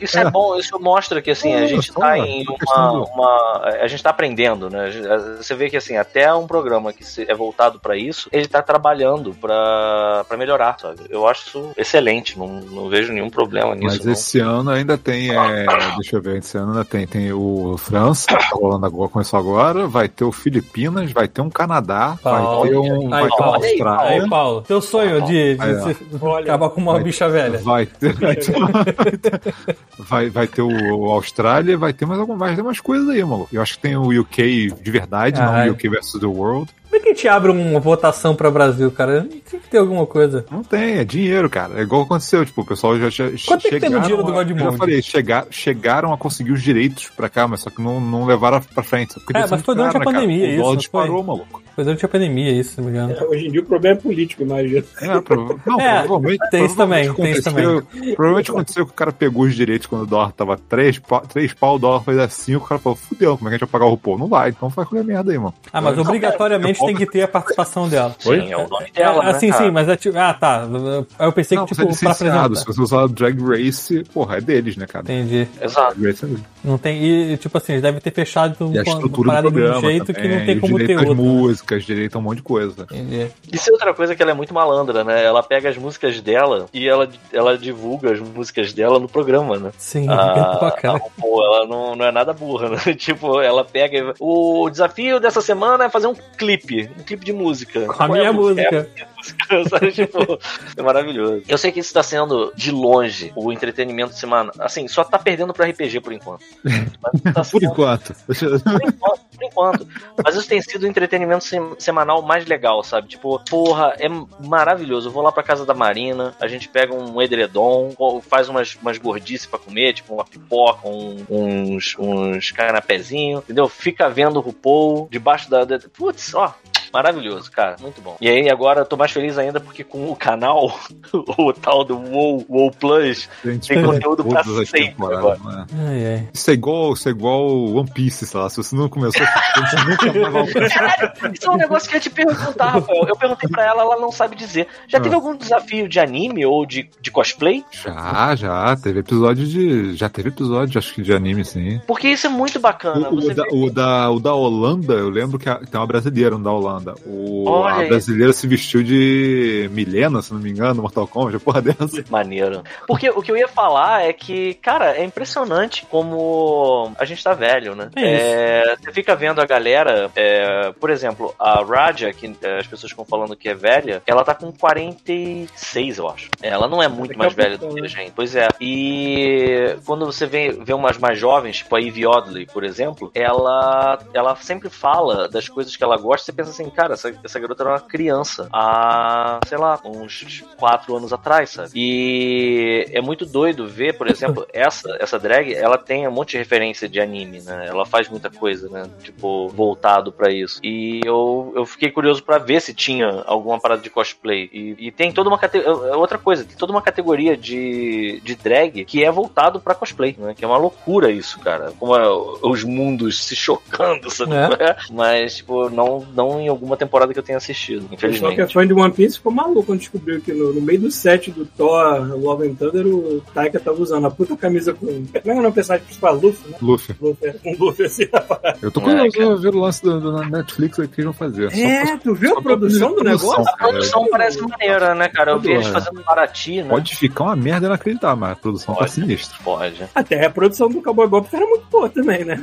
Isso é bom, Então, isso mostra que assim, a É, gente tá uma em uma, uma- A gente tá aprendendo, né? Você vê que assim, até um programa que é voltado pra isso, ele tá trabalhando pra pra melhorar, sabe? Eu acho isso excelente, não, não vejo nenhum problema nisso. Mas não. esse ano ainda tem, é, deixa eu ver, esse ano ainda tem, tem o França, que tá rolando agora, começou agora, vai ter o Filipinas, vai ter um Canadá, Paulo. vai ter um, Aí, vai ter uma Paulo. Austrália, Aí, Paulo, teu sonho de, de se- Olha, acabar com uma vai- bicha velha. vai ter, vai ter, vai, vai ter o, Austrália, vai ter mais algumas, vai ter coisas aí, mano. Eu acho que tem o UK de verdade, não o UK versus the World. Como é que a gente abre uma votação pra Brasil, cara? Tem que ter alguma coisa. Não tem, é dinheiro, cara. É igual aconteceu, tipo, o pessoal já, já Quanto tem que ter no dinheiro do a- Godmode? Eu já falei, chegar, chegaram a conseguir os direitos pra cá, mas só que não, não levaram pra frente. É, mas foi durante a cara? pandemia, O isso, dólar não disparou, foi? maluco. Foi durante a pandemia, isso, se não me engano. É, Hoje em dia o problema é político, imagina. É, prova- não, É, provavelmente. tem isso também, tem isso aconteceu- Provavelmente aconteceu que o cara pegou os direitos quando o dólar tava 3, pau, 3 pau, o dólar foi a 5, o cara falou, fudeu, como é que a gente vai pagar o RuPaul? Não vai, então faz qualquer merda aí, mano. Ah, mas obrigatoriamente tem que ter a participação dela. Sim, é o nome dela, Ah, né, sim, cara? sim, mas é tipo. Ah, tá. Aí eu pensei Não, que, você é tipo, pra apresentar. Se você usar o Drag Race, porra, é deles, né, cara? Entendi. Exato. Drag Race é deles. Não tem. E, tipo assim, eles devem ter fechado a uma estrutura do parada de um programa jeito que também, não tem e como ter outra. músicas, direito a um monte de coisa. Entendi. Isso é outra coisa que ela é muito malandra, né? Ela pega as músicas dela e ela, ela divulga as músicas dela no programa, né? Sim, Ah, bacana. pô, ela não, não é nada burra, né? Tipo, ela pega. O desafio dessa semana é fazer um clipe, um clipe de música. Com a Qual é minha música. É a música, sabe? Tipo, é maravilhoso. Eu sei que isso tá sendo, de longe, o entretenimento semanal. Assim, só tá perdendo pro RPG por enquanto. Mas tá Por sendo- enquanto. Deixa eu- por enquanto, por enquanto. Mas isso tem sido o entretenimento sem- semanal mais legal, sabe? Tipo, porra, é maravilhoso. Eu vou lá pra casa da Marina, a gente pega um edredom, faz umas, umas gordices pra comer, tipo uma pipoca, um- uns, uns canapézinhos, entendeu? Fica vendo o RuPaul debaixo da. da- Putz, ó. Maravilhoso, cara, muito bom. E aí agora eu tô mais feliz ainda porque com o canal, o tal do WoW, WoW Plus, Gente, Tem conteúdo pra sempre temporadas, né? Ai, ai. Isso é igual, isso é igual One Piece, sei lá. Se você não começou, você nunca mais vai. Isso é um negócio que eu ia te perguntar, Rafael. Eu perguntei pra ela, ela não sabe dizer. Já teve Ah. algum desafio de anime ou de, de cosplay? Já, já. Teve episódio de. Já teve episódio, acho que de anime, sim. Porque isso é muito bacana. O, Você o da, vê- o, da, o da Holanda, eu lembro que a- tem uma brasileira, um da Holanda. O, Olha a brasileira se vestiu de Milena, se não me engano, Mortal Kombat, porra dessa. Maneiro. Porque o que eu ia falar é que, cara, é impressionante como a gente tá velho, né? É isso. É, você fica vendo a galera, é, por exemplo, a Raja, que é, as pessoas ficam falando que é velha, ela tá com 46, eu acho. Ela não é muito Daqui mais velha do que a né? gente. Pois é. E quando você vê, vê umas mais jovens, tipo a Ivy Odley, por exemplo, ela, ela sempre fala das coisas que ela gosta. Você pensa assim, cara, essa, essa garota era uma criança há, sei lá, uns quatro anos atrás, sabe? E é muito doido ver, por exemplo, essa, essa drag, ela tem um monte de referência de anime, né? Ela faz muita coisa, né? Tipo, voltado pra isso. E eu, eu fiquei curioso pra ver se tinha alguma parada de cosplay. E, e tem toda uma categoria. Outra coisa, tem toda uma categoria de, de drag que é voltado pra cosplay, né? Que é uma loucura isso, cara. Como é os mundos se chocando, sabe? É. Mas, tipo, não, não em alguma temporada que eu tenha assistido, O pessoal que é infelizmente. fã de One Piece ficou maluco quando descobriu que no, no meio do set do Thor Love and Thunder o Taika tava usando a puta camisa com. Como é que é o nome do personagem principal? Luffy, né? Luffy. Luffy, é, com Luffy assim na parada. Eu tô É, curioso pra ver o lance do, do- na Netflix aí que eles vão fazer. É, pra- tu viu a produção do produção, negócio? A produção parece maneira, né, cara? Eu vi eles É. fazendo Paraty, né? Pode ficar uma merda inacreditável, mas a produção tá Pode. sinistra. Pode. Até a produção do Cowboy Bob era muito boa também, né?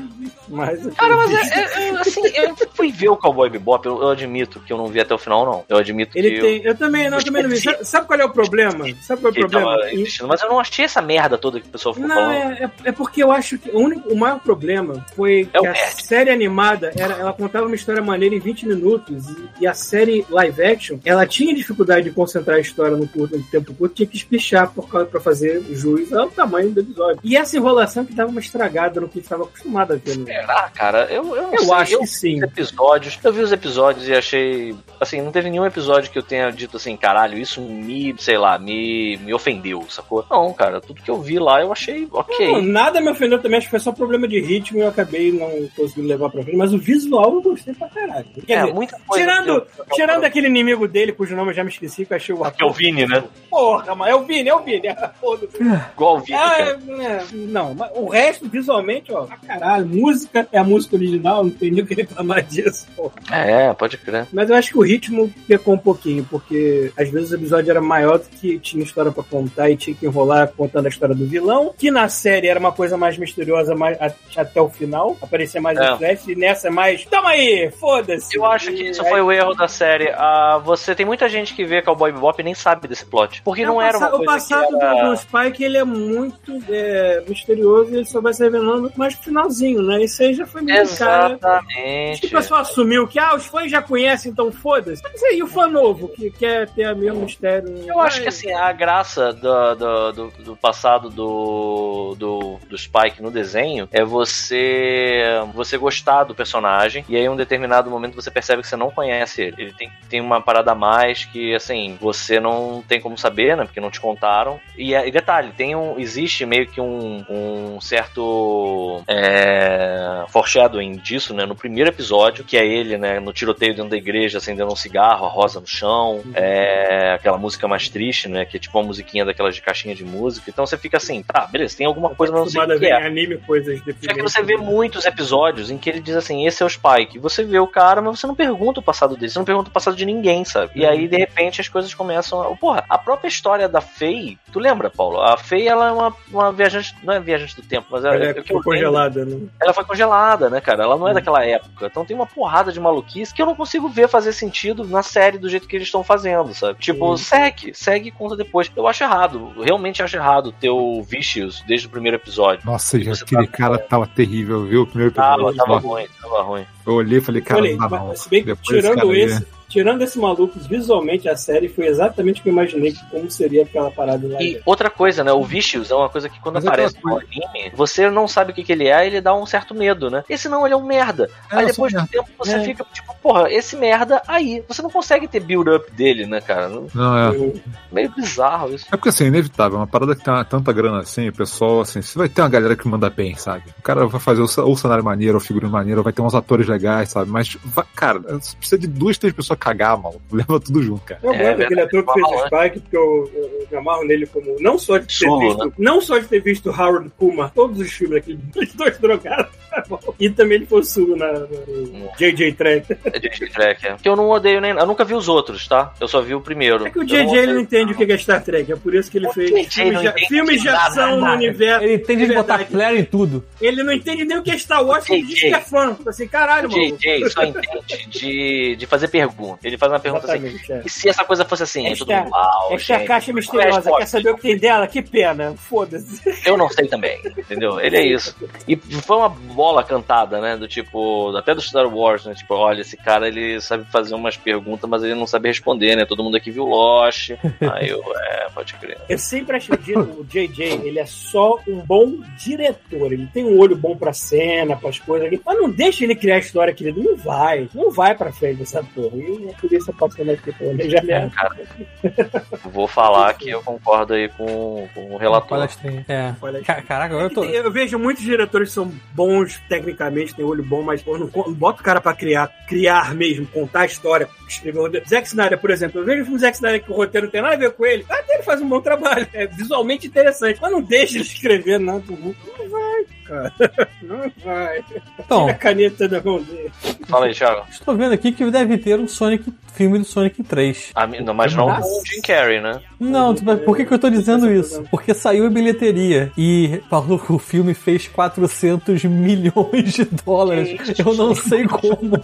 Mas. Cara, mas é, é- é, assim, eu fui ver o Cowboy Bebop, eu, eu admito que eu não vi até o final, não. Eu admito Ele que tem. Eu também, não, eu também não vi. Sabe, qual é o problema? Sabe qual é o eu, problema? mas eu não achei essa merda toda que o pessoal ficou Não, falando. é, é, é porque eu acho que o, único, o maior problema foi É que a nerd. série animada, era, ela contava uma história maneira em 20 minutos, e, e a série live action, ela tinha dificuldade de concentrar a história no, curto, no tempo curto, tinha que espichar por causa, pra fazer juiz ao tamanho do episódio. E essa enrolação que dava uma estragada no que estava acostumado a ter. né? Será, cara? Eu, eu, Eu acho eu que sim. os episódios, eu vi os episódios episódios e achei. Assim, não teve nenhum episódio que eu tenha dito assim, caralho, isso me, sei lá, me, me ofendeu, sacou? Não, cara, tudo que eu vi lá eu achei ok. Não, nada me ofendeu também, acho que foi só problema de ritmo e eu acabei não conseguindo levar pra frente. Mas o visual eu gostei pra caralho. Quer É, dizer, muita coisa. tirando, eu- tirando aquele inimigo dele, cujo nome eu já me esqueci, que eu achei o Que é o Vini, né? Porra, mas é o Vini, é o Vini. Foda-se. Igual o Vini, Ah, cara. é, não, mas o resto, visualmente, ó, pra caralho. Música é a música original, não tem nem o que reclamar disso, pô. É, pode crer. Mas eu acho que o ritmo pecou um pouquinho, porque às vezes o episódio era maior do que tinha história pra contar e tinha que enrolar contando a história do vilão, que na série era uma coisa mais misteriosa mais, até o final, aparecia mais É. no flash, e nessa é mais, toma aí, foda-se. Eu acho que isso aí- foi o erro da série. Ah, você tem muita gente que vê Cowboy Bebop e nem sabe desse plot. Porque É, não era uma coisa O passado era... do, Spike ele é muito é, misterioso e ele só vai se revelando mais no finalzinho, né? Isso aí já foi meio cara. Acho que Exatamente. o pessoal assumiu que ah, os fãs já conhecem, então foda-se. Mas aí o fã novo que quer ter o mesmo mistério. Eu acho que assim, a graça do, do, do, do passado do, do, do Spike no desenho é você você gostar do personagem e aí em um determinado momento você percebe que você não conhece ele. Ele tem, tem uma parada a mais que, assim, você não tem como saber, né? Porque não te contaram. E, e detalhe, tem um, existe meio que um, um certo é, foreshadowing disso, né? No primeiro episódio, que é ele, né? No tiroteio dentro da igreja, acendendo um cigarro, a rosa no chão, é, aquela música mais triste, né? Que é tipo uma musiquinha daquelas de caixinha de música. Então você fica assim, tá, beleza, tem alguma coisa, mas não sei o que é. anime coisas Só que você vê muitos episódios em que ele diz assim, esse é o Spike. Você vê o cara, mas você não pergunta o passado dele, você não pergunta o passado de ninguém, sabe? E aí, de repente, as coisas começam a... Porra, a própria história da Faye, tu lembra, Paulo? A Faye, ela é uma, uma viajante, não é viajante do tempo, mas Ela é, é é o que eu lembro. congelada, né? Ela foi congelada, né, cara? Ela não é daquela época. Então tem uma porrada de maluquice que eu não consigo ver fazer sentido na série do jeito que eles estão fazendo, sabe? Tipo, Hum. segue, segue e conta depois. Eu acho errado, realmente acho errado ter o Vicious desde o primeiro episódio. Nossa, já, aquele tá- cara tava terrível, viu? O primeiro episódio. Tava, tava ruim, tava ruim. Eu olhei e falei, cara, Olha aí, não dá não. se bem que tirando esse, tirando esse maluco, visualmente a série foi exatamente o que eu imaginei que como seria aquela parada lá. E outra coisa, né? O Vicious é uma coisa que quando Mas é aparece no anime, você não sabe o que, que ele é, ele dá um certo medo, né? E senão ele é um merda. É, aí depois do merda. tempo você É. fica tipo, porra, esse merda aí. Você não consegue ter build-up dele, né, cara? Não, é. Meio bizarro isso. É porque assim, é inevitável, uma parada que tem uma- tanta grana assim, o pessoal, assim, você vai ter uma galera que manda bem, sabe? O cara vai fazer ou cenário maneiro, ou figurino maneiro, ou vai ter uns atores legais, sabe? Mas, vai- cara, você precisa de duas, três pessoas cagar, mano. Leva tudo junto, cara. Eu É, gosto daquele ator que fez o. Spike, porque eu, eu, eu me amarro nele como. Não só de ter Solo, visto. né? Não só de ter visto Howard Kumar, todos os filmes daqueles dois drogados. E também ele foi sugo na, no JJ Track. É de Track, é. Que eu não odeio nem. Eu nunca vi os outros, tá? Eu só vi o primeiro. É que o JJ ele não entende o que é Star Trek, é por isso que ele O fez JJ filmes não de, filmes de nada, ação no universo. Ele entende de É botar flare em tudo. Ele não entende nem o que é Star Wars, ele diz JJ. que é fã. Assim, caralho, O mano. JJ só entende de, de fazer pergunta. Ele faz uma pergunta assim. Exatamente, é. E se essa coisa fosse assim? Esta- mundo, uau, Esta gente, caixa qual é a misteriosa, resposta? quer saber o que tem dela? Que pena. Foda-se. Eu não sei também, entendeu? Ele é isso. E foi uma bola cantada, né? Do tipo, até do Star Wars, né? Tipo, olha, esse cara ele sabe fazer umas perguntas, mas ele não sabe responder, né? Todo mundo aqui viu Lost. Aí eu, é, pode crer. Eu sempre achei que o JJ, ele é só um bom diretor. Ele tem um olho bom pra cena, pras coisas. Mas não deixa ele criar a história, querido. Não vai. Não vai pra frente essa porra. E a polícia passando aqui planejamento. Vou falar que eu concordo aí com, com o relator. É. Caraca, agora eu tô. Eu vejo muitos diretores que são bons tecnicamente, tem olho bom, mas pô, não, não bota o cara pra criar, criar mesmo, contar a história, escrever o. Zack Snyder, por exemplo, eu vejo o filme Zack Snyder que o roteiro não tem nada a ver com ele, até ele faz um bom trabalho, é visualmente interessante, mas não deixa ele escrever nada do mundo. Não vai, cara. Não vai. Então, Tira a caneta da mão dele. Fala aí, Thiago. estou vendo aqui que deve ter um Sonic filme do Sonic 3. Ah, não, mas não Nossa. com o Jim Carrey, né? Não, por que, que eu tô dizendo isso? Porque saiu em bilheteria e falou que o filme fez 400 milhões de dólares. Eu não sei como.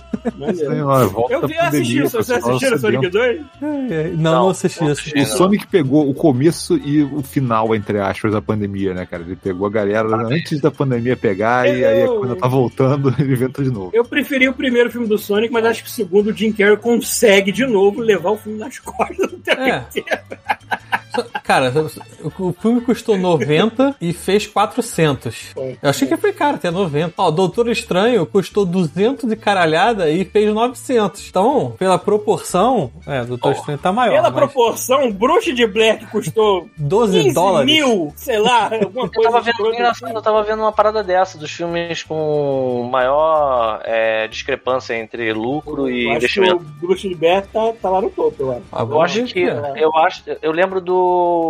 Volta Eu vi, eu assisti pandemia, isso. Você pessoal, assistiu o Sonic sedento. 2? É, Não, Não, não assisti isso. assisti. O Sonic pegou o começo e o final, entre aspas, da pandemia, né, cara? Ele pegou a galera antes da pandemia pegar e aí Eu- quando tá voltando, ele inventa de novo. Eu preferi o primeiro filme do Sonic, mas acho que o segundo, o Jim Carrey consegue de novo levar o filme nas costas do tempo É. inteiro. Cara, o filme custou 90 e fez 400. Eu achei que foi caro, até 90. Ó, Doutor Estranho custou 200 de caralhada e fez 900. Então, pela proporção, é, Doutor Estranho tá maior. Pela mas proporção, Bruxa de Black custou 12 15 dólares. mil, sei lá, alguma Eu coisa. tava vendo, engraçado, eu tava vendo uma parada dessa, dos filmes com maior é, discrepância entre lucro e Eu acho que o investimento. Bruxa de Black tá, tá lá no topo, eu acho. Eu acho que. ó. Eu acho. Eu lembro do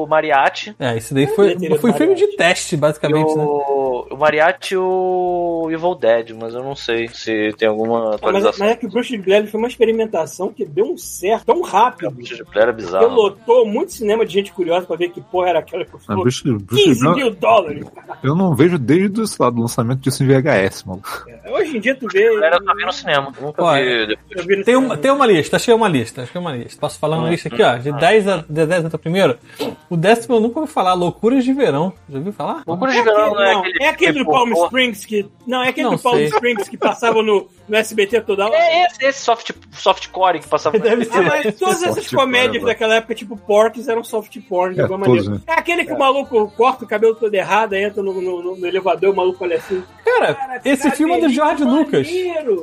Mariachi. É, isso daí foi, bilheteria foi filme de teste, basicamente, né? o, o Mariachi e o Evil Dead, mas eu não sei se tem alguma Ah, mas, atualização. mas é que o Bruxa de Black foi uma experimentação que deu um certo tão rápido. Era Que bizarro. lotou muito cinema de gente curiosa pra ver que porra era aquela que A custou Bruxa, Bruxa 15 Black, mil dólares. eu não vejo desde esse lado do lançamento disso em VHS, mano. Hoje em dia tu vê. Eu só vi no cinema. Nunca Olha, vi depois. eu Tem cinema. uma, tem uma lista, achei uma lista, achei uma lista. Posso falar uma lista aqui, ó? De 10 a de 10 até o primeiro. O décimo eu nunca ouvi falar, Loucuras de Verão. Já ouviu falar? Loucura É de aquele, verão não é não, aquele. é aquele do que Palm. Springs que. Não, é aquele Não do Palm sei. Springs que passava no, no SBT toda hora. É esse, esse soft, softcore que passava. Deve Ah, ser. mas todas essas comédias porn, daquela época, tipo Porks, eram soft porn de É, alguma todos, maneira. né? É aquele que o maluco corta o cabelo todo errado, entra no, no- no- no elevador, o maluco olha assim. Cara, "Cara, esse filme é do George maneiro." Lucas.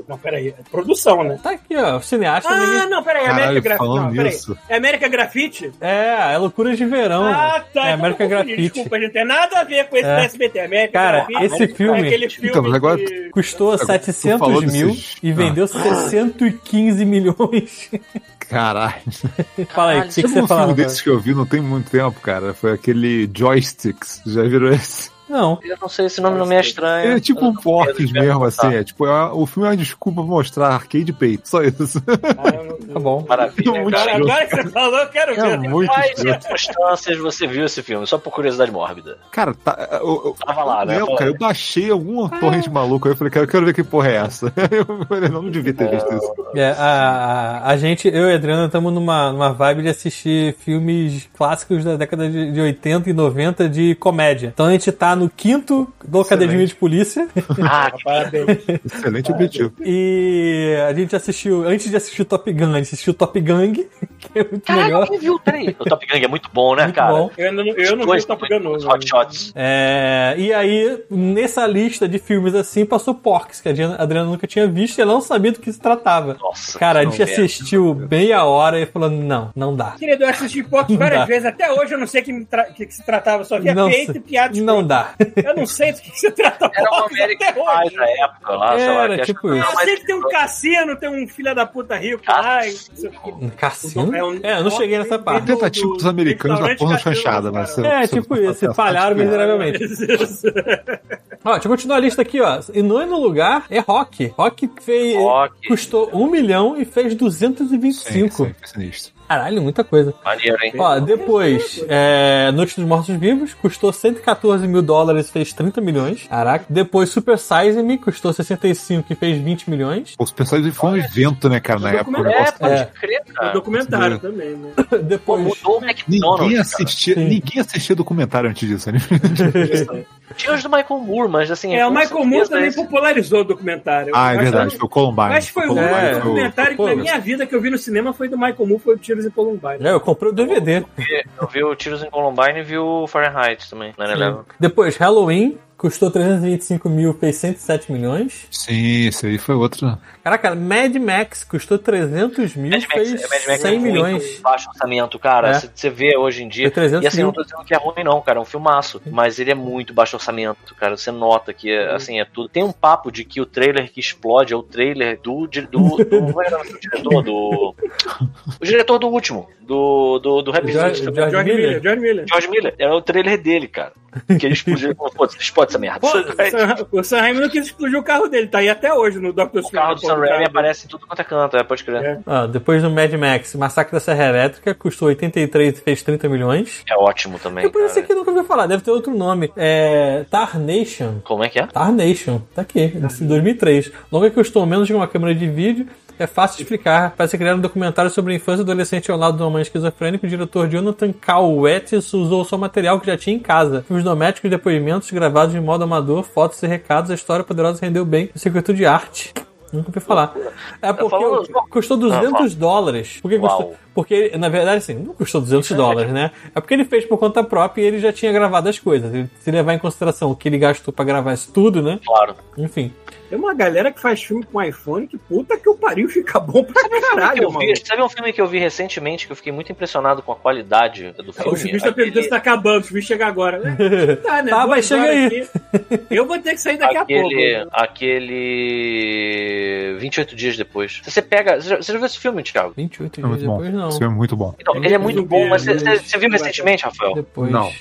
Não, peraí, é produção, né? Tá aqui, ó. O cineasta. Ah, não, peraí, é América Graffiti. É América Graffiti? É, é Loucuras de Verão. Ah, tá. É então América eu confundi, Graffiti. Desculpa, não tem nada a ver com esse É. SBT. América Cara, Graffiti esse é filme- aquele filme Então, agora- que- Custou tu 700 falou mil desses- e Ah. vendeu 615 milhões. Caralho. Fala aí, o que, que você um falava? filme desses que eu vi não tem muito tempo, cara? Foi aquele Joysticks. Já viram esse? Não. Eu não sei, esse nome não me é estranho. Ele é tipo um Porques mesmo, assim. É, tipo, é o filme é uma desculpa pra mostrar arcade peito. Só isso. Ah, Tá bom. Maravilha. Muito Agora, agora que você falou, eu quero É ver. muito Quais circunstâncias você viu esse filme? Só por curiosidade mórbida. Cara, tá. Eu, eu, Tava lá, né? lembro, cara, eu baixei alguma torrente maluca. Aí eu falei, cara, eu quero ver que porra é essa. Eu falei, não, não devia ter visto isso. É, a, a, a gente, eu e a Adriana, estamos numa, numa vibe de assistir filmes clássicos da década de, de 80 e 90 de comédia. Então a gente tá no quinto do Academia de Polícia Ah, Parabéns. Excelente objetivo. e a gente assistiu, antes de assistir o Top Gun, a gente assistiu o Top Gang, que é muito Caraca, legal. quem viu? Peraí. O Top Gun é muito bom, né, Muito cara? bom. Eu, não, eu não vi o Top Gun novo. os Hot Shots. É, e aí, nessa lista de filmes assim, passou Porks, que a Adriana, nunca tinha visto e ela não sabia do que se tratava. Nossa. Cara, a gente assistiu meia hora e falou: não, não dá. Querido, eu assisti Não várias dá. vezes. Até hoje eu não sei o que, que, se tratava. Só via peito e piada Não escrota. Eu não sei do que se trata Era uma Fox American. Pie da época lá, sei lá. Era que acho tipo que- isso. Eu sei que tem um cassino, tem um filho da puta rico lá. Um cassino? É, um- É, eu não cheguei nessa parte. Tentativa dos americanos da porra chanchada, mas. É, tipo isso, falharam miseravelmente. Ó, deixa eu continuar a lista aqui, ó. E nono lugar é Rock. Rock fez. Rock. Custou 1 milhão e fez 225. Sim, sim, sinistro. Caralho, muita coisa. Maneiro, hein? Ó, depois, é, Noite dos Mortos Vivos, custou 114 mil dólares e fez 30 milhões. Caraca. Depois, Super Size Me, custou 65 e fez 20 milhões. Os personagens foi um evento, né, cara, na época. O É, pode É. crer, É cara. documentário também, né? Pô, Depois, mudou o McDonald's. Ninguém assistia, Sim. ninguém assistia documentário antes disso, né? Tinha os do Michael Moore, mas assim. É, o Michael Moore também esse- popularizou o documentário. Ah, é verdade, foi o Columbine. Mas foi o É, foi o- documentário que na minha vida que eu vi no cinema foi do Michael Moore, foi o Tiros e Columbine. é, eu comprei o DVD. Eu vi o Tiros em Columbine e vi o Fahrenheit também, né? Depois, Halloween, custou 325 mil, fez 107 milhões. Sim, esse aí foi outro. Caraca, Mad Max custou 300 mil, Mad Max, fez Mad Max 100 é milhões. muito baixo orçamento, cara. É. Você você vê hoje em dia. Foi 300 E assim, mil. não tô dizendo que é ruim, não, cara. É um filmaço. Mas ele é muito baixo orçamento, cara. Você nota que, é, assim, é tudo. Tem um papo de que o trailer que explode é o trailer do. do, do, como é que é o nome do diretor? Do. O diretor do último. Do. Do, do Rap George- Justice. George George Miller? Miller, George Miller. George Miller. É o trailer dele, cara. Que ele explodiu. Pô, explode essa merda. Pô, Sam- o Sam Raimi não quis explodir o carro dele, tá aí até hoje no Doctor O carro do Sam Raimi aparece em tudo quanto é canto, é, pode crer. É. Ah, depois do Mad Max, Massacre da Serra Elétrica, custou 83 e fez 30 milhões. É ótimo também. Depois esse Cara. aqui eu nunca ouvi falar, deve ter outro nome. É. Tar Nation. Como é que é? Tar Nation, tá aqui, de 2003. Longa que custou menos de uma câmera de vídeo. É fácil de explicar. Parece criar um documentário sobre a infância do adolescente ao lado de uma mãe esquizofrênica. O diretor Jonathan Cauetes usou só material que já tinha em casa. Filmes domésticos, depoimentos gravados de modo amador, fotos e recados. A história poderosa rendeu bem o circuito de arte. Nunca ouvi falar. É porque falando- custou 200 dólares. Por que Uau. custou? Porque, na verdade, assim, não custou 200 dólares, né? É porque ele fez por conta própria e ele já tinha gravado as coisas. Se levar em consideração o que ele gastou pra gravar isso tudo, né? Claro. Enfim. Tem uma galera que faz filme com iPhone que puta que o pariu fica bom pra Que caralho, mano. vi, sabe um filme que eu vi recentemente que eu fiquei muito impressionado com a qualidade do O filme? chuvisco tá perguntando se tá acabando, o chuvisco chega agora. É, Tá, né? Tá, Duas mas chega horas aí. aqui. Eu vou ter que sair daqui a pouco. aquele, aquele 28 dias depois. Você pega. Você já, você já viu esse filme, Thiago? 28 É dias muito bom. depois, não. Esse filme é muito bom. Então, ele é muito bom, mas você, né? você- viu recentemente, Rafael? Depois. Não, Ele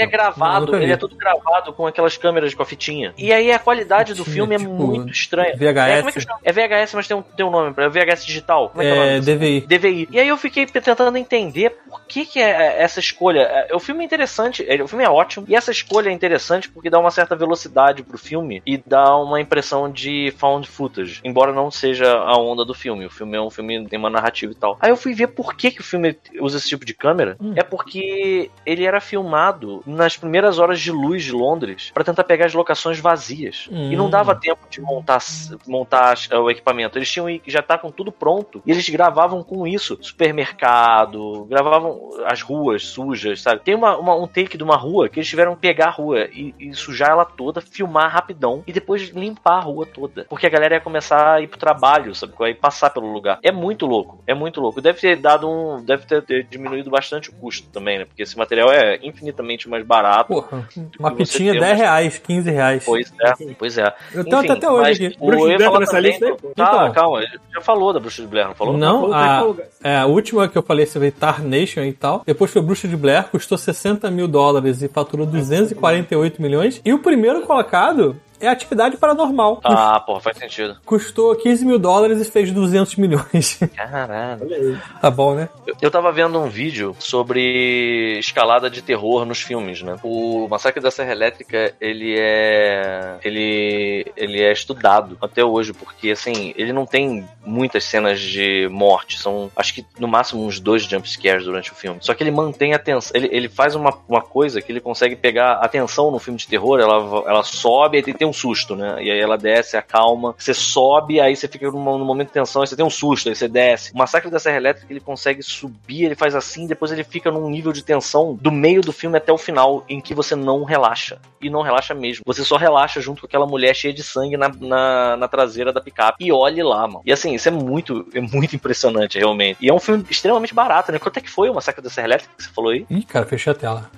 é. Não, gravado, vi. ele é tudo gravado com aquelas câmeras com a fitinha. E aí a qualidade do filme é tipo, muito estranha. VHS? É, é, é VHS, mas tem um, tem um nome pra é VHS digital. Como é que é, o nome É? DVI. DVI. E aí eu fiquei tentando entender por que, que é essa escolha. É, O filme é interessante, é, o filme é ótimo, e essa escolha é interessante porque dá uma certa velocidade pro filme e dá uma impressão de found footage, embora não seja a onda do filme. O filme é um filme tem uma narrativa e tal. Aí eu fui ver por que, que o filme usa esse tipo de câmera. Hum. É porque ele era filmado nas primeiras horas de luz de Londres para tentar pegar as locações vazias. E não Hum. dava tempo de montar, montar as- o equipamento. Eles tinham que já tá com tudo pronto. E eles gravavam com isso. Supermercado, gravavam as ruas sujas, sabe? Tem uma, uma- um take de uma rua que eles tiveram que pegar a rua e, e sujar ela toda, filmar rapidão e depois limpar a rua toda. Porque a galera ia começar a ir pro trabalho, sabe? Ia passar pelo lugar. É muito louco, é muito louco. Deve ter dado um. Deve ter, ter diminuído bastante o custo também, né? Porque esse material é infinitamente mais barato. Porra, uma pitinha tem 10 uma- reais, 15 reais. Pois é, pois é. Eu até, até hoje aqui. o- Bruxa de Blair tá nessa lista aí, pô? Calma, Então. calma, ele já falou da Bruxa de Blair, não falou? Não, Falou, tá em a, é, a última que eu falei, você veio Tarnation e tal. Depois foi Bruxa de Blair, custou 60 mil dólares e faturou 248 milhões. E o primeiro colocado é Atividade Paranormal. Ah, porra, faz sentido. Custou 15 mil dólares e fez 200 milhões. Caralho. Olha aí. tá bom, né? Eu, eu tava vendo um vídeo sobre escalada de terror nos filmes, né? O Massacre da Serra Elétrica, ele é. Ele. Ele é estudado até hoje, porque assim, ele não tem muitas cenas de morte. São, acho que no máximo uns dois jumpscares durante o filme. Só que ele mantém a tensão. Ele, ele faz uma, uma coisa que ele consegue pegar a tensão no filme de terror, ela, ela sobe e tem um susto, né? E aí ela desce, acalma. Você sobe, aí você fica num, num momento de tensão, aí você tem um susto, aí você desce. O Massacre da Serra Elétrica, ele consegue subir, ele faz assim, depois ele fica num nível de tensão do meio do filme até o final, em que você não relaxa. E não relaxa mesmo. Você só relaxa junto com aquela mulher cheia de sangue na, na, na traseira da picape. E olhe lá, mano. E assim, isso é muito, é muito impressionante, realmente. E é um filme extremamente barato, né? Quanto é que foi o Massacre da Serra Elétrica que você falou aí? Ih, cara, fechei a tela.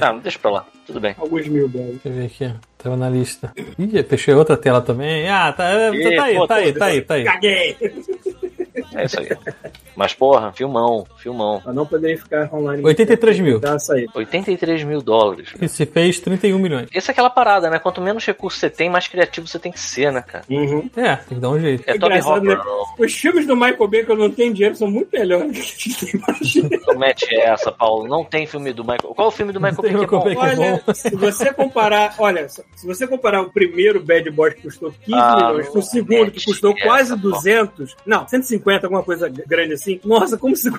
Ah, deixa pra lá. Tudo bem. Alguns mil dólares. Deixa eu ver aqui. Tava na lista. Ih, fechei outra tela também. Ah, tá, tá, Ih, tá aí, tá aí, tá aí, tá aí. Caguei! É isso aí. Mas, porra, filmão, filmão. Pra não poderem ficar online. 83 mil. Dá essa aí. 83 mil dólares. E se fez 31 milhões. Essa é aquela parada, né? Quanto menos recursos você tem, mais criativo você tem que ser, né, cara? Uhum. É, tem que dar um jeito. É Toby Engraçado, Hopper, né? Os filmes do Michael Bay que eu não tenho dinheiro são muito melhores do que a gente imagina. Não mete essa, Paulo. Não tem filme do Michael. Qual é o filme do Michael Tem Bay que é bom? Bay. Que Olha, se você comparar, olha, se você comparar o primeiro Bad Boy que custou 15 Ah, milhões com o segundo que custou quase Paulo. 200, não, 150, alguma coisa grande assim. Nossa, como se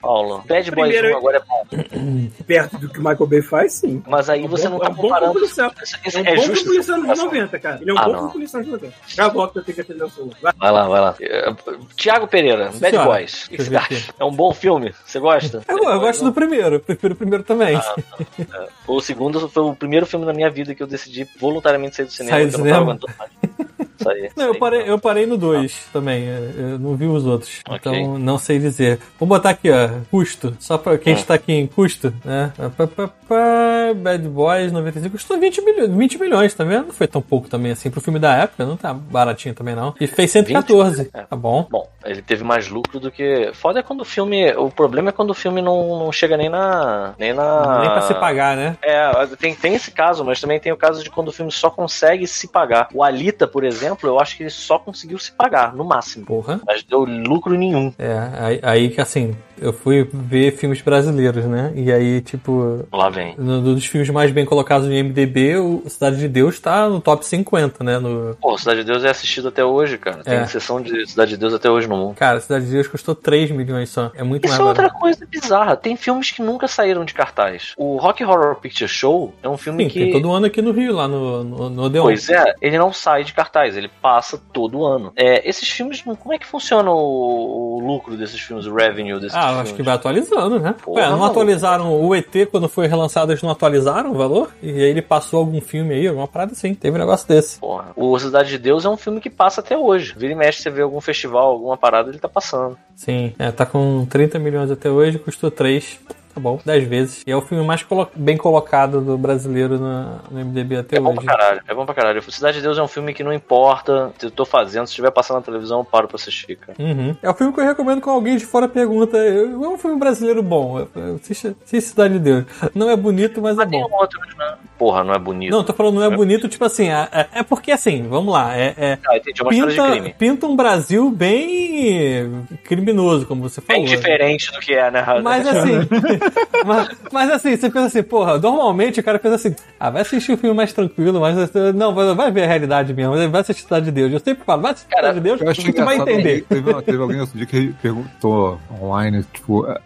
Paulo. Bad Boys Primeiro- 1 agora é bom. perto do que o Michael Bay faz, sim. Mas aí você É um não bom- tá é bom comparando. policial. Isso, É um é bom justo. policial dos essa 90, cara. Ele é um Ah, bom não. policial dos 90. Já volto pra ter que atender o celular. Vai. Vai lá, vai lá. É, Tiago Pereira, Sim, Bad senhora. Boys. O que você acha? É um bom filme? Você gosta? Eu, eu gosto do primeiro, prefiro o primeiro também. Ah, Foi o segundo, foi o primeiro filme na minha vida que eu decidi voluntariamente sair do cinema. Sair do porque eu não tava cinema? Isso aí. Não, eu parei, eu parei no 2 também. eu- não vi os outros. Ok. Então não sei dizer. Vou botar aqui, ó. Custo. Só pra quem está aqui em custo, né? Pá, Bad Boys 95 custou 20 milhões, 20 milhões, tá vendo? Não foi tão pouco também assim pro filme da época, não tá baratinho também não. E fez 114. É. Tá bom. Bom, ele teve mais lucro do que. Foda é quando o filme. O problema é quando o filme não, não chega nem na. Nem na. Nem pra se pagar, né? É, tem, tem esse caso, mas também tem o caso de quando o filme só consegue se pagar. O Alita, por exemplo, eu acho que ele só conseguiu se pagar, no máximo. Porra. Mas deu lucro nenhum. É, aí, aí que assim, eu fui ver filmes brasileiros, né? E aí, tipo, Lá vem. no, dos filmes mais bem colocados no IMDB, o Cidade de Deus tá no top 50, né? No... Pô, Cidade de Deus é assistido até hoje, cara. Tem É. sessão de Cidade de Deus até hoje no mundo. Cara, Cidade de Deus custou 3 milhões só. É muito Isso mais é outra barato. coisa bizarra. Tem filmes que nunca saíram de cartaz. O Rock Horror Picture Show é um filme Sim, que. tem todo ano aqui no Rio, lá no, no, no Odeon. Pois é, ele não sai de cartaz, ele passa todo ano. É, esses filmes, como é que funciona o, o lucro desses filmes, o revenue desses Ah, filmes? Acho que vai atualizando, né? Porra, Ué, não maluco. atualizaram o ET quando foi relançado, eles não atualizaram o valor? E aí ele passou algum filme aí, alguma parada assim. Teve um negócio desse. Porra. O Cidade de Deus é um filme que passa até hoje. Vira e mexe, você vê algum festival, alguma parada, ele tá passando. Sim, é, tá com 30 milhões até hoje, custou 3. Tá bom, 10 vezes. E é o filme mais colo- bem colocado do brasileiro na- no MDB até É bom hoje. pra caralho, é bom pra caralho. Cidade de Deus é um filme que não importa se eu tô fazendo, se estiver passando na televisão, eu paro pra assistir, cara. Uhum. É o filme que eu recomendo com alguém de fora pergunta. É um filme brasileiro bom. Assiste, assiste Cidade de Deus. Não é bonito, mas é Tem bom. outros, né? Porra, não é bonito. Não, tô falando não é bonito, tipo assim, é, é- é porque assim, vamos lá, é, é- Ah, entendi, é uma história de pinta, crime. pinta um Brasil bem criminoso, como você falou. Bem diferente do que é, né? Mas assim, mas, mas assim, você pensa assim, porra, normalmente o cara pensa assim, ah, vai assistir um filme mais tranquilo, mas não, vai, vai ver a realidade mesmo, vai assistir Cidade de Deus. Eu sempre falo, vai assistir Cidade de Deus, Eu achei que tu vai entender. Teve, teve alguém outro dia que perguntou online, tipo, a- a-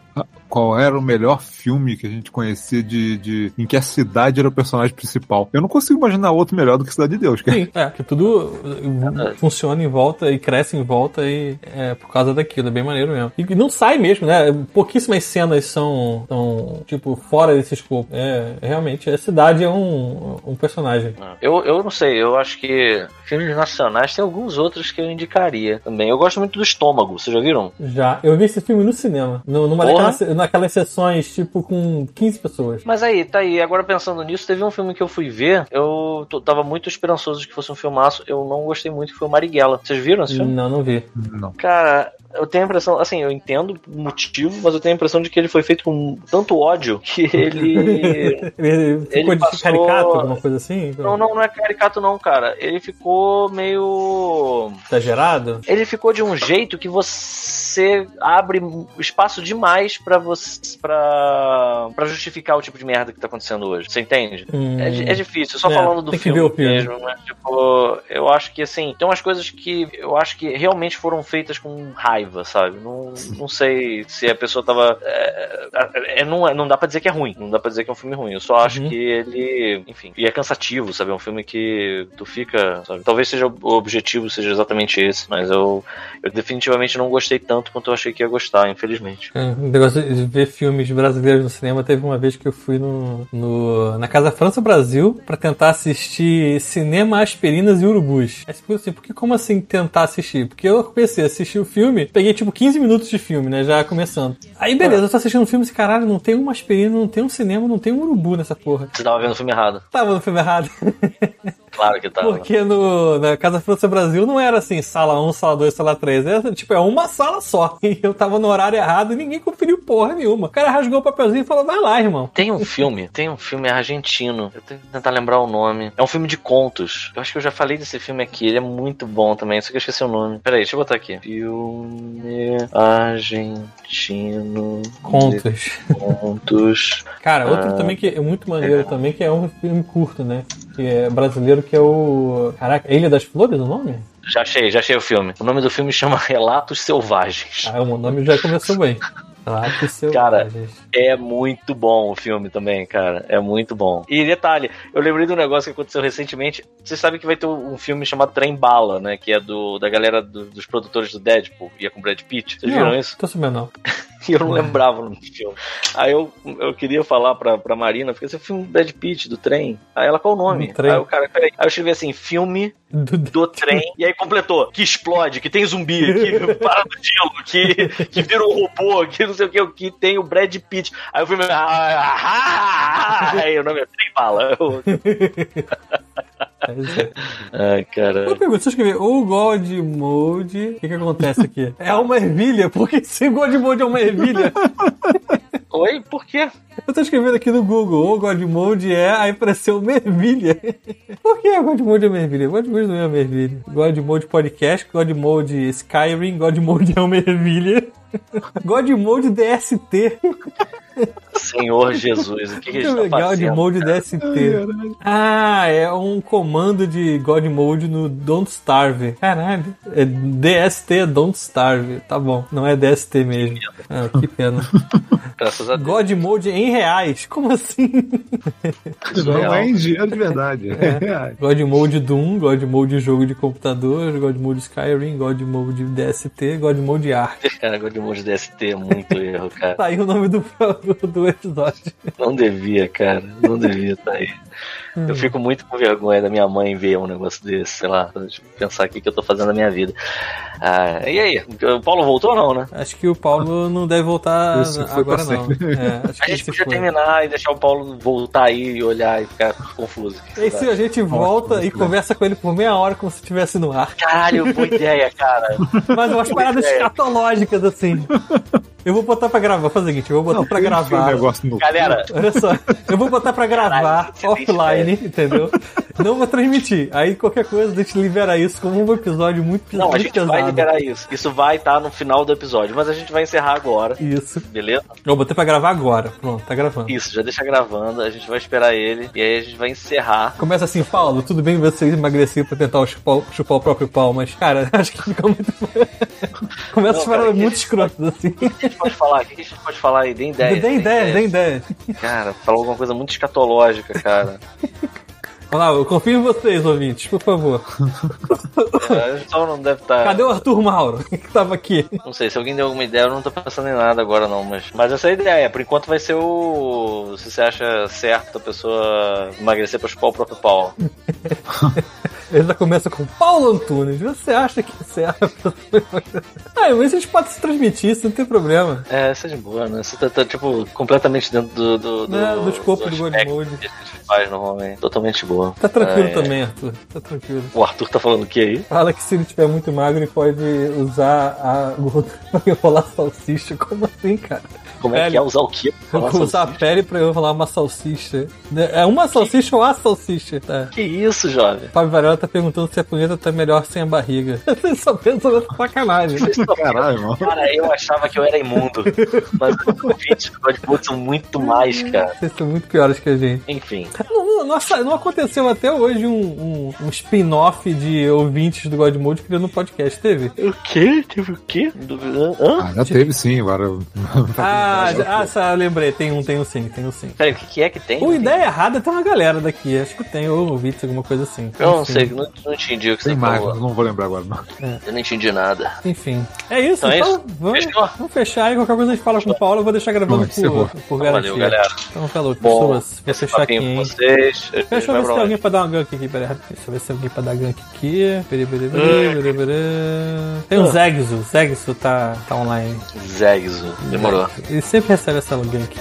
qual era o melhor filme que a gente conhecia de, de em que a cidade era o personagem principal. Eu não consigo imaginar outro melhor do que Cidade de Deus, cara. Sim, é, que tudo uh, funciona em volta e cresce em volta e é por causa daquilo, é bem maneiro mesmo. E não sai mesmo, né? Pouquíssimas cenas são, são tipo, fora desse escopo. É, realmente, a cidade é um, um personagem. Eu, eu não sei, eu acho que filmes nacionais tem alguns outros que eu indicaria também. Eu gosto muito do Estômago, vocês já viram? Já, eu vi esse filme no cinema, no- numa Porra. daquelas, naquelas sessões, tipo, com 15 pessoas. Mas aí, tá aí. Agora pensando nisso, teve um filme que eu fui ver. Eu tava muito esperançoso de que fosse um filmaço. Eu não gostei muito, que foi o Marighella. Vocês viram esse filme? Não, não vi. Não. Cara, eu tenho a impressão, assim, eu entendo o motivo, mas eu tenho a impressão de que ele foi feito com tanto ódio que ele. Ele ficou Ele de passou- caricato, alguma coisa assim? não, não, não é caricato, não, cara. Ele ficou meio. Exagerado? Ele ficou de um jeito que você abre espaço demais pra você. Pra, pra justificar o tipo de merda que tá acontecendo hoje. Você entende? Hum. É, é difícil, só É, falando do filme, ver o filme. mesmo, mas tipo, eu acho que assim, tem umas coisas que eu acho que realmente foram feitas com raiva, sabe? Não, não sei se a pessoa tava. É, é, é, não, é- não dá pra dizer que é ruim, não dá pra dizer que é um filme ruim. Eu só acho Uhum. que ele, enfim, e é cansativo, sabe? É um filme que tu fica, sabe? Talvez seja o objetivo, seja exatamente esse, mas eu, eu definitivamente não gostei tanto quanto eu achei que ia gostar, infelizmente. É, o negócio ver filmes brasileiros no cinema, teve uma vez que eu fui no, no- na Casa França Brasil pra tentar assistir Cinema, Aspirinas e Urubus. Aí você assim, porque como assim tentar assistir? Porque eu comecei a assistir o filme, peguei tipo 15 minutos de filme, né, já começando. Aí beleza, eu tô assistindo um filme e assim, caralho, não tem uma aspirina, não tem um cinema, não tem um urubu nessa porra. Você tava vendo o filme errado. Tava no filme errado. Claro que tava. Porque no, na Casa França Brasil não era assim, sala 1, sala 2, sala 3. Era, tipo, é uma sala só. E eu tava no horário errado e ninguém conferiu porra nenhuma. O cara rasgou o papelzinho e falou, vai lá, irmão. Tem um filme, tem um filme argentino. Eu tenho que tentar lembrar o nome. É um filme de contos. Eu acho que eu já falei desse filme aqui. Ele é muito bom também, só que eu esqueci o nome. Peraí, deixa eu botar aqui. Filme argentino. Contos. contos. Cara, outro Ah. também que é muito maneiro também, que é um filme curto, né? Que é brasileiro, que é o. Caraca, Ilha das Flores o nome? Já achei, já achei o filme. O nome do filme chama Relatos Selvagens. Ah, o nome já começou bem. Que seu. Cara, É muito bom o filme também, cara. É muito bom. E detalhe, eu lembrei de um negócio que aconteceu recentemente. Você sabe que vai ter um filme chamado Trem Bala, né? Que é do, da galera do- dos produtores do Deadpool, é com Brad Pitt. Vocês viram não, isso? Tô sabendo, não. E eu não lembrava o nome do filme. Aí eu, eu queria falar pra, pra Marina, porque esse é o filme do Brad Pitt, do trem. Aí ela, qual o nome? Aí o cara, peraí. Aí eu escrevi assim, filme Do- do trem. E aí completou, que explode, que tem zumbi, que para do gelo, que, que vira um robô, que não sei o que, que tem o Brad Pitt. Aí o filme. Ah, ah, ah, ah, aí o nome é Trem. Eu- Ai, cara. Uma pergunta, se eu escrever o God Mode, o que que acontece aqui? É uma ervilha? Por que se God Mode é uma ervilha? Oi, por quê? Eu tô escrevendo aqui no Google, o God Mode é, aí apareceu uma ervilha. Por que o God Mode é uma ervilha? God Mode não é uma ervilha. God Mode Podcast, God Mode Skyrim, God Mode é uma ervilha. God Mode DST. Senhor Jesus, o que, que a gente God tá fazendo? Mode DST. Ah, é um comando de God Mode no Don't Starve. Caralho. É DST é Don't Starve. Tá bom, não é DST mesmo. Ah, que pena. Graças a Deus. God Mode em reais? Como assim? Não é em dinheiro de verdade. É. God Mode Doom, God Mode jogo de computador, God Mode Skyrim, God Mode DST, God Mode Ark. Cara, God Mode DST é muito erro, cara. Tá aí o nome do, do, episódio. Não devia, cara. Não devia estar aí. Hum. Eu fico muito com vergonha da minha mãe ver um negócio desse, sei lá, pensar aqui que eu tô fazendo na minha vida. Ah, e aí? O Paulo voltou ou não, né? Acho que o Paulo não deve voltar agora não. É, acho A que gente podia foi. terminar e deixar o Paulo voltar aí e olhar e ficar confuso. E aí se a gente volta e conversa com ele por meia hora como se estivesse no ar. Caralho, boa ideia, cara. Mas umas paradas ideia. escatológicas assim. Eu vou botar pra gravar, vou fazer o seguinte, eu vou botar Não, pra que gravar. um negócio no Galera, Olha só, eu vou botar pra gravar Caralho, você entendeu? Não vou transmitir. Aí qualquer coisa, a gente libera isso como um episódio muito, não, a gente pesado. vai liberar isso. Isso vai estar no final do episódio, mas a gente vai encerrar agora, Isso. beleza? Eu botei pra gravar agora. Pronto, tá gravando. Isso, já deixa gravando, a gente vai esperar ele e aí a gente vai encerrar. Começa assim, Paulo, tudo bem você emagrecer pra tentar chupar, chupar o próprio pau, mas, cara, acho que fica muito. Começa Não, a falar cara, muito escroto, assim. O que a gente pode falar? O que a gente pode falar aí? Dê ideia. Dê ideia, dê ideia. Cara, falou alguma coisa muito escatológica, cara. Vamos lá, eu confio em vocês, ouvintes, por favor. É, o pessoal não deve estar. Cadê o Arthur Mauro, que tava aqui? Não sei, se alguém deu alguma ideia, eu não tô pensando em nada agora não, mas, mas essa é a ideia. Por enquanto vai ser o. Se você acha certo a pessoa emagrecer pra chupar o próprio pau. Ele já começa com Paulo Antunes. Você acha que é certo? ah, mas a gente pode se transmitir, isso não tem problema. É, essa é de boa, né? Você tá, tá, tipo, completamente dentro do. do, do É, do escopo do God aspecto Mode. que a gente faz normalmente. Totalmente boa. Tá tranquilo É, também, Arthur. Tá tranquilo. O Arthur tá falando o que aí? Fala que se ele tiver muito magro, ele pode usar a gordura pra enrolar salsicha. Como assim, cara? Como é que é usar o quê? Usar a pele pra enrolar uma salsicha. É uma salsicha ou a salsicha? Tá. Que isso, jovem? Fábio Varela tá perguntando se a punheta tá melhor sem a barriga. Vocês só pensam nessa sacanagem. Caralho, mano. Cara, eu achava que eu era imundo. Mas os ouvintes do são muito mais, cara. Vocês são muito piores que a gente. Enfim. Não, nossa, não aconteceu até hoje um, um, um spin-off de ouvintes do Godmode criando um podcast, teve? O quê? Teve o quê? Hã? Ah, já teve sim, agora. Ah, já, ah só lembrei, tem um, tem um sim, tem um sim. Peraí, o que que é que tem? O Ideia Errada tem uma galera daqui, acho que tem, ou ouvintes, alguma coisa assim. Eu não Enfim. Sei, não, não entendi o que Tem você mais, falou. não vou lembrar agora. Não. Eu não entendi nada. Enfim. É isso, Então é então, isso? Vamos, vamos fechar aí, qualquer coisa a gente fala com o Paulo, eu vou deixar gravando Bom, encerrou. por, por garantia. Valeu, galera. Então falou, Bom, pessoas, vou fechar aqui, com hein. vocês. Deixa eu ver se tem alguém pra dar uma gank aqui, peraí. Deixa eu ver se tem alguém pra dar gank aqui. Peraí, peraí, peraí, peraí, peraí. Tem o Zegzo, Zegzo tá, tá online. Zegzo. Demorou. Ele sempre recebe essa gank.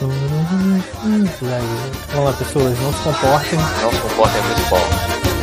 Zegzo. Vamos lá, pessoas, não se comportem. Não se comportem principal.